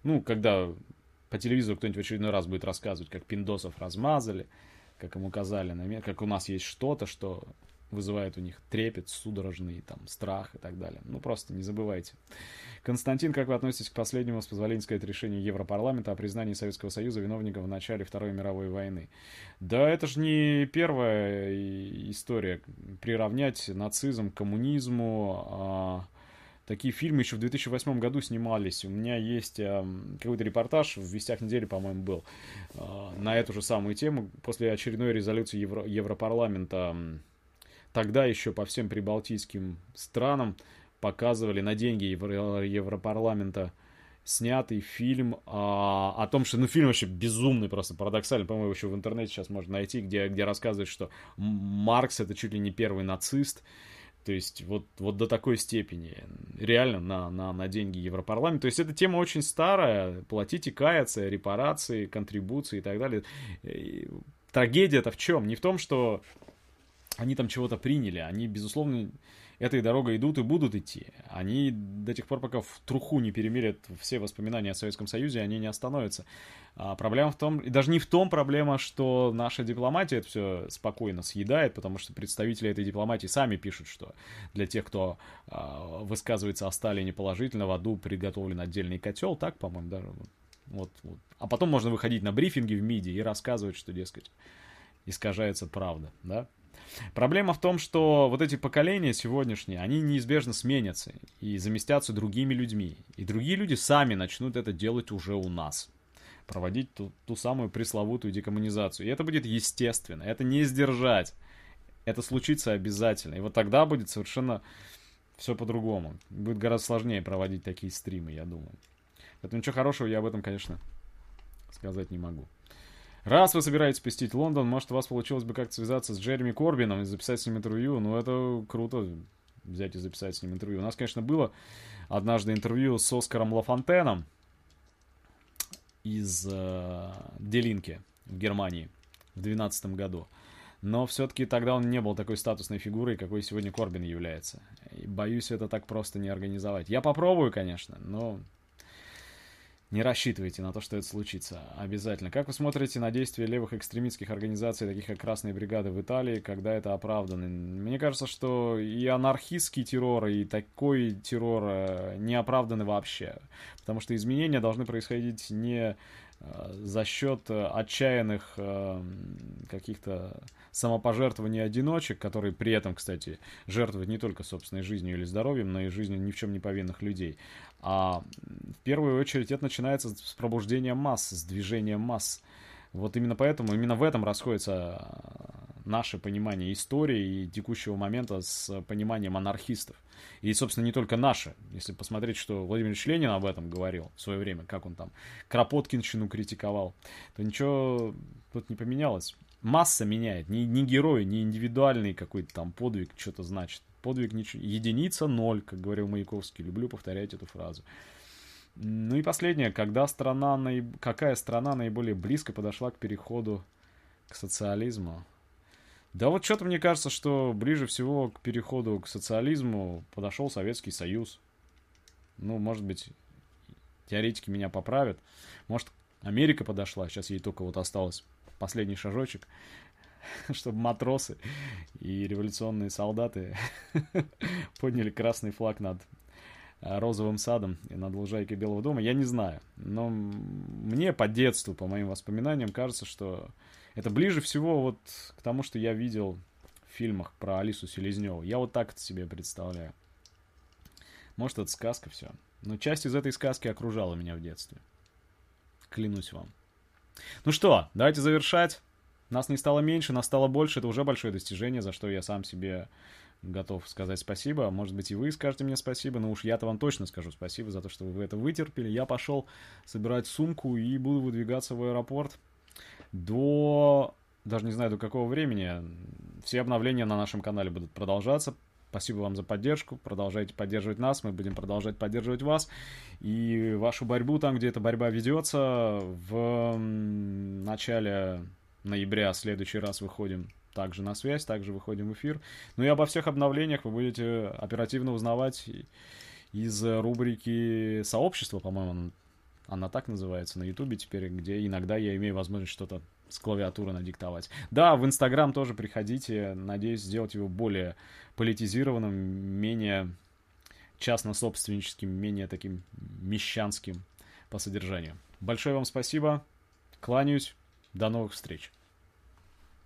Ну, когда по телевизору кто-нибудь в очередной раз будет рассказывать, как пиндосов размазали, как им указали на как у нас есть что-то, что вызывает у них трепет, судорожный там страх и так далее. Ну, просто не забывайте. Константин, как вы относитесь к последнему, с позволения сказать, решению Европарламента о признании Советского Союза виновником в начале Второй мировой войны? Да это же не первая история. Приравнять нацизм к коммунизму, а Такие фильмы еще в 2008 году снимались. У меня есть э, какой-то репортаж в «Вестях недели», по-моему, был э, на эту же самую тему. После очередной резолюции Евро- Европарламента тогда еще по всем прибалтийским странам показывали на деньги Евро- Европарламента снятый фильм а, о том, что, ну, фильм вообще безумный, просто парадоксальный, по-моему, еще в интернете сейчас можно найти, где, где рассказывают, что Маркс это чуть ли не первый нацист, то есть вот, вот до такой степени. Реально на, на, на деньги Европарламента. То есть эта тема очень старая. Платить и каяться, репарации, контрибуции и так далее. Трагедия-то в чем? Не в том, что они там чего-то приняли. Они, безусловно, этой дорогой идут и будут идти. Они до тех пор, пока в труху не перемерят все воспоминания о Советском Союзе, они не остановятся. А проблема в том, и даже не в том проблема, что наша дипломатия это все спокойно съедает, потому что представители этой дипломатии сами пишут, что для тех, кто а, высказывается о Сталине положительно, в аду приготовлен отдельный котел, так, по-моему, даже вот, вот. А потом можно выходить на брифинги в МИДе и рассказывать, что, дескать, искажается правда, да? Проблема в том, что вот эти поколения сегодняшние, они неизбежно сменятся и заместятся другими людьми. И другие люди сами начнут это делать уже у нас. Проводить ту, ту самую пресловутую декоммунизацию. И это будет естественно, это не сдержать. Это случится обязательно. И вот тогда будет совершенно все по-другому. Будет гораздо сложнее проводить такие стримы, я думаю. Поэтому ничего хорошего я об этом, конечно, сказать не могу. Раз вы собираетесь посетить Лондон, может, у вас получилось бы как-то связаться с Джереми Корбином и записать с ним интервью. Ну, это круто взять и записать с ним интервью. У нас, конечно, было однажды интервью с Оскаром Лафонтеном из э, Делинки в Германии в 2012 году. Но все-таки тогда он не был такой статусной фигурой, какой сегодня Корбин является. И боюсь это так просто не организовать. Я попробую, конечно, но не рассчитывайте на то, что это случится. Обязательно. Как вы смотрите на действия левых экстремистских организаций, таких как Красные бригады в Италии, когда это оправдано? Мне кажется, что и анархистский террор, и такой террор э, не оправданы вообще. Потому что изменения должны происходить не э, за счет отчаянных каких-то самопожертвований одиночек, которые при этом, кстати, жертвуют не только собственной жизнью или здоровьем, но и жизнью ни в чем не повинных людей. А в первую очередь это начинается с пробуждения масс, с движения масс. Вот именно поэтому, именно в этом расходится наше понимание истории и текущего момента с пониманием анархистов. И, собственно, не только наше. Если посмотреть, что Владимир Ильич Ленин об этом говорил в свое время, как он там Кропоткинщину критиковал, то ничего тут не поменялось. Масса меняет. Ни, ни герой, ни индивидуальный какой-то там подвиг что-то значит. Подвиг ничего. Единица ноль, как говорил Маяковский. Люблю повторять эту фразу. Ну и последнее. Когда страна, наиб... какая страна наиболее близко подошла к переходу к социализму? Да вот что-то мне кажется, что ближе всего к переходу к социализму подошел Советский Союз. Ну, может быть, теоретики меня поправят. Может, Америка подошла, сейчас ей только вот осталось последний шажочек, [LAUGHS] чтобы матросы и революционные солдаты [LAUGHS] подняли красный флаг над розовым садом и над лужайкой Белого дома, я не знаю. Но мне по детству, по моим воспоминаниям, кажется, что это ближе всего вот к тому, что я видел в фильмах про Алису Селезневу. Я вот так это себе представляю. Может, это сказка все. Но часть из этой сказки окружала меня в детстве. Клянусь вам. Ну что, давайте завершать. Нас не стало меньше, нас стало больше. Это уже большое достижение, за что я сам себе готов сказать спасибо. Может быть, и вы скажете мне спасибо, но уж я-то вам точно скажу спасибо за то, что вы это вытерпели. Я пошел собирать сумку и буду выдвигаться в аэропорт до... Даже не знаю, до какого времени. Все обновления на нашем канале будут продолжаться. Спасибо вам за поддержку. Продолжайте поддерживать нас. Мы будем продолжать поддерживать вас. И вашу борьбу там, где эта борьба ведется, в начале ноября в следующий раз выходим также на связь, также выходим в эфир. Ну и обо всех обновлениях вы будете оперативно узнавать из рубрики «Сообщество», по-моему, она так называется на Ютубе теперь, где иногда я имею возможность что-то с клавиатуры надиктовать. Да, в Инстаграм тоже приходите. Надеюсь сделать его более политизированным, менее частно-собственническим, менее таким мещанским по содержанию. Большое вам спасибо. Кланяюсь. До новых встреч.